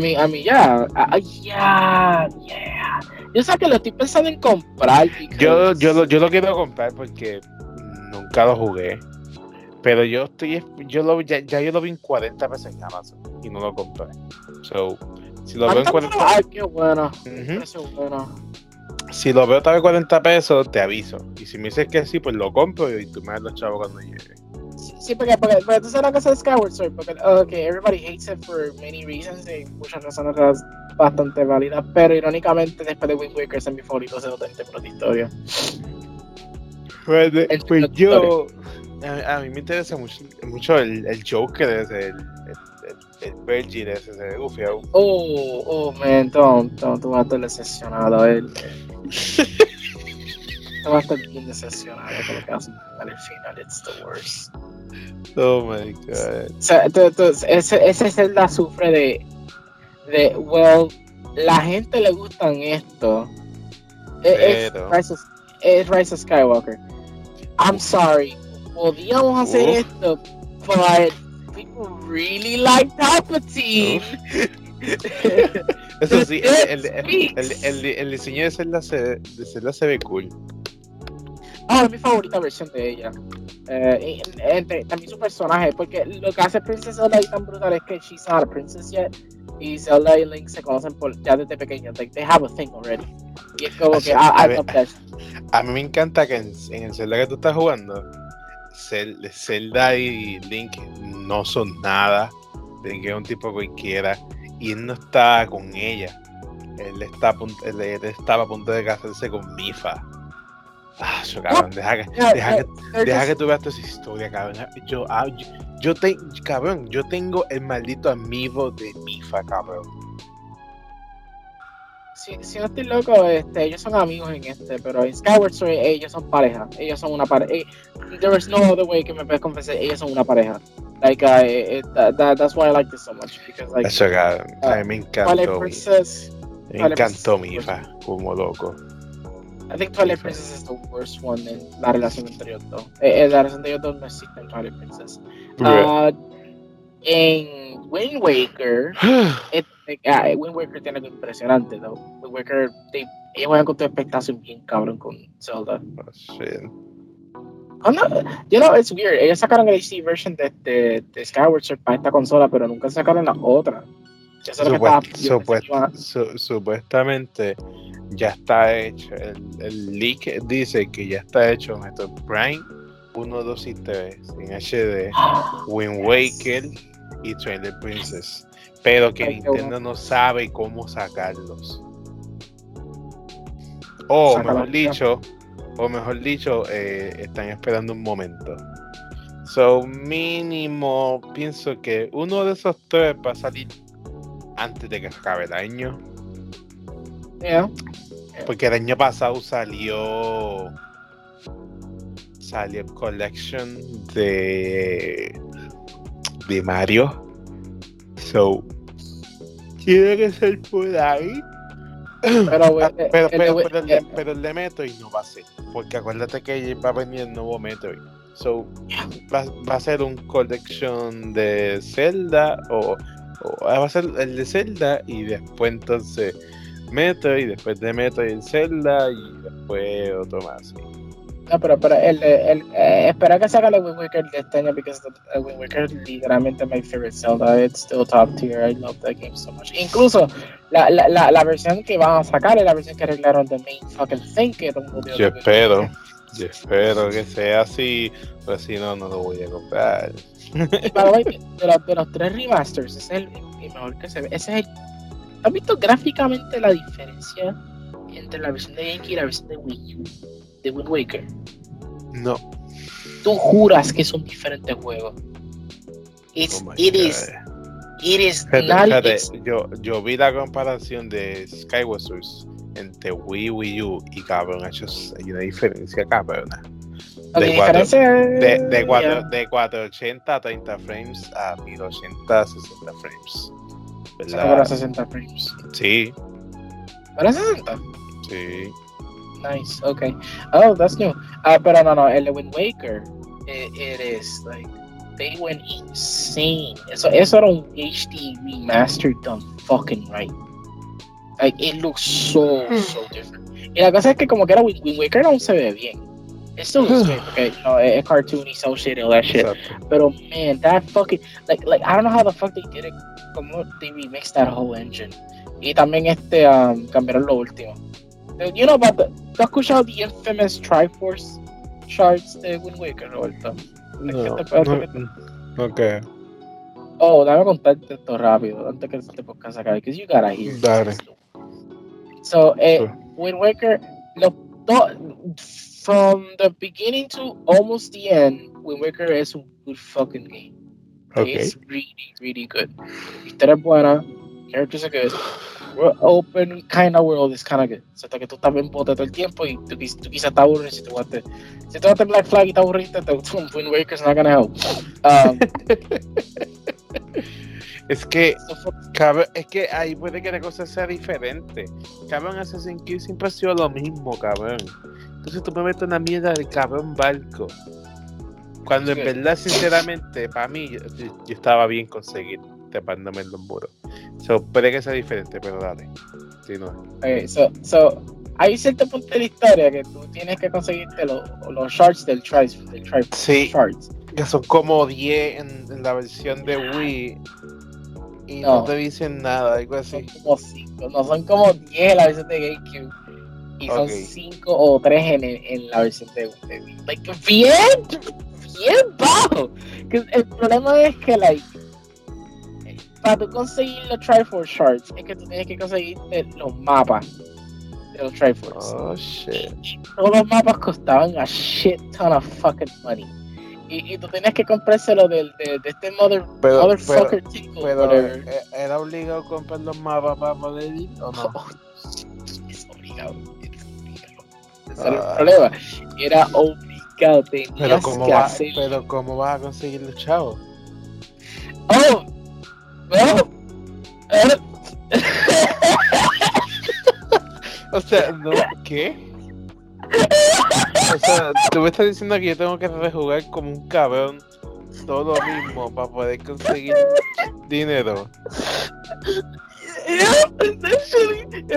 Mean, I mean, yeah, uh, yeah, yeah. Yo sé que lo estoy pensando en comprar. Yo, yo, lo, yo lo quiero comprar porque nunca lo jugué. Pero yo estoy, yo lo, ya, ya yo lo vi en 40 pesos en Amazon y no lo compré. So, si lo veo en 40 Ay, qué bueno. Uh -huh. bueno. Si lo veo tal 40 pesos, te aviso. Y si me dices que sí, pues lo compro y tú me das los chavos cuando llegue. Sí, sí porque, porque, porque tú sabes la cosa de Skyward Sword. Porque, ok, everybody hates it for many reasons. Y muchas razones bastante válidas. Pero irónicamente, después de Wind Waker, es mi favorito de historia. Pues, pues yo. A, a, mí me interesa mucho, mucho el, el Joker, ese, el, el, el Virgil ese, ese gufiado. Oh, oh, man, Tom, Tom, tú vas a estar decepcionado. Él. tú vas a estar bien decepcionado con lo que hace al final. It's the worst. Oh my god. O sea, tú, tú, ese, ese Zelda sufre de, de, well, la gente le gustan esto. Es, Rise of, es Rise of Skywalker. I'm sorry. Podíamos hacer Uf. esto, but people really like Palpatine. Eso sí, el, el, el, el, diseño de Zelda se, de Zelda se ve cool. Ah, es mi favorita versión de ella. Eh, entre, también su personaje, porque lo que hace Princess Zelda tan brutal es que she's not a princess yet. Y Zelda y Link se conocen por, ya desde pequeños. Like, they have a thing already. Y es como que, a, I, I love that. A mí me encanta que en, en el Zelda que tú estás jugando, Zelda y Link no son nada. Link es un tipo cualquiera. Y él no está con ella. Él, está a punto, él, él estaba a punto de casarse con Mifa. Ah, yo, cabrón, deja que, deja que, deja que tú veas toda esa historia, cabrón. Yo, ah, yo, yo te, cabrón, yo tengo el maldito amigo de Mifa, cabrón. Si, si, no estoy loco, este, ellos son amigos en este, pero en Skyward Sword ellos son pareja. Ellos son una pareja. Eh, there is no other way que me puedes confesar. Ellos son una pareja. Like, uh, it, that, that, that's why I like this so much. Because, like, Eso. Uh, me encantó. Twilight Princess, me encantó Mifa, como loco. I think Twilight Princess is the worst one en la relación entre ellos dos. Eh, eh, la relación entre ellos dos no existe en Twilight Princess. Uh, en Wind Waker, it, uh, Wind Waker tiene algo impresionante, though. Wind Waker, they, ellos juegan con tu expectación bien cabrón con Zelda. Oh, shit. Oh, no, you know, it's weird. Ellos sacaron el HD version de, de, de Skyward Sword para esta consola, pero nunca sacaron la otra. Supuest, supuest, su, supuestamente ya está hecho. El, el, leak dice que ya está hecho Metroid Prime 1, 2 y 3 en HD, Wind Waker y Twilight Princess. Pero que Ay, Nintendo bueno. no sabe cómo sacarlos. O mejor dicho, o mejor dicho, eh, están esperando un momento. So, mínimo, pienso que uno de esos tres va a salir antes de que acabe el año. Yeah. Porque el año pasado salió. Salió Collection de. de Mario. So. Tiene que ser por ahí. Pero, ah, pero, pero, pero, el, de, pero el de Metroid no va a ser. Porque acuérdate que va a venir el nuevo Metroid. So, va, va a ser un collection de Zelda o va a ser el de Zelda y después entonces Metro y después de Metro y el Zelda y después otro más. No, pero, pero el, el, eh, espera que salga el Wind Waker de este año, porque el Wind Waker es literalmente my favorite Zelda. It's still top tier. I love that game so much. Incluso la, la, la, la versión que van a sacar es la versión que arreglaron de main fucking thing. Que Yo espero. Yo espero que sea así, pero si no, no lo voy a comprar. de, los, de los tres remasters, ese es el, mejor que se ve. Ese es el, ¿Has visto gráficamente la diferencia entre la versión de GameCube y la versión de Wii U? De Wind Waker. No. Tú juras que es un diferente juego. It's, oh it is. It is yo, yo vi la comparación de Skyward Sword entre Wii, Wii U y cabrón, hay una diferencia cabrón. De, 4, de, de, 4, de 480 a 30 frames a 1080 a 60 frames. ¿Verdad? 60 frames. Sí. ¿Para 60? Sí. Nice, okay. Oh, that's new. Uh, pero no, no, el Wind Waker, it, it is like they went insane. Eso, eso era un HD remaster done fucking right. Like, it looks so, hmm. so different. Y la cosa es que como que era Wind, Waker no se ve bien. It still looks great porque you know, es cartoony, so shit, all that shit. Pero man, that fucking like like I don't know how the fuck they did it. Como they remixed that whole engine. Y también este um, cambiaron lo último. You know about the, ¿tú has escuchado the infamous Triforce charts de Wind Waker, Roberto? No, no, okay. Oh, dame contarte esto rápido antes que este podcast acabe, because you gotta hear. Dale. So, eh, Wind Waker, lo, from the beginning to almost the end, Wind Waker is a good fucking game. Okay. It's really, really good. Historia es buena, characters are good. Open kind of world is kind of good. O sea, que tú estás en bote todo el tiempo y tú, tú quizás te aburres si te guaste. Si guaste Black Flag y te aburriste, te Wind Waker's not gonna help. Um, Es que, cabrón, es que ahí puede que la cosa sea diferente. Cabrón, Assassin's Creed siempre ha sido lo mismo, cabrón. Entonces tú me metes una mierda del cabrón barco. Cuando en verdad, sinceramente, para mí, yo, estaba bien conseguir tapándome en los muros. So, puede que sea diferente, pero dale. Sí, no. Okay, so, so, hay cierto punto de la historia que tú tienes que conseguirte los, los shards del tri, del tri sí, shards. Que son como 10 en, en la versión de Wii y no, te dicen nada, algo así. Son como 5, no, son como 10 en la versión de GameCube. Y son 5 o 3 en, en, la versión de, Wii. Like, bien, bien bajo. El problema es que, like, para tú conseguir los Triforce Shards, es que tú tienes que conseguir los mapas de los Triforce. Oh, shit. Y todos los mapas costaban a shit ton of fucking money y, y tú tenías que comprárselo de, de, de este mother, pero, motherfucker. Pero, eh, ¿era obligado a comprar los mapas para poder ir o no? Oh, es obligado, es obligado. Ese era el ah. problema. Era obligado, tenías pero ¿cómo que va, hacer... Pero ¿cómo vas a conseguir los chavos? Oh. O sea, no, ¿qué? O sea, tú me estás diciendo que yo tengo que rejugar como un cabrón todo lo mismo para poder conseguir dinero. Yeah, essentially, lo que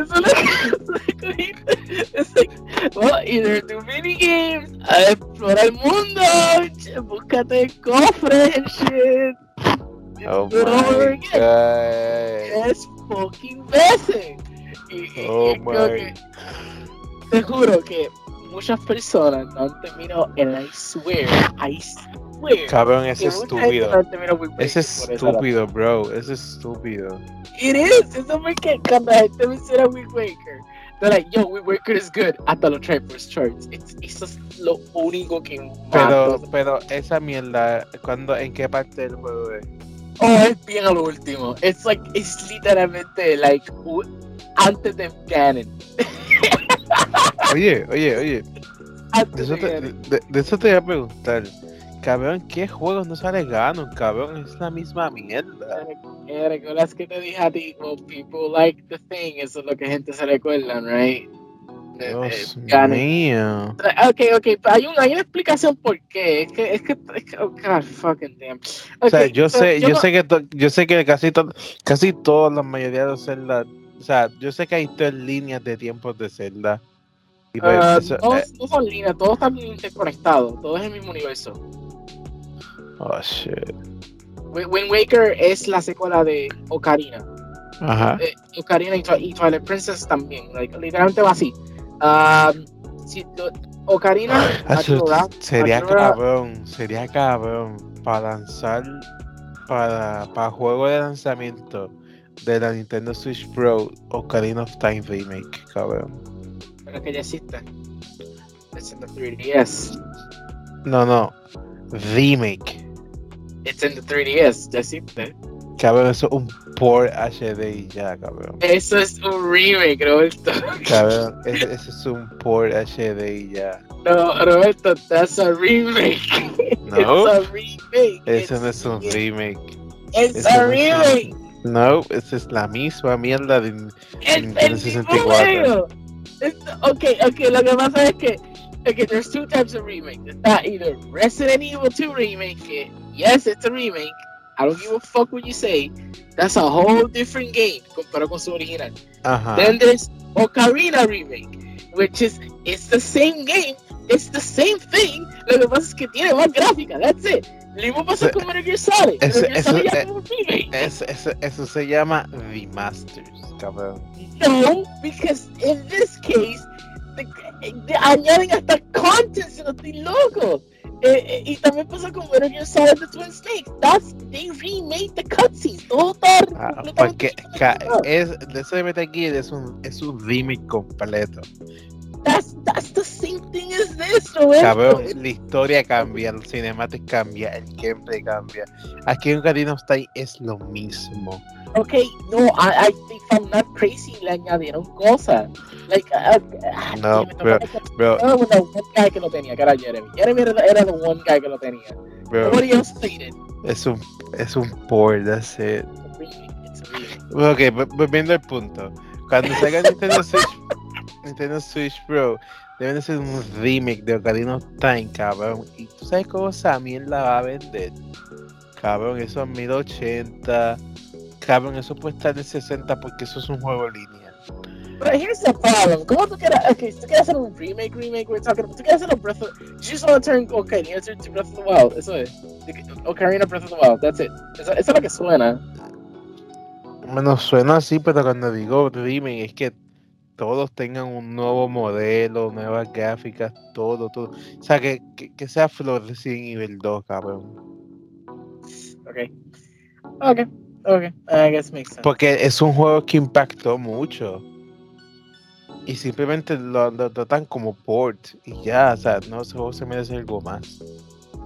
Es like, well, either do mini games, a explorar el mundo, búscate cofres and shit. Oh my god. Es fucking veces. Y, oh my. te juro que muchas personas no han terminado en I swear, I swear. Cabrón, es estúpido. es estúpido, bro. Es estúpido. It is. Eso me que cuando la gente menciona Wind Waker. They're like, yo, Wind Waker is good. Hasta los Triforce Charts. Eso es lo único que. Pero, pero esa mierda, cuando, ¿en qué parte del juego es? Oh, es bien a lo último. Es like, es literalmente like antes de Ganon. Oye, oye, oye. De eso, te, de, eso te voy a preguntar. Cabrón, ¿qué juegos no sale Ganon? Cabrón, es la misma mierda. ¿Recuerdas que te dije a ti? Well, people like the thing. Eso es lo que gente se recuerda, right? Dios mío. Ok, ok, hay, un, hay una explicación por qué. Es que, es que, es que oh god, fucking damn. o sea, yo sé, yo, sé que yo sé que casi to, casi todas la mayoría de Zelda, o sea, yo sé que hay tres líneas de tiempos de Zelda. Y pues, uh, eso, todos, eh, no son líneas, todos están interconectados, todos es el mismo universo. Oh shit. Wind Waker es la secuela de Ocarina. Ajá. Eh, Ocarina y, Twilight Princess también. Like, literalmente va así. Um, si, Ocarina sería cabrón, sería cabrón para lanzar para, para juego de lanzamiento de la Nintendo Switch Pro Ocarina of Time Remake, cabrón. Pero que ya existe. Es en the 3DS. No, no. Remake. It's in the 3DS, ya existe. Cabrón, eso es un port HD y ya, cabrón. Eso es un remake, Roberto. Cabrón, eso, es un port HD y ya. No, Roberto, that's a remake. No. It's a remake. Eso no es un remake. It's a remake. No, esa es la misma mierda de, Nintendo 64. Ok, ok, lo que pasa es que okay, there's two types of remake. Está either Resident Evil 2 remake, yes, it's a remake. I don't give a fuck what you say. That's a whole different game comparado con su original. Uh-huh. Then there's Ocarina remake, which is it's the same game, it's the same thing. Lo que pasa es que tiene más gráfica. That's it. Lo mismo pasa con Metal Gear Solid. Eso, Metal Gear eso, Solid ya eh, es un remake. eso, eso, eso se llama remasters, cabrón. No, because in this case, the, the, añaden hasta content, si no estoy loco. Eh, eh, y también pasa con Metal Gear Solid The Twin Snakes. That's, they remade the cutscenes. Todo está Ah, porque es, de eso de Metal Gear es un, es un remake completo. That's, that's the same thing as this, Roberto. Cabrón, la historia cambia, el cinematic cambia, el gameplay cambia. Aquí en Ocarina of Time es lo mismo. Ok, no, I, I think I'm not crazy, le añadieron cosas. Like, uh, uh, No, tocó- bro, no, no, one guy que lo tenía, que era Jeremy. Jeremy era, era the one guy que lo tenía. bro, Nobody else played it. es un, es un port, that's it. It's Ok, vo- volviendo al punto. Cuando salga Nintendo Switch, Nintendo Switch Pro, deben de ser un remake de Ocarina of Time, cabrón. ¿Y tú sabes cómo esa mierda va a vender? Cabrón, eso es 1080. Cabrón, eso puede estar en 60 porque eso es un juego en línea. But here's the problem. ¿Cómo tú quieres, okay, tú quieres hacer un remake, remake, we're talking about, tú quieres hacer un Breath of, you just want to turn Ocarina to, to Breath of the Wild, eso es. Ocarina Breath of the Wild, that's it. Eso, eso es lo que suena. Bueno, suena así, pero cuando digo remake es que todos tengan un nuevo modelo, nuevas gráficas, todo, todo. O sea, que, que, que sea Flor Resident Evil 2, cabrón. Okay. Okay. Okay. I guess makes sense. Porque es un juego que impactó mucho. Y simplemente lo, lo tratan como port. Y ya, o sea, no, ese juego se merece algo más.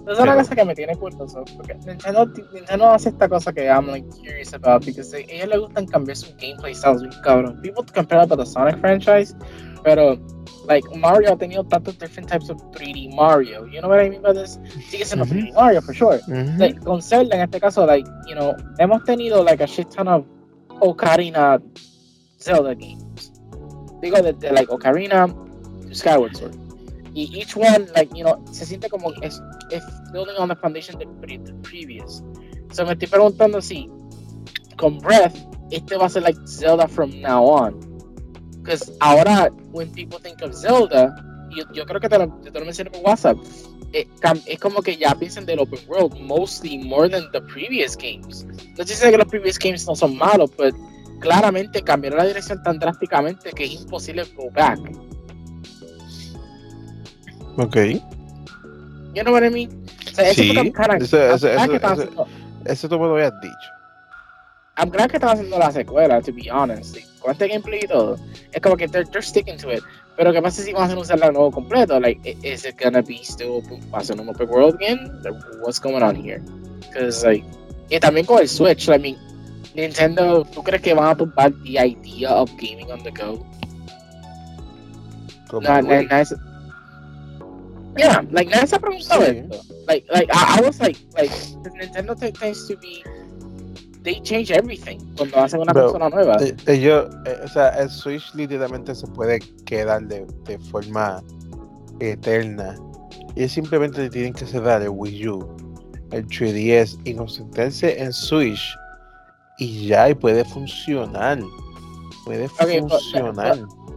Es una Pero- cosa que me tiene curioso, porque Nintendo, Nintendo hace esta cosa que I'm like curious about, because a ellos les gustan cambiar su gameplay styles bien cabrón. People compare it to the Sonic franchise, pero like Mario ha tenido tantos different types of 3D Mario. You know what I mean by this? Sigue siendo Ujú. 3D Mario for sure. Ujú. Like, con Zelda en este caso, like, you know, hemos tenido like a shit ton of Ocarina Zelda games. Digo de, de, like Ocarina to Skyward Sword. Y each one, like, you know, se siente como es, es building on the foundation de pre previous. So me estoy preguntando si con Breath, este va a ser like Zelda from now on. Because ahora, when people think of Zelda, yo, yo creo que te lo, te lo mencioné por WhatsApp, eh, cam- es como que ya piensan del open world mostly more than the previous games. No diciendo que los previous games no son malos, pero claramente cambiaron la dirección tan drásticamente que es imposible go back. Ok. You know what I mean? O sea, eso Sí, fue cara- eso- I'm eso- eso- que haciendo- Eso tú me lo habías dicho. I'm glad que están haciendo la secuela, to be honest. Con este gameplay y todo. Es como que they're, they're sticking to it. Pero ¿qué pasa si van a un Zelda nuevo completo? Like, is it gonna be still va a ser un open world again? What's going on here? Because, like, y también con el Switch, I mean, Nintendo, ¿tú crees que van a tumbar the idea of gaming on the go? Como Nah, tú. Yeah, like, se ha preguntado Sí. esto. Like, like, I, I was like, like, 'cause Nintendo t- tends to be they change everything cuando hacen una persona nueva. Eh, ellos, eh, o sea, el Switch literalmente se puede quedar de, de forma eterna. Y simplemente tienen que cerrar el Wii U, el 3DS y concentrarse en Switch. Y ya, y puede funcionar. Puede funcionar. But,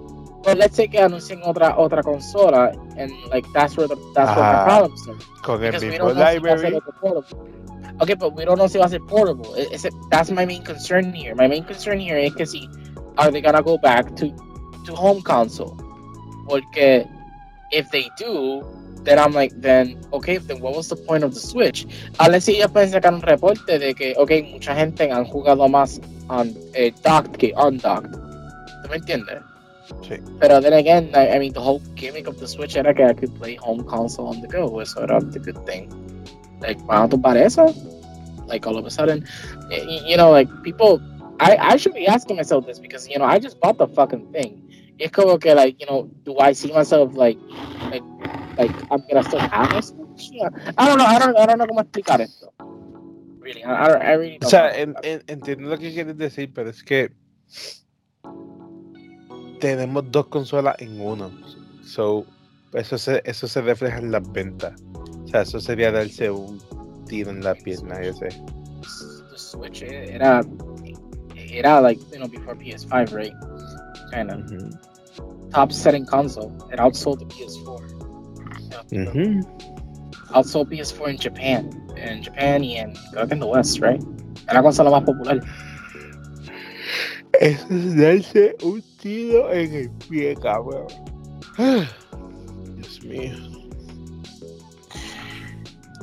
let's say que anuncien otra otra consola and like that's where the that's where the problems are. Con el mismo library. Okay, but we don't know if it was portable. Is it, that's my main concern here. My main concern here is que si are they gonna go back to to home console? Porque if they do, then I'm like, then okay, then what was the point of the Switch? Unless si ellos pueden sacar un reporte de que, okay, mucha gente han jugado más on eh, docked que undocked. ¿Tú me entiendes? Sí. Pero uh, then again, I, I mean, the whole gimmick of the Switch era que I could play home console on the go. Eso era the good thing. Like, a tumbar eso? Like, all of a sudden, you know, like, people, I, I should be asking myself this because, you know, I just bought the fucking thing. It's como que, like, you know, do I see myself, like, like, like I'm gonna still have this? Yeah. I don't know, I don't, I don't know cómo explicar esto. Really, I, I, I really don't O sea, en, en, entiendo lo que quieres decir, pero es que tenemos dos consolas en uno. So, eso se, eso se refleja en las ventas. O sea, eso sería darse un tiro en la pierna, yo sé. The Switch era, era like, you know, before PS5, right? Kind of. Mm -hmm. Top selling console. It outsold the PS4. Mm -hmm. Outsold PS4 in Japan. In Japan y en, creo que en the West, right? Era la consola más popular. Eso es darse un en el pie, cabrón. Dios mío.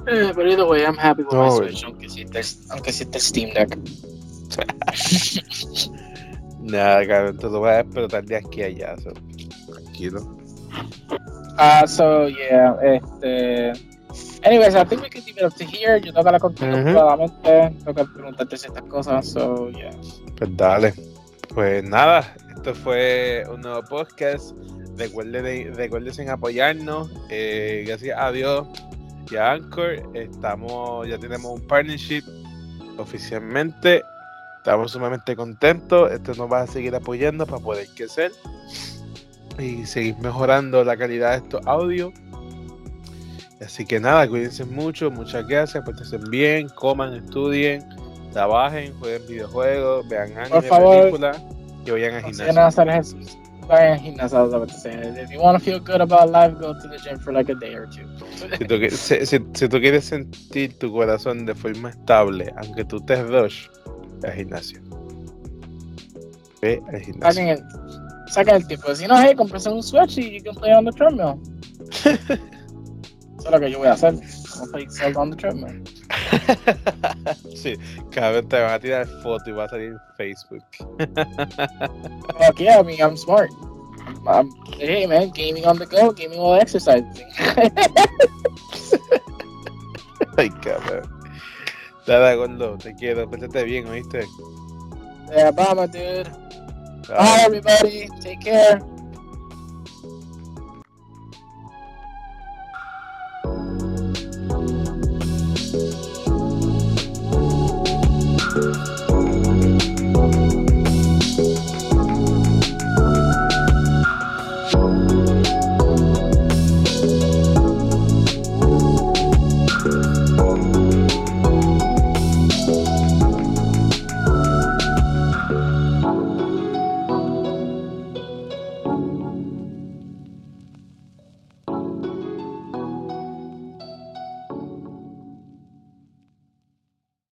Eh, but either way, I'm happy with no, my Switch, aunque sí te, aunque sí Steam Deck. Nada, cabrón, te lo voy a explotar de aquí a allá, so. tranquilo. Ah, uh, so, yeah, este... Anyways, I think we can leave it up to here. Yo que hablar contigo uh -huh. que preguntarte ciertas cosas, so, yeah. Pues dale. Pues nada, esto fue un nuevo podcast. Recuerden, recuerden apoyarnos. Eh, gracias a Dios y a Anchor. Estamos, ya tenemos un partnership oficialmente. Estamos sumamente contentos. Esto nos va a seguir apoyando para poder crecer y seguir mejorando la calidad de estos audios. Así que nada, cuídense mucho, muchas gracias, portense bien, coman, estudien, trabajen, jueguen videojuegos, vean anime, películas y vayan a gimnasio. Vayan a gimnasio, If you want to feel good about life, go to the gym for like a day or two. si, tú, si, si, si, tú, quieres sentir tu corazón de forma estable, aunque tú rush, ve al gimnasio. Ve al gimnasio. Saquen el, saquen el tipo. Si no, hey, compres un Switch y you can play on the treadmill. Eso es lo que yo voy a hacer. Vamos Zelda on the treadmill. sí, cada vez te van a tirar foto y va a salir en Facebook. Fuck yeah, I mean, I'm smart. I'm, hey man, gaming on the go, gaming while exercising. Ay, cabrón. Dale, gordo, te quiero, pésate bien, ¿oíste? Yeah, bye, my dude. Bye. bye, everybody. Take care.